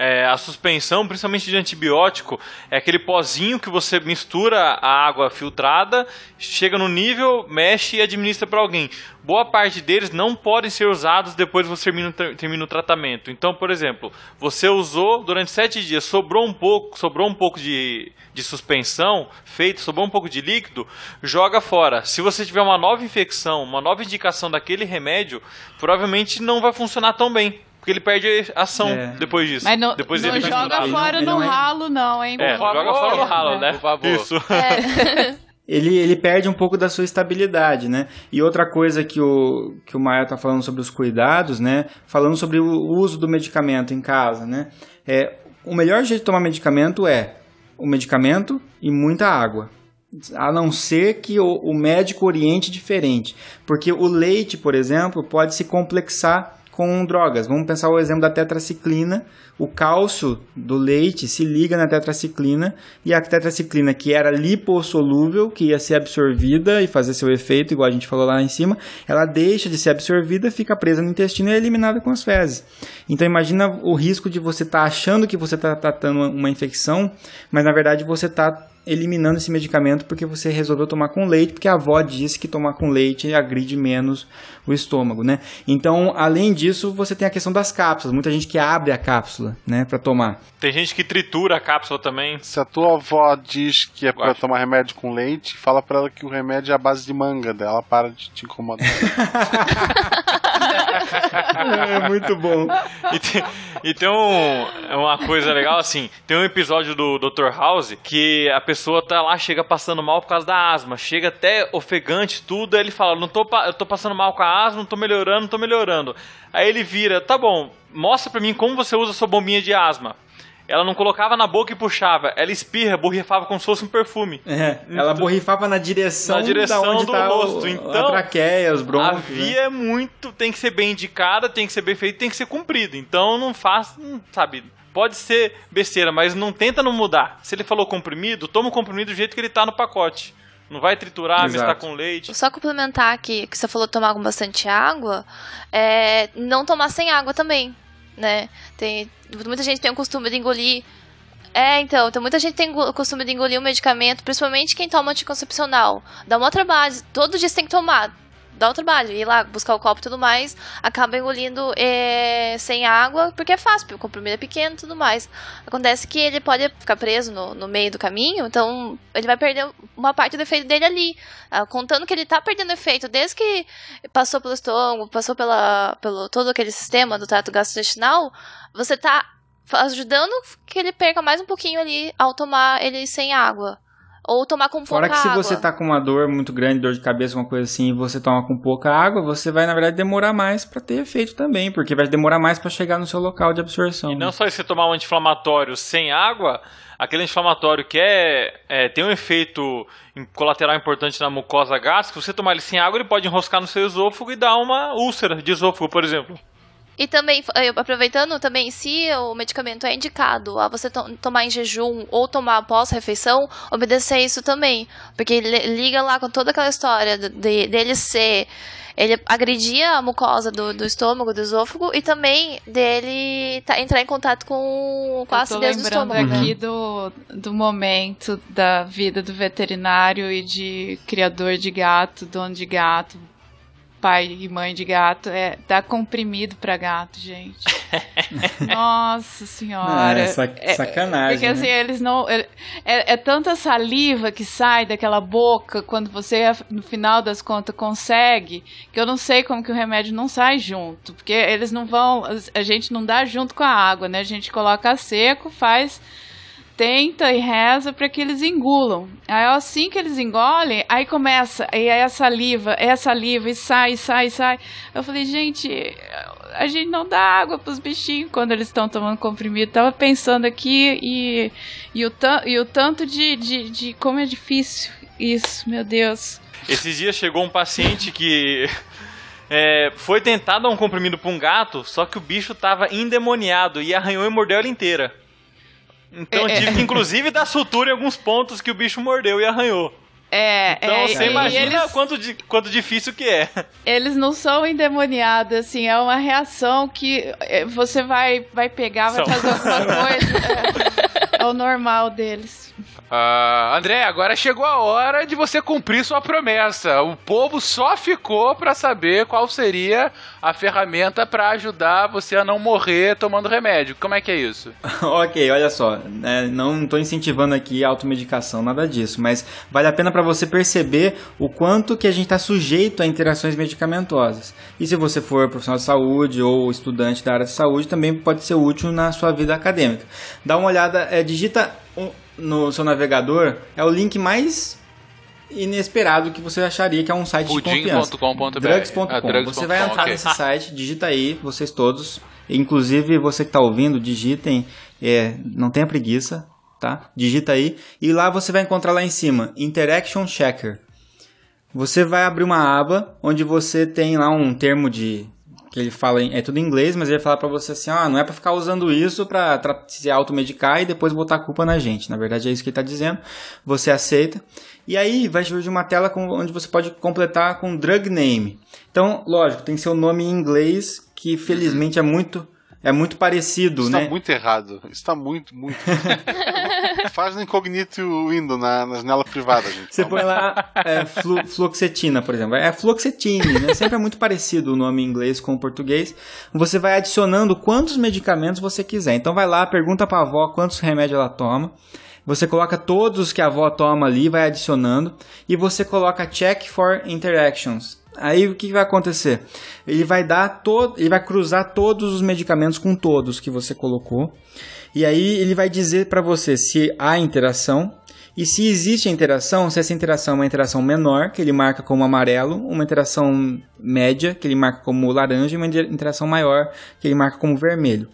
é, a suspensão, principalmente de antibiótico, é aquele pozinho que você mistura a água filtrada, chega no nível, mexe e administra para alguém. Boa parte deles não podem ser usados depois que você termina, termina o tratamento. Então, por exemplo, você usou durante sete dias, sobrou um pouco, sobrou um pouco de, de suspensão feito, sobrou um pouco de líquido, joga fora. Se você tiver uma nova infecção, uma nova indicação daquele remédio, provavelmente não vai funcionar tão bem. Porque ele perde ação é. depois disso. Mas não, depois não joga fora no é- ralo, não, hein? É, joga fora no ralo, né? Por favor. Isso. É. ele, ele perde um pouco da sua estabilidade, né? E outra coisa que o, que o Maia tá falando sobre os cuidados, né? Falando sobre o uso do medicamento em casa, né? É, o melhor jeito de tomar medicamento é o medicamento e muita água. A não ser que o, o médico oriente diferente. Porque o leite, por exemplo, pode se complexar com drogas. Vamos pensar o exemplo da tetraciclina. O cálcio do leite se liga na tetraciclina e a tetraciclina, que era lipossolúvel, que ia ser absorvida e fazer seu efeito, igual a gente falou lá em cima, ela deixa de ser absorvida, fica presa no intestino e é eliminada com as fezes. Então imagina o risco de você estar tá achando que você está tratando uma infecção, mas na verdade você está eliminando esse medicamento porque você resolveu tomar com leite, porque a avó disse que tomar com leite agride menos o estômago, né? Então, além disso, você tem a questão das cápsulas. Muita gente que abre a cápsula, né, para tomar. Tem gente que tritura a cápsula também. Se a tua avó diz que é para tomar remédio com leite, fala para ela que o remédio é a base de manga dela, para de te incomodar. é muito bom. E tem, e tem um, uma coisa legal assim, tem um episódio do Dr. House que a pessoa tá lá, chega passando mal por causa da asma, chega até ofegante, tudo, aí ele fala, não tô, eu tô passando mal com a asma, não tô melhorando, não tô melhorando. Aí ele vira, tá bom, mostra pra mim como você usa sua bombinha de asma. Ela não colocava na boca e puxava, ela espirra, borrifava como se fosse um perfume. É, ela borrifava na direção, na direção da onde do tá rosto. O, então, a traqueia, os broncos. A via né? é muito, tem que ser bem indicada, tem que ser bem feita, tem que ser cumprida. Então não faz, sabe, pode ser besteira, mas não tenta não mudar. Se ele falou comprimido, toma o comprimido do jeito que ele tá no pacote. Não vai triturar, Exato. misturar com leite. Só complementar aqui, que você falou tomar com bastante água, é não tomar sem água também, né? Tem, muita gente tem o costume de engolir é, então, então muita gente tem o costume de engolir o medicamento, principalmente quem toma anticoncepcional. Dá um trabalho, todo dia você tem que tomar. Dá um trabalho, ir lá buscar o copo e tudo mais, acaba engolindo é, sem água, porque é fácil, porque o comprimido é pequeno e tudo mais. Acontece que ele pode ficar preso no, no meio do caminho, então ele vai perder uma parte do efeito dele ali. Ah, contando que ele tá perdendo efeito desde que passou pelo estômago, passou pela, pelo todo aquele sistema do trato gastrointestinal, você tá ajudando que ele perca mais um pouquinho ali ao tomar ele sem água. Ou tomar com pouca Fora que se água. você tá com uma dor muito grande, dor de cabeça, alguma coisa assim, e você toma com pouca água, você vai, na verdade, demorar mais pra ter efeito também, porque vai demorar mais pra chegar no seu local de absorção. E né? não só você tomar um anti-inflamatório sem água, aquele anti-inflamatório que é, é, tem um efeito colateral importante na mucosa gástrica, se você tomar ele sem água, ele pode enroscar no seu esôfago e dar uma úlcera de esôfago, por exemplo. E também, eh, aproveitando também, se o medicamento é indicado a você to- tomar em jejum ou tomar após refeição, obedecer isso também. Porque ele liga lá com toda aquela história de- de- dele ser. Ele agredia a mucosa do, do estômago, do esôfago, e também dele tá- entrar em contato com, com a acidez do estômago. né? aqui do, do momento da vida do veterinário e de criador de gato, dono de gato, pai e mãe de gato, é dar comprimido pra gato, gente. Nossa senhora. É, sac- sacanagem, Porque né? assim, eles não. É, é tanta saliva que sai daquela boca quando você, no final das contas, consegue, que eu não sei como que o remédio não sai junto. Porque eles não vão. A gente não dá junto com a água, né? A gente coloca seco, faz. Tenta e reza para que eles engulam. Aí assim que eles engolem, aí começa, aí é a saliva, é saliva, e sai, sai, sai. Eu falei, gente, a gente não dá água pros bichinhos quando eles estão tomando comprimido. Tava pensando aqui e, e, o, e o tanto de, de, de como é difícil isso, meu Deus. Esses dias chegou um paciente que é, foi tentar dar um comprimido pra um gato, só que o bicho tava endemoniado e arranhou e mordeu ela inteira. Então É, é. tive que, inclusive, dar sutura em alguns pontos que o bicho mordeu e arranhou. É, Então é, você imagina eles- quanto, di- quanto difícil que é. Eles não são endemoniados, assim, é uma reação que é, você vai, vai pegar, vai São. fazer alguma coisa. É, é o normal deles. Ah, André, agora chegou a hora de você cumprir sua promessa. O povo só ficou pra saber qual seria a ferramenta pra ajudar você a não morrer tomando remédio. Como é que é isso? ok, olha só, né, não estou incentivando aqui a automedicação, nada disso, mas vale a pena para você perceber o quanto que a gente está sujeito a interações medicamentosas. E se você for profissional de saúde ou estudante da área de saúde, também pode ser útil na sua vida acadêmica. Dá uma olhada, é, digita um- no seu navegador, é o link mais inesperado que você acharia que é um site de confiança. Drugs.com. Ah, drugs.com, você vai entrar ok. nesse site, digita aí, vocês todos, inclusive você que está ouvindo, digitem, é, não tenha preguiça, tá? Digita aí e lá você vai encontrar lá em cima Interaction Checker. Você vai abrir uma aba onde você tem lá um termo de que ele fala em, é tudo em inglês, mas ele vai falar pra você assim, ah, não é pra ficar usando isso pra tra- se automedicar e depois botar a culpa na gente. Na verdade é isso que ele tá dizendo. Você aceita. E aí vai surgir uma tela com- onde você pode completar com drug name. Então, lógico, tem seu nome em inglês que felizmente é muito é muito parecido, Isso né? tá muito errado. Isso tá muito, muito. Faz no incognito window na, na janela privada, gente. Você põe lá é, flu- fluoxetina, por exemplo. É fluoxetine, né? Sempre é muito parecido o nome em inglês com o português. Você vai adicionando quantos medicamentos você quiser. Então vai lá, pergunta pra avó quantos remédios ela toma. Você coloca todos que a avó toma ali, vai adicionando. E você coloca check for interactions. Aí o que vai acontecer? Ele vai dar todo, ele vai cruzar todos os medicamentos com todos que você colocou. E aí ele vai dizer para você se há interação e se existe interação, se essa interação é uma interação menor, que ele marca como amarelo, uma interação média, que ele marca como laranja, e uma interação maior, que ele marca como vermelho.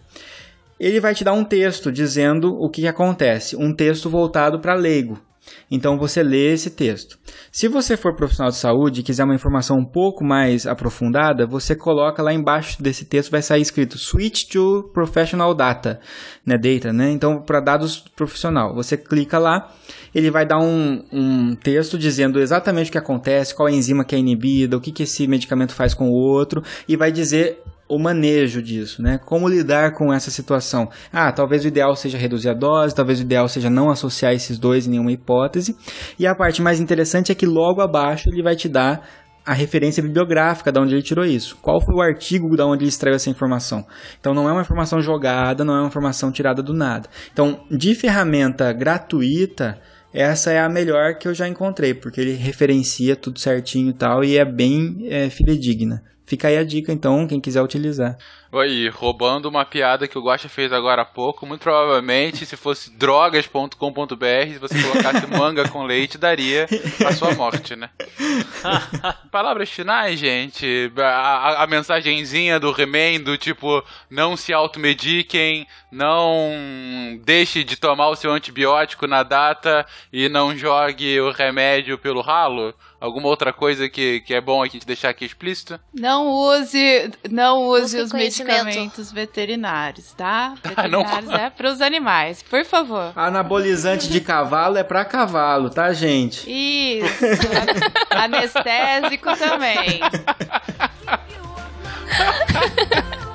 Ele vai te dar um texto dizendo o que acontece, um texto voltado para leigo. Então você lê esse texto. Se você for profissional de saúde e quiser uma informação um pouco mais aprofundada, você coloca lá embaixo desse texto vai sair escrito Switch to Professional Data, né, data, né? Então para dados profissional, você clica lá, ele vai dar um, um texto dizendo exatamente o que acontece, qual a enzima que é inibida, o que, que esse medicamento faz com o outro e vai dizer o manejo disso, né? Como lidar com essa situação? Ah, talvez o ideal seja reduzir a dose, talvez o ideal seja não associar esses dois em nenhuma hipótese. E a parte mais interessante é que logo abaixo ele vai te dar a referência bibliográfica de onde ele tirou isso. Qual foi o artigo de onde ele extraiu essa informação? Então não é uma informação jogada, não é uma informação tirada do nada. Então, de ferramenta gratuita, essa é a melhor que eu já encontrei, porque ele referencia tudo certinho e tal, e é bem é, fidedigna. Fica aí a dica, então, quem quiser utilizar. E roubando uma piada que o Guaxa fez agora há pouco, muito provavelmente, se fosse drogas.com.br, se você colocasse manga com leite, daria a sua morte, né? Palavras finais, gente. A, a, a mensagenzinha do He-Man do tipo, não se automediquem, não deixe de tomar o seu antibiótico na data e não jogue o remédio pelo ralo. Alguma outra coisa que, que é bom aqui de deixar aqui explícito? Não use, não use os conhecimento. Medicamentos veterinários, tá? Ah, Veterinários é para os animais, por favor. Anabolizante de cavalo é pra cavalo, tá, gente? Isso. Anestésico também.